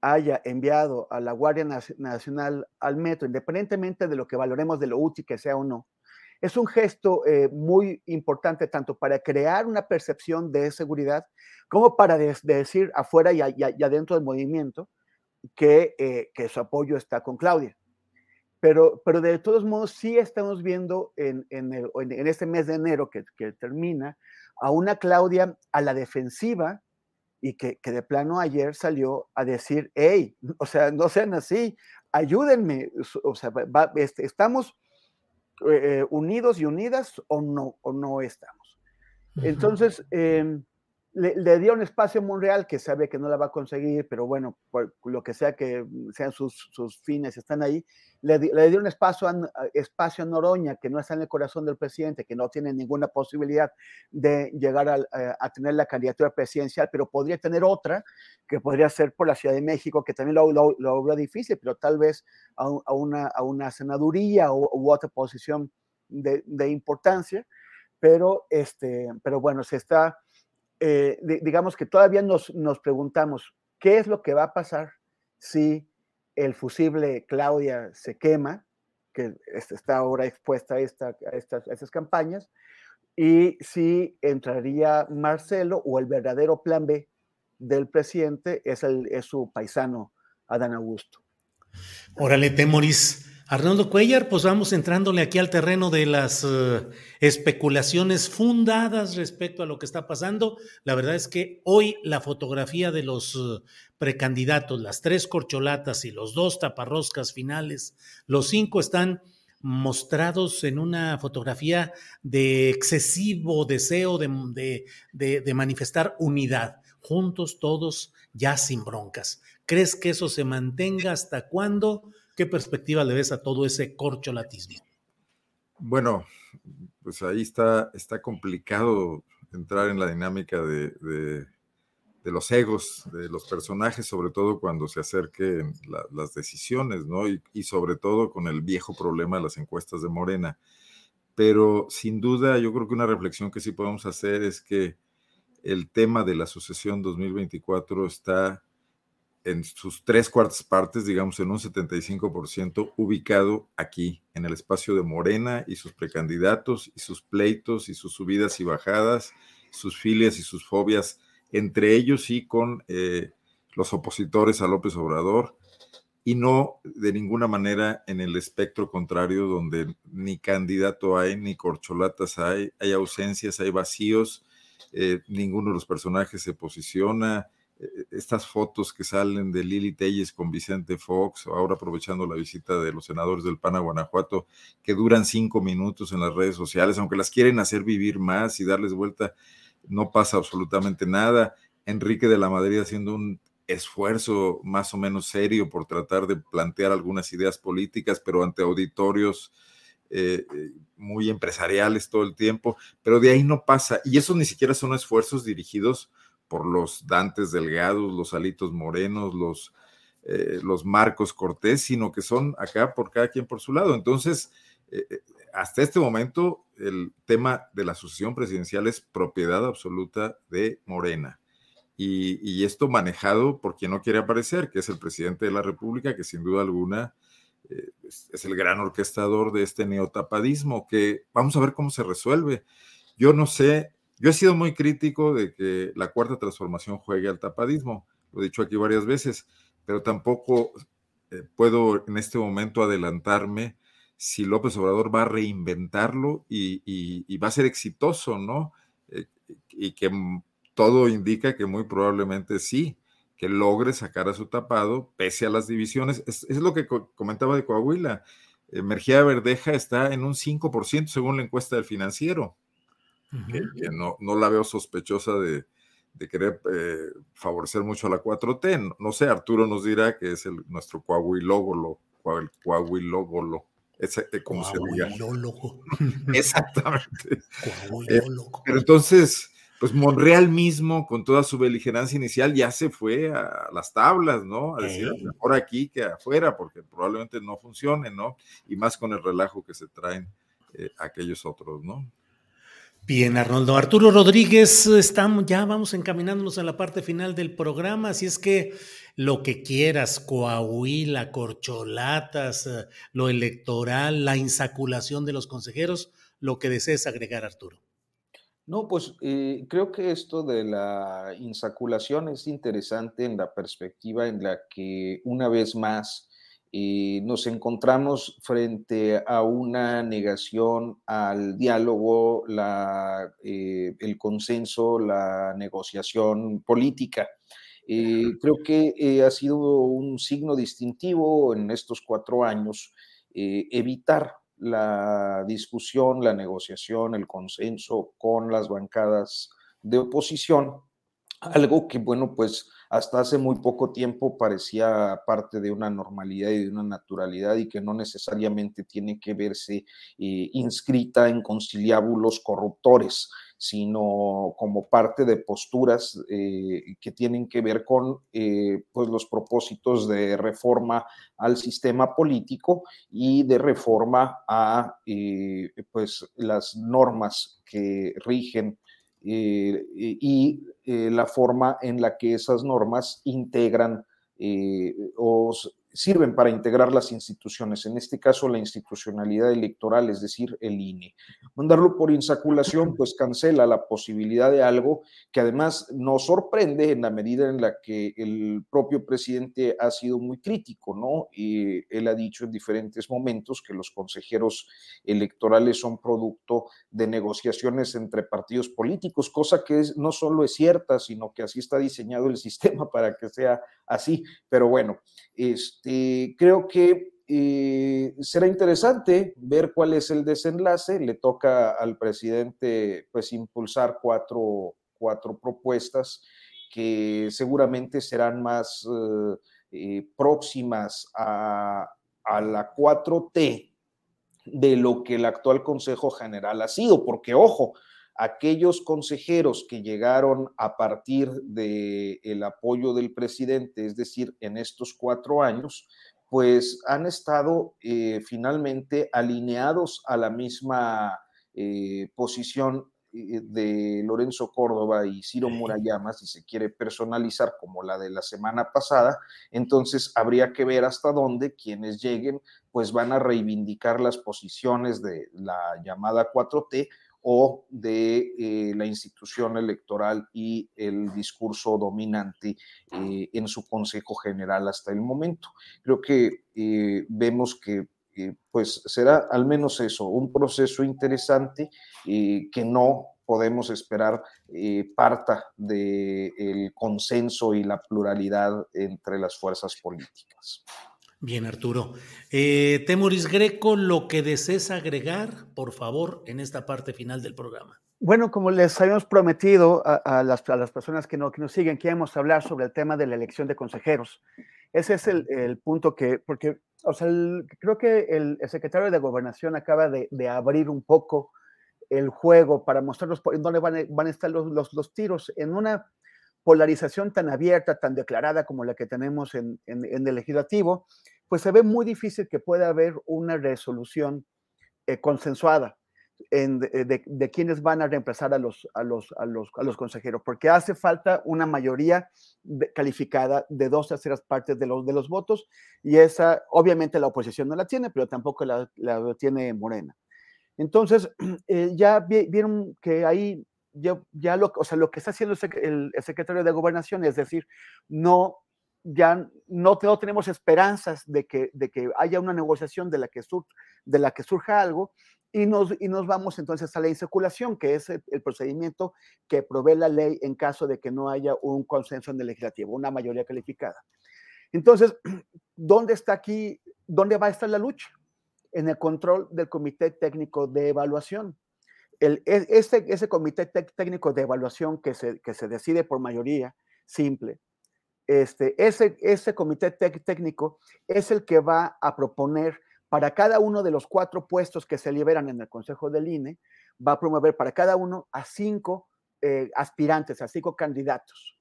haya enviado a la Guardia Nacional al metro, independientemente de lo que valoremos de lo útil que sea o no, es un gesto eh, muy importante tanto para crear una percepción de seguridad como para decir afuera y, adentro del movimiento que, eh, que, su apoyo está con Claudia. Pero, pero de todos modos sí estamos viendo en, en, en este mes de enero que, que, termina a una Claudia a la defensiva y que, que, de plano ayer salió a decir, hey, o sea, no sean así, ayúdenme, o sea, este, estamos eh, unidos y unidas o no, o no estamos. Entonces, em, le, dio un espacio a Monreal que sabe que no la va a conseguir, pero bueno, por lo que sea que sean sus, sus fines, están ahí. Le, le, dio un espacio a, espacio a Noroña, que no está en el corazón del presidente, que no tiene ninguna posibilidad de llegar a, a, tener la candidatura presidencial, pero podría tener otra, que podría ser por la Ciudad de México, que también lo, lo, lo difícil, pero tal vez a, a una, a una senaduría u, u otra posición de, de importancia. Pero, este, pero bueno, se está eh, digamos que todavía nos, nos, preguntamos qué es lo que va a pasar si el fusible Claudia se quema, que está ahora expuesta a, a, estas, a campañas, y si entraría Marcelo o el verdadero plan B del presidente es, el, es su paisano Adán Augusto. Órale, Temoris. Arnoldo Cuellar, pues vamos entrándole aquí al terreno de las uh, especulaciones fundadas respecto a lo que está pasando. La verdad es que hoy la fotografía de los uh, precandidatos, las tres corcholatas y los dos taparroscas finales, los cinco están mostrados en una fotografía de excesivo deseo de, de, de, de manifestar unidad, juntos todos ya sin broncas. ¿Crees que eso se mantenga hasta cuándo? ¿Qué perspectiva le ves a todo ese corcholatismo? Bueno, pues ahí está, está complicado entrar en la dinámica de, de, los egos de los personajes, sobre todo cuando se acerquen la, las decisiones, ¿no? Y, sobre todo con el viejo problema de las encuestas de Morena. Pero sin duda, yo creo que una reflexión que sí podemos hacer es que el tema de la sucesión 2024 está en sus tres cuartas partes, digamos en un 75%, ubicado aquí, en el espacio de Morena y sus precandidatos y sus pleitos y sus subidas y bajadas, sus filias y sus fobias, entre ellos y con eh, los opositores a López Obrador, y no de ninguna manera en el espectro contrario, donde ni candidato hay, ni corcholatas hay, hay ausencias, hay vacíos, eh, ninguno de los personajes se posiciona, estas fotos que salen de Lili Telles con Vicente Fox, ahora aprovechando la visita de los senadores del PAN a Guanajuato, que duran cinco minutos en las redes sociales, aunque las quieren hacer vivir más y darles vuelta, no pasa absolutamente nada. Enrique de la Madrid haciendo un esfuerzo más o menos serio por tratar de plantear algunas ideas políticas, pero ante auditorios eh, muy empresariales todo el tiempo, pero de ahí no pasa. Y eso ni siquiera son esfuerzos dirigidos por los Dantes Delgados, los Alitos Morenos, los, eh, los Marcos Cortés, sino que son acá por cada quien por su lado. Entonces, eh, eh, hasta este momento, el tema de la sucesión presidencial es propiedad absoluta de Morena. Y, y, esto manejado por quien no quiere aparecer, que es el presidente de la República, que sin duda alguna es, el gran orquestador de este neotapadismo, que vamos a ver cómo se resuelve. Yo no sé yo he sido muy crítico de que la cuarta transformación juegue al tapadismo, lo he dicho aquí varias veces, pero tampoco eh, puedo en este momento adelantarme si López Obrador va a reinventarlo y, va a ser exitoso, ¿no? Eh, y que todo indica que muy probablemente sí, que logre sacar a su tapado pese a las divisiones. Es, lo que co comentaba de Coahuila. Eh, Verdeja está en un 5% según la encuesta del financiero que, que no, no, la veo sospechosa de, de querer eh, favorecer mucho a la 4T. No, no, sé, Arturo nos dirá que es el, nuestro Coahuilógolo, el Coahuilógolo, ese, eh, como se diga. [laughs] Exactamente. Eh, pero entonces, pues Monreal mismo, con toda su beligerancia inicial, ya se fue a las tablas, ¿no? A decir, mejor aquí que afuera, porque probablemente no funcione, ¿no? Y más con el relajo que se traen eh, aquellos otros, ¿no? Bien, Arnoldo. Arturo Rodríguez, estamos, ya vamos encaminándonos a la parte final del programa, así es que lo que quieras, Coahuila, corcholatas, eh, lo electoral, la insaculación de los consejeros, lo que desees agregar, Arturo. No, pues eh, creo que esto de la insaculación es interesante en la perspectiva en la que una vez más eh, nos encontramos frente a una negación al diálogo, la, eh, el consenso, la negociación política. Eh, creo que eh, ha sido un signo distintivo en estos cuatro años evitar la discusión, la negociación, el consenso con las bancadas de oposición, algo que, bueno, pues hasta hace muy poco tiempo parecía parte de una normalidad y de una naturalidad y que no necesariamente tiene que verse eh, inscrita en conciliábulos corruptores sino como parte de posturas eh, que tienen que ver con eh, pues los propósitos de reforma al sistema político y de reforma a pues las normas que rigen eh, y eh, la forma en la que esas normas integran eh, o sirven para integrar las instituciones, en este caso la institucionalidad electoral, es decir, el INE. Mandarlo por insaculación, pues cancela la posibilidad de algo que además nos sorprende en la medida en la que el propio presidente ha sido muy crítico, ¿no? Y él ha dicho en diferentes momentos que los consejeros electorales son producto de negociaciones entre partidos políticos, cosa que no solo es cierta, sino que así está diseñado el [laughs] sistema para que sea así. Pero bueno, este, creo que eh, será interesante ver cuál es el desenlace. Le toca al presidente pues impulsar cuatro, cuatro propuestas que seguramente serán más eh, eh, próximas a, a la 4T de lo que el actual Consejo General ha sido, porque ojo, aquellos consejeros que llegaron a partir del el apoyo del presidente, es decir, en estos cuatro años, pues han estado eh, finalmente alineados a la misma eh, posición eh, de Lorenzo Córdoba y Ciro Murayama, si se quiere personalizar como la de la semana pasada, entonces habría que ver hasta dónde quienes lleguen pues van a reivindicar las posiciones de la llamada 4T o de eh, la institución electoral y el discurso dominante eh, en su Consejo General hasta el momento. Creo que eh, vemos que pues será al menos eso, un proceso interesante que no podemos esperar parta del consenso y la pluralidad entre las fuerzas políticas. Bien, Arturo. Eh, Temoris Greco, lo que desees agregar, por favor, en esta parte final del programa. Bueno, como les habíamos prometido a, las, personas que, no, que nos siguen, queremos hablar sobre el tema de la elección de consejeros. Ese es el, punto que, porque, o sea, creo que el, secretario de Gobernación acaba de, abrir un poco el juego para mostrarnos dónde van, van a estar los, los, los tiros en una polarización tan abierta, tan declarada como la que tenemos en, en, el legislativo, pues se ve muy difícil que pueda haber una resolución eh, consensuada en, de, de, quienes van a reemplazar a los, a, los, a, los, a los consejeros, porque hace falta una mayoría calificada de dos terceras partes de los, de los votos, y esa, obviamente la oposición no la tiene, pero tampoco la, tiene Morena. Entonces, [clears throat] eh, ya vieron que hay ya, lo, o sea, lo que está haciendo el, secretario de Gobernación es decir, no, ya no, no tenemos esperanzas de que, de que haya una negociación de la que, sur, de la que surja algo y nos, y nos vamos entonces a la insaculación, que es el, procedimiento que provee la ley en caso de que no haya un consenso en el legislativo, una mayoría calificada. Entonces, [clears throat] ¿dónde está aquí, dónde va a estar la lucha? En el control del Comité Técnico de Evaluación el, e, ese, ese comité técnico de evaluación que se, que se decide por mayoría simple, este, ese, ese comité técnico es el que va a proponer para cada uno de los cuatro puestos que se liberan en el Consejo del INE, va a promover para cada uno a cinco eh, aspirantes, a cinco candidatos.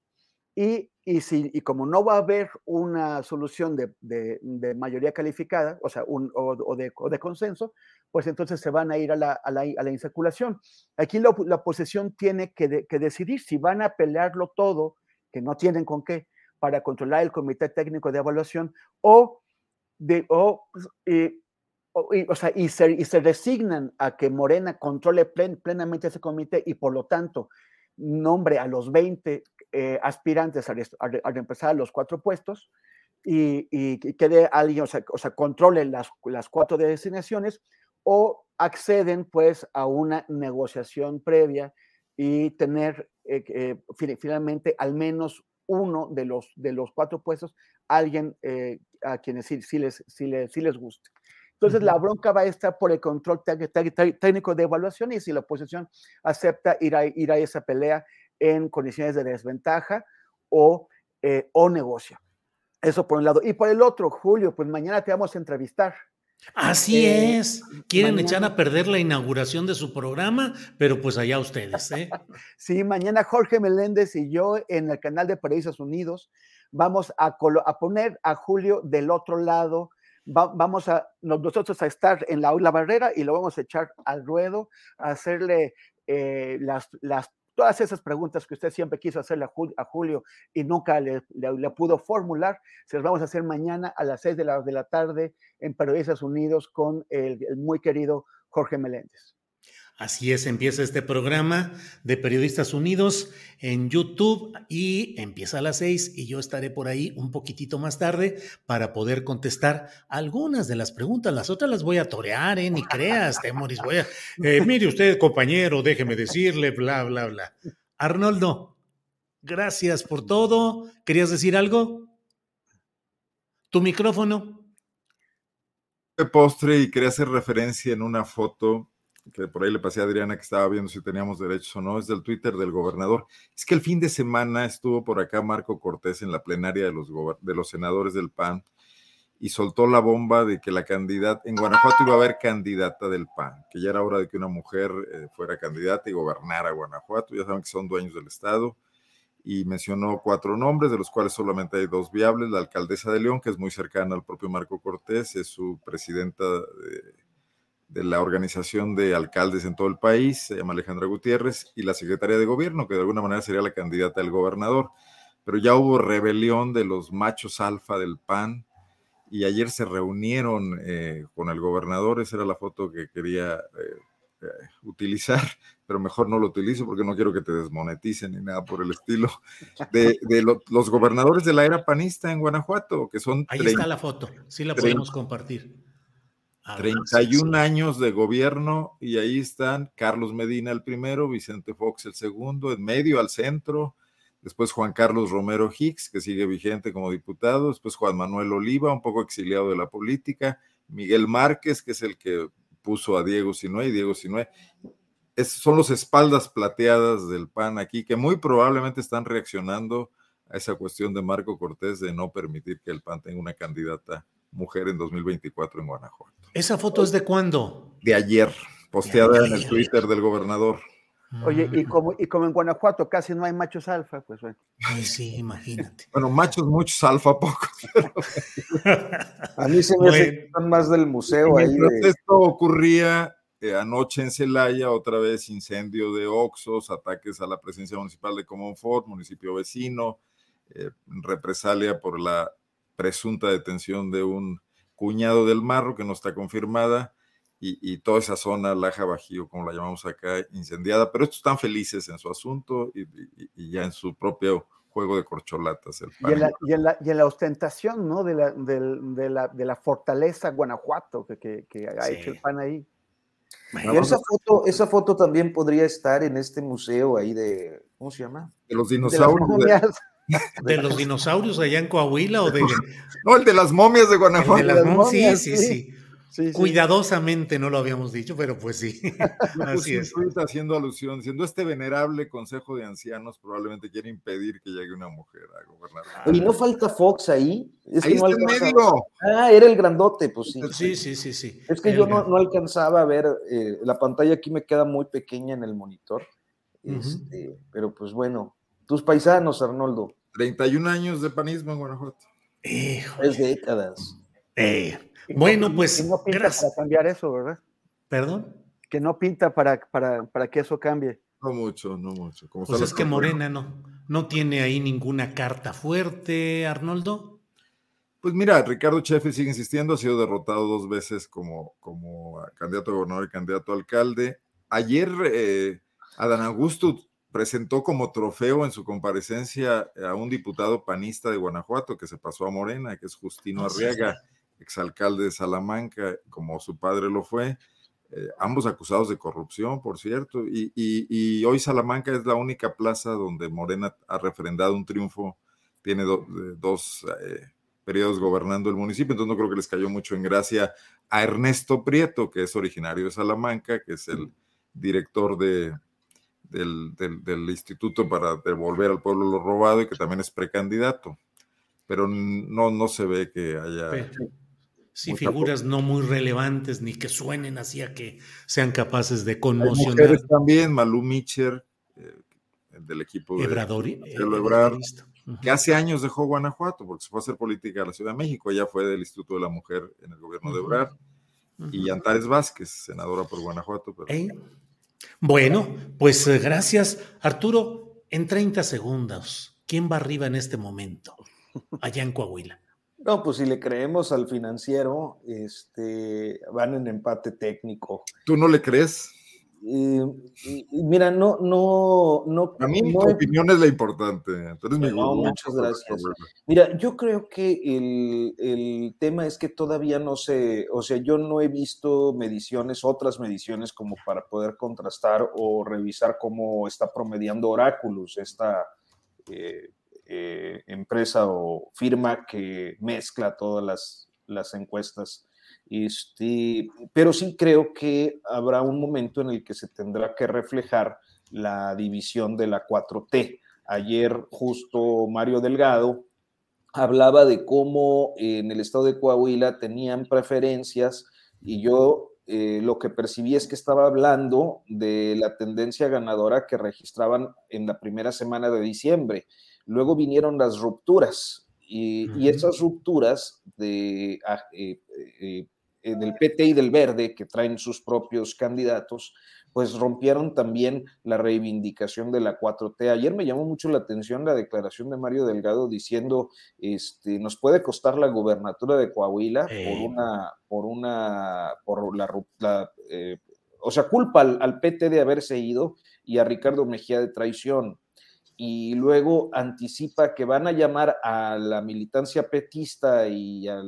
Y, y, si, y como no va a haber una solución de, de, mayoría calificada, o sea, un, o, de, o, de, consenso, pues entonces se van a ir a la, a la, a la insaculación. Aquí la, la oposición tiene que, que, decidir si van a pelearlo todo, que no tienen con qué, para controlar el comité técnico de evaluación, o, de, o, y, o, sea, y, se, y se resignan a que Morena controle plen, plenamente ese comité y por lo tanto nombre a los 20 eh, aspirantes a, a, a, los cuatro puestos y, y, quede alguien, o sea, o sea controle las, las cuatro designaciones o acceden pues a una negociación previa y tener eh, eh, finalmente al menos uno de los, de los cuatro puestos, alguien a quienes sí, sí, les, sí, les, sí les guste. Entonces, la bronca va a estar por el control técnico de evaluación y si la oposición acepta ir a, ir a esa pelea en condiciones de desventaja o, eh, o negocia. Eso por un lado. Y por el otro, Julio, pues mañana te vamos a entrevistar. Así eh, es. Quieren echar a perder la inauguración de su programa, pero pues allá ustedes, ¿eh? [laughs] sí, mañana Jorge Meléndez y yo en el canal de Periodistas Unidos vamos a, a poner a Julio del otro lado. vamos a nosotros a estar en la, la barrera y lo vamos a echar al ruedo, a hacerle eh, las, las todas esas preguntas que usted siempre quiso hacerle a, Julio y nunca le, pudo formular, se las vamos a hacer mañana a las seis de la, de la tarde en Periodistas Unidos con el, muy querido Jorge Meléndez. Así es, empieza este programa de Periodistas Unidos en YouTube y empieza a las seis y yo estaré por ahí un poquitito más tarde para poder contestar algunas de las preguntas. Las otras las voy a torear, ¿eh? Ni creas, Temoris. Voy a, eh, mire usted, compañero, déjeme decirle, bla, bla, bla. Arnoldo, gracias por todo. ¿Querías decir algo? Tu micrófono. Postre y quería hacer referencia en una foto que por ahí le pasé a Adriana que estaba viendo si teníamos derechos o no, es del Twitter del gobernador. Es que el fin de semana estuvo por acá Marco Cortés en la plenaria de los, de los senadores del PAN y soltó la bomba de que la candidata, en Guanajuato iba a haber candidata del PAN, que ya era hora de que una mujer eh, fuera candidata y gobernara Guanajuato, ya saben que son dueños del Estado, y mencionó cuatro nombres, de los cuales solamente hay dos viables, la alcaldesa de León, que es muy cercana al propio Marco Cortés, es su presidenta de de la Organización de Alcaldes en todo el país, se llama Alejandra Gutiérrez, y la secretaria de Gobierno, que de alguna manera sería la candidata del gobernador. Pero ya hubo rebelión de los machos alfa del PAN y ayer se reunieron eh, con el gobernador, esa era la foto que quería eh, eh, utilizar, [laughs] pero mejor no lo utilizo porque no quiero que te desmoneticen ni nada por el estilo, de, los gobernadores de la era panista en Guanajuato, que son... Ahí está la foto, sí la podemos compartir 31 años de gobierno y ahí están Carlos Medina el primero, Vicente Fox el segundo, en medio al centro, después Juan Carlos Romero Hicks, que sigue vigente como diputado, después Juan Manuel Oliva, un poco exiliado de la política, Miguel Márquez, que es el que puso a Diego Sinue, y Diego Sinue. son los espaldas plateadas del PAN aquí, que muy probablemente están reaccionando a esa cuestión de Marco Cortés de no permitir que el PAN tenga una candidata mujer en 2024 en Guanajuato. ¿Esa foto es de cuándo? De ayer, posteada en el Twitter del gobernador. Oye, y como, y como en Guanajuato casi no hay machos alfa, pues bueno. Ay, sí, imagínate. Bueno, machos muchos, alfa pocos. [laughs] A mí se me hace más del museo ahí. Esto ocurría eh, anoche en Celaya, otra vez incendio de Oxos, ataques a la presencia municipal de Comonfort, municipio vecino, eh, represalia por la presunta detención de un cuñado del Marro que no está confirmada y, toda esa zona, Laja Bajío, como la llamamos acá, incendiada, pero estos están felices en su asunto y, ya en su propio juego de corcholatas. y, en la, ostentación ¿no? de, la, de, la, fortaleza Guanajuato que, ha hecho el PAN ahí. esa, foto, esa foto también podría estar en este museo ahí de, ¿cómo se llama? De los dinosaurios. ¿De [laughs] los dinosaurios allá en Coahuila o de.? [laughs] No, el de las momias de Guanajuato. sí, sí, sí, Cuidadosamente no lo habíamos dicho, pero pues sí. [laughs] Así es. haciendo alusión, siendo este venerable consejo de ancianos probablemente quiere impedir que llegue una mujer a gobernar. Y no falta Fox ahí. ahí está en medio. Ah, era el grandote, pues sí. Sí, sí, sí, sí. Es que yo no, alcanzaba a ver, eh, la pantalla aquí me queda muy pequeña en el monitor. Este, pero pues bueno, tus paisanos, Arnoldo. 31 años de panismo en Guanajuato. Tres décadas. Eh, bueno, pues. Que no pinta para cambiar eso, ¿verdad? ¿Perdón? Que no pinta para, para, para que eso cambie. No mucho, no mucho. Como pues es que Morena no, no tiene ahí ninguna carta fuerte, Arnoldo. Pues mira, Ricardo Chefe sigue insistiendo, ha sido derrotado dos veces como, como candidato a gobernador y candidato a alcalde. Ayer eh, Adán Augusto presentó como trofeo en su comparecencia a un diputado panista de Guanajuato que se pasó a Morena, que es Justino Arriaga, exalcalde de Salamanca, como su padre lo fue, eh, ambos acusados de corrupción, por cierto, y, hoy Salamanca es la única plaza donde Morena ha refrendado un triunfo, tiene dos eh, periodos gobernando el municipio, entonces no creo que les cayó mucho en gracia a Ernesto Prieto, que es originario de Salamanca, que es el director de, del, Instituto para devolver al pueblo lo robado y que también es precandidato. Pero no, no se ve que haya... sí, figuras no muy relevantes ni que suenen así a que sean capaces de conmocionar. también, Malú Mitcher, eh, del equipo de, Ebradori, que hace años dejó Guanajuato porque se fue a hacer política a la Ciudad de México. Ella fue del Instituto de la Mujer en el gobierno de Ebrard. Y Antares Vázquez, senadora por Guanajuato. Bueno, pues eh, gracias. Arturo, en 30 segundos, ¿quién va arriba en este momento allá en Coahuila? No, pues si le creemos al financiero, este, van en empate técnico. ¿Tú no le crees? Mira, no, no, no. A mí mi opinión es la importante. muchas gracias. Mira, yo creo que el, el, tema es que todavía no sé, o sea, yo no he visto mediciones, otras mediciones como para poder contrastar o revisar cómo está promediando Oráculos, esta eh, eh, empresa o firma que mezcla todas las, las encuestas este, pero sí creo que habrá un momento en el que se tendrá que reflejar la división de la 4T. Ayer justo Mario Delgado hablaba de cómo en el estado de Coahuila tenían preferencias y yo eh, lo que percibí es que estaba hablando de la tendencia ganadora que registraban en la primera semana de diciembre. Luego vinieron las rupturas y, esas rupturas de, ah, eh, eh, del PT y del Verde, que traen sus propios candidatos, pues rompieron también la reivindicación de la 4T. Ayer me llamó mucho la atención la declaración de Mario Delgado diciendo, este, nos puede costar la gubernatura de Coahuila por una, por una, por la, eh, o sea, culpa al, al, PT de haberse ido y a Ricardo Mejía de traición. Y luego anticipa que van a llamar a la militancia petista y a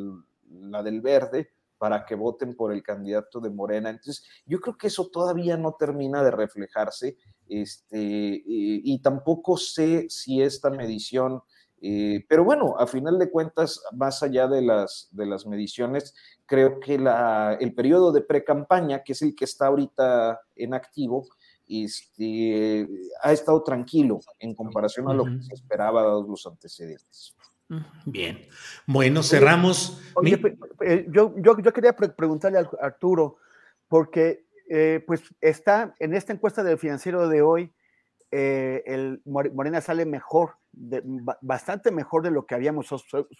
la del verde para que voten por el candidato de Morena. Entonces, yo creo que eso todavía no termina de reflejarse este, y, tampoco sé si esta medición, eh, pero bueno, a final de cuentas, más allá de las, de las mediciones, creo que la, el periodo de pre-campaña, que es el que está ahorita en activo, este, ha estado tranquilo en comparación a lo que se esperaba dados los antecedentes. Bien. Bueno, cerramos. Yo, yo, yo, quería preguntarle a Arturo, porque eh, pues está en esta encuesta del financiero de hoy, eh, el Morena sale mejor, bastante mejor de lo que habíamos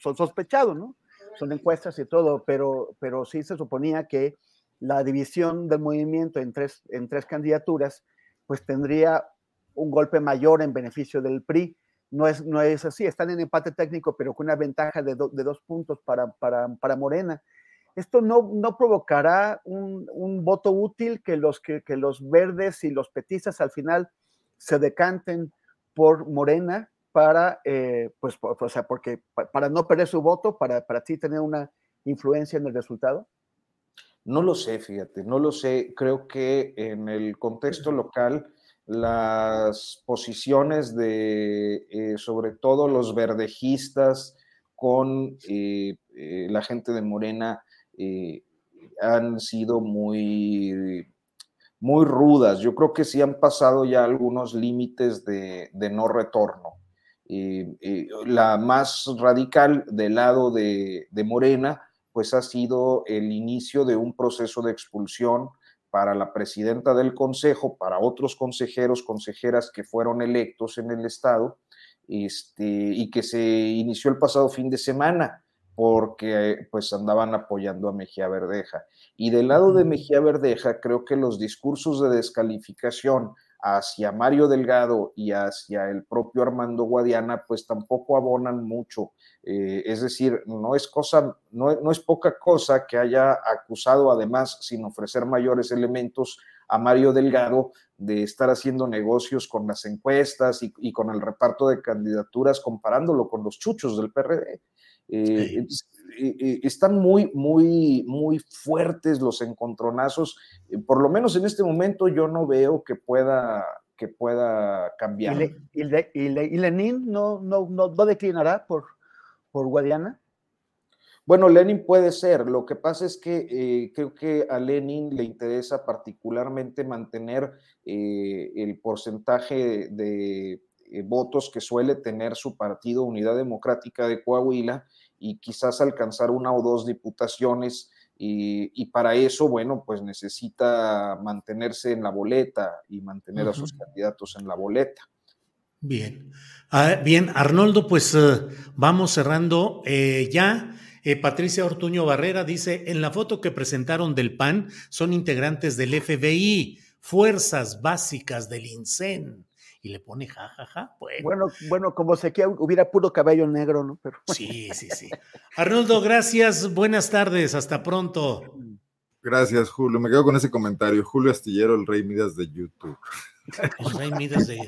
sospechado, ¿no? Son encuestas y todo, pero, pero sí se suponía que la división del movimiento en tres, en tres candidaturas, pues tendría un golpe mayor en beneficio del PRI no es, no es así, están en empate técnico, pero con una ventaja de, de dos puntos para, para, para, Morena. Esto no, no provocará un, un voto útil que los, que, que, los verdes y los petistas al final se decanten por Morena para, eh, pues, o sea, porque para no perder su voto, para, para sí tener una influencia en el resultado? No lo sé, fíjate, no lo sé. Creo que en el contexto local las posiciones de, eh, sobre todo los verdejistas con eh, eh, la gente de Morena, han sido muy, muy rudas. Yo creo que sí han pasado ya algunos límites de, no retorno. la más radical del lado de, de Morena, pues ha sido el inicio de un proceso de expulsión para la presidenta del consejo, para otros consejeros, consejeras que fueron electos en el estado, este, y que se inició el pasado fin de semana porque pues andaban apoyando a Mejía Verdeja. Y del lado de Mejía Verdeja, creo que los discursos de descalificación hacia Mario Delgado y hacia el propio Armando Guadiana, pues tampoco abonan mucho. Eh, es decir, no es cosa, no, no, es poca cosa que haya acusado además, sin ofrecer mayores elementos, a Mario Delgado de estar haciendo negocios con las encuestas y, con el reparto de candidaturas, comparándolo con los chuchos del PRD. Eh, están muy, muy, muy fuertes los encontronazos. Eh, por lo menos en este momento yo no veo que pueda, que pueda cambiar. ¿Y, Lenin no, no, no, declinará por, por Guadiana? Bueno, Lenin puede ser. Lo que pasa es que eh, creo que a Lenin le interesa particularmente mantener eh, el porcentaje de, eh, votos que suele tener su partido Unidad Democrática de Coahuila y quizás alcanzar una o dos diputaciones. Y, para eso, bueno, pues necesita mantenerse en la boleta y mantener a sus candidatos en la boleta. Bien, ah, bien, Arnoldo, pues vamos cerrando ya. Eh, Patricia Ortuño Barrera dice, en la foto que presentaron del PAN son integrantes del FBI, Fuerzas Básicas del INSEN. Y le pone jajaja. Ja, ja. bueno. bueno, como sé que hubiera puro cabello negro, ¿no? Pero... Sí, sí, sí. Arnoldo, gracias. Buenas tardes. Hasta pronto. Gracias, Julio. Me quedo con ese comentario. Julio Astillero, el rey Midas de YouTube. El rey Midas de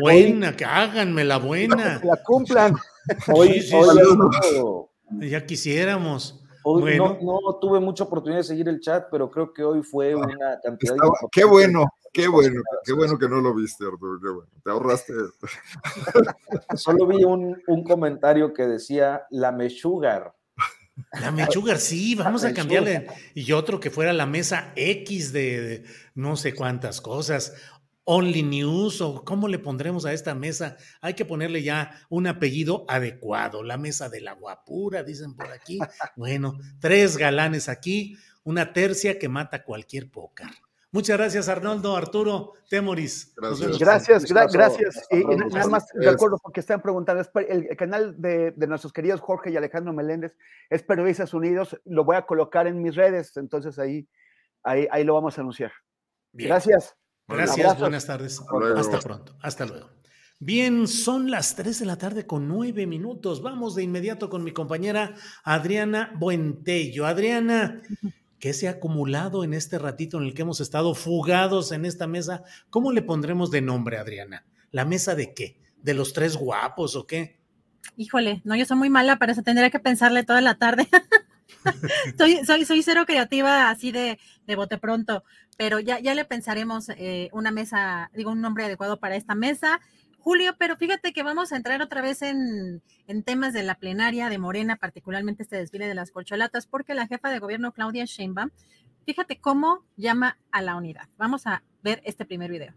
buena, que háganme la buena. La cumplan. Hoy, sí, sí, ya quisiéramos. Hoy no, tuve mucha oportunidad de seguir el chat, pero creo que hoy fue ah, una cantidad de... Qué bueno, qué bueno, qué bueno que no lo viste, Arturo, qué bueno. Te ahorraste. [laughs] Solo vi un, comentario que decía la mechugar. La mechugar, sí, [laughs] vamos a cambiarle. Y otro que fuera la mesa X de no sé cuántas cosas. Only News o cómo le pondremos a esta mesa. Hay que ponerle ya un apellido adecuado. La mesa de la guapura, dicen por aquí. Bueno, tres galanes aquí, una tercia que mata cualquier pócar. Muchas gracias, Arnoldo, Arturo, Temoris. Gracias, gracias. gracias. Y, nada más de acuerdo porque están preguntando, el, canal de, nuestros queridos Jorge y Alejandro Meléndez es Periodistas Unidos, lo voy a colocar en mis redes, entonces ahí, ahí, ahí lo vamos a anunciar. Gracias. Gracias, buenas tardes. Hasta pronto. Hasta luego. Bien, son las 3 de la tarde con 9 minutos. Vamos de inmediato con mi compañera Adriana Buentello. Adriana, ¿qué se ha acumulado en este ratito en el que hemos estado fugados en esta mesa? ¿Cómo le pondremos de nombre, Adriana? ¿La mesa de qué? ¿De los tres guapos o qué? Híjole, no, yo soy muy mala para eso, tendría que pensarle toda la tarde. [laughs] soy, soy, soy cero creativa así de, de bote pronto, pero ya, ya le pensaremos eh, una mesa, digo, un nombre adecuado para esta mesa. Julio, pero fíjate que vamos a entrar otra vez en, en, temas de la plenaria de Morena, particularmente este desfile de las colcholatas, porque la jefa de gobierno, Claudia Sheinbaum, fíjate cómo llama a la unidad. Vamos a ver este primer video.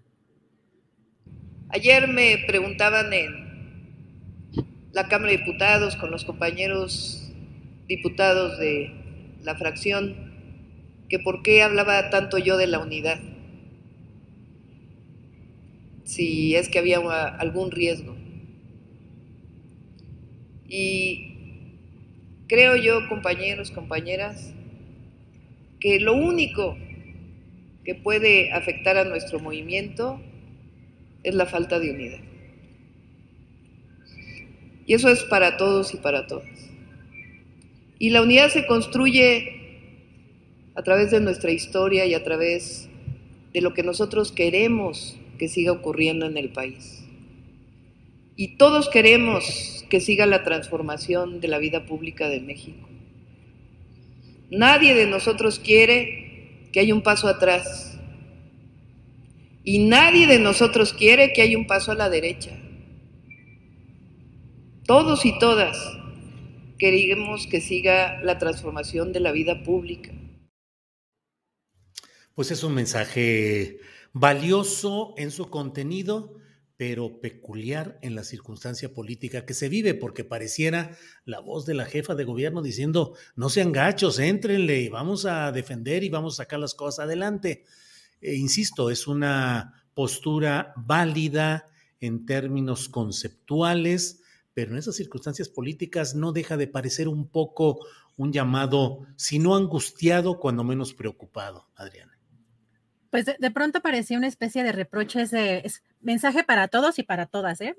Ayer me preguntaban en la Cámara de Diputados con los compañeros diputados de la fracción que por qué hablaba tanto yo de la unidad, si es que había algún riesgo. Y creo yo, compañeros, compañeras, que lo único que puede afectar a nuestro movimiento es la falta de unidad. Y eso es para todos y para todas. Y la unidad se construye a través de nuestra historia y a través de lo que nosotros queremos que siga ocurriendo en el país. Y todos queremos que siga la transformación de la vida pública de México. Nadie de nosotros quiere que haya un paso atrás. Y nadie de nosotros quiere que haya un paso a la derecha. Todos y todas queremos que siga la transformación de la vida pública. Pues es un mensaje valioso en su contenido, pero peculiar en la circunstancia política que se vive, porque pareciera la voz de la jefa de gobierno diciendo, no sean gachos, éntrenle, vamos a defender y vamos a sacar las cosas adelante. E insisto, es una postura válida en términos conceptuales, pero en esas circunstancias políticas no deja de parecer un poco un llamado, si no angustiado, cuando menos preocupado, Adriana. Pues de, pronto parecía una especie de reproches de mensaje para todos y para todas, ¿eh?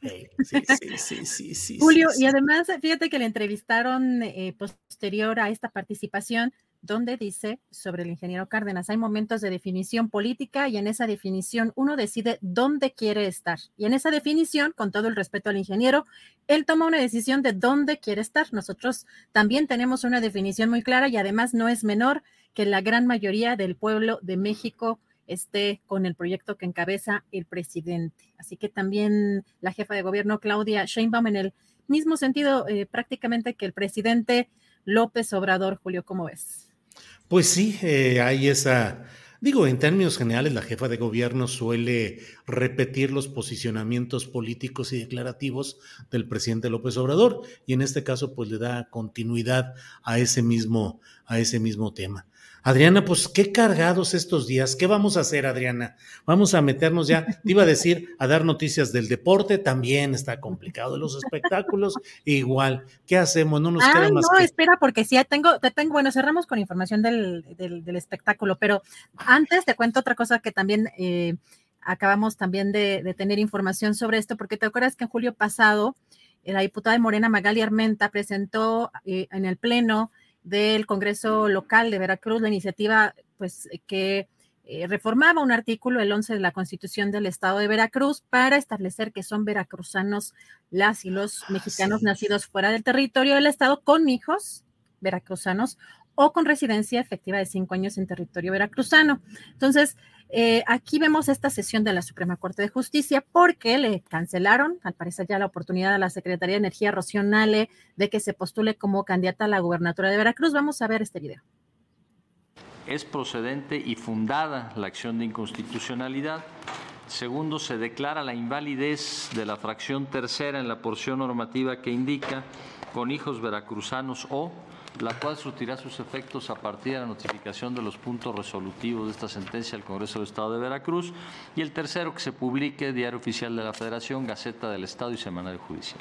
[laughs] sí, sí, sí, sí, Julio, y además, fíjate que le entrevistaron eh, posterior a esta participación donde dice sobre el ingeniero Cárdenas, hay momentos de definición política y en esa definición uno decide dónde quiere estar. Y en esa definición, con todo el respeto al ingeniero, él toma una decisión de dónde quiere estar. Nosotros también tenemos una definición muy clara y además no es menor que la gran mayoría del pueblo de México esté con el proyecto que encabeza el presidente. Así que también la jefa de gobierno, Claudia Sheinbaum, en el mismo sentido eh, prácticamente que el presidente López Obrador, Julio, ¿cómo ves? Pues sí, eh, hay esa Digo, en términos generales, la jefa de gobierno suele repetir los posicionamientos políticos y declarativos del presidente López Obrador y en este caso pues le da continuidad a ese mismo, a ese mismo tema. Adriana, pues qué cargados estos días. ¿Qué vamos a hacer, Adriana? Vamos a meternos ya, te iba a decir, a dar noticias del deporte, también está complicado, los espectáculos, igual. ¿Qué hacemos? No nos queda más. No, espera, porque sí, tengo, te tengo, bueno, cerramos con información del, del, espectáculo, pero antes te cuento otra cosa que también eh, acabamos también de, de, tener información sobre esto, porque te acuerdas que en julio pasado la diputada de Morena, Magali Armenta, presentó eh, en el Pleno del Congreso local de Veracruz, la iniciativa pues que eh, reformaba un artículo, el 11 de la Constitución del Estado de Veracruz, para establecer que son veracruzanos las y los mexicanos nacidos fuera del territorio del Estado con hijos veracruzanos o con residencia efectiva de cinco años en territorio veracruzano. Entonces, eh, aquí vemos esta sesión de la Suprema Corte de Justicia porque le cancelaron, al parecer ya la oportunidad a la Secretaría de Energía Rocío de que se postule como candidata a la gubernatura de Veracruz. Vamos a ver este video. Es procedente y fundada la acción de inconstitucionalidad. Segundo, se declara la invalidez de la fracción tercera en la porción normativa que indica con hijos veracruzanos o la cual surtirá sus efectos a partir de la notificación de los puntos resolutivos de esta sentencia al Congreso del Estado de Veracruz, y el tercero, que se publique Diario Oficial de la Federación, Gaceta del Estado y Semanario Judicial.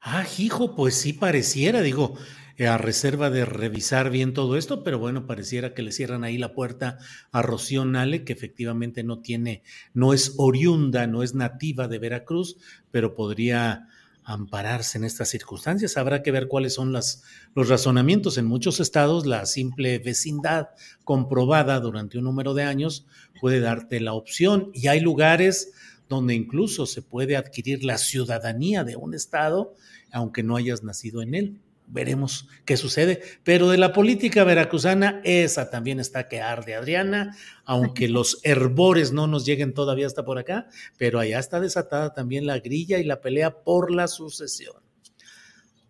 Ah, hijo, pues sí pareciera, digo, eh, a reserva de revisar bien todo esto, pero bueno, pareciera que le cierran ahí la puerta a Rocío Nale, que efectivamente no tiene, no es oriunda, no es nativa de Veracruz, pero podría ampararse en estas circunstancias. Habrá que ver cuáles son las, los razonamientos. En muchos estados, la simple vecindad comprobada durante un número de años puede darte la opción y hay lugares donde incluso se puede adquirir la ciudadanía de un estado aunque no hayas nacido en él veremos qué sucede. Pero de la política veracruzana, esa también está que arde, Adriana, aunque los herbores no nos lleguen todavía hasta por acá, pero allá está desatada también la grilla y la pelea por la sucesión.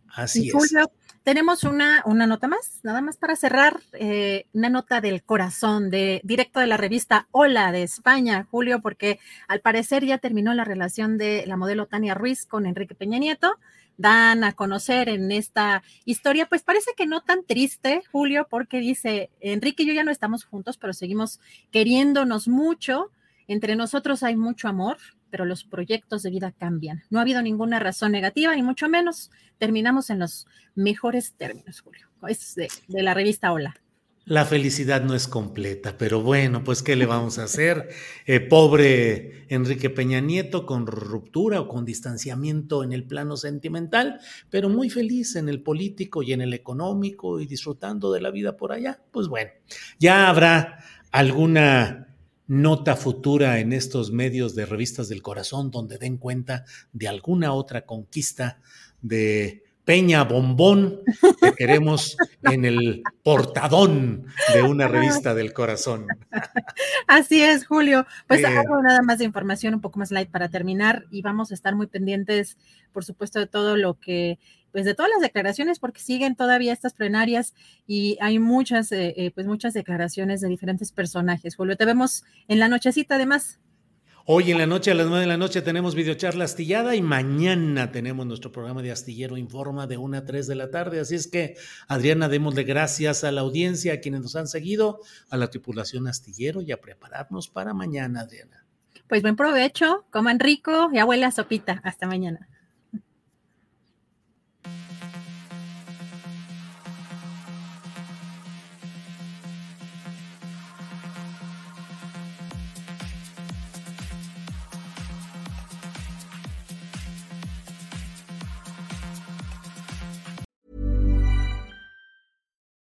Así es. Julio, tenemos una, una nota más, nada más para cerrar, eh, una nota del corazón, de directo de la revista Hola de España, Julio, porque al parecer ya terminó la relación de la modelo Tania Ruiz con Enrique Peña Nieto dan a conocer en esta historia, pues parece que no tan triste, Julio, porque dice, Enrique y yo ya no estamos juntos, pero seguimos queriéndonos mucho, entre nosotros hay mucho amor, pero los proyectos de vida cambian. No ha habido ninguna razón negativa, ni mucho menos. Terminamos en los mejores términos, Julio. Es de, de la revista Hola. La felicidad no es completa, pero bueno, pues ¿qué le vamos a hacer? Eh, pobre Enrique Peña Nieto con ruptura o con distanciamiento en el plano sentimental, pero muy feliz en el político y en el económico y disfrutando de la vida por allá. Pues bueno, ya habrá alguna nota futura en estos medios de revistas del corazón donde den cuenta de alguna otra conquista de Peña Bombón que [laughs] queremos en el portadón de una revista del corazón. Así es, Julio. Pues hago nada más de información un poco más light para terminar y vamos a estar muy pendientes, por supuesto, de todo lo que, pues de todas las declaraciones, porque siguen todavía estas plenarias y hay muchas, eh, eh, pues muchas declaraciones de diferentes personajes. Julio, te vemos en la nochecita además. Hoy en la noche, a las nueve de la noche, tenemos videocharla astillada y mañana tenemos nuestro programa de Astillero Informa de una a 3 de la tarde. Así es que, Adriana, démosle gracias a la audiencia, a quienes nos han seguido, a la tripulación astillero y a prepararnos para mañana, Adriana. Pues buen provecho, coman rico y abuela sopita. Hasta mañana.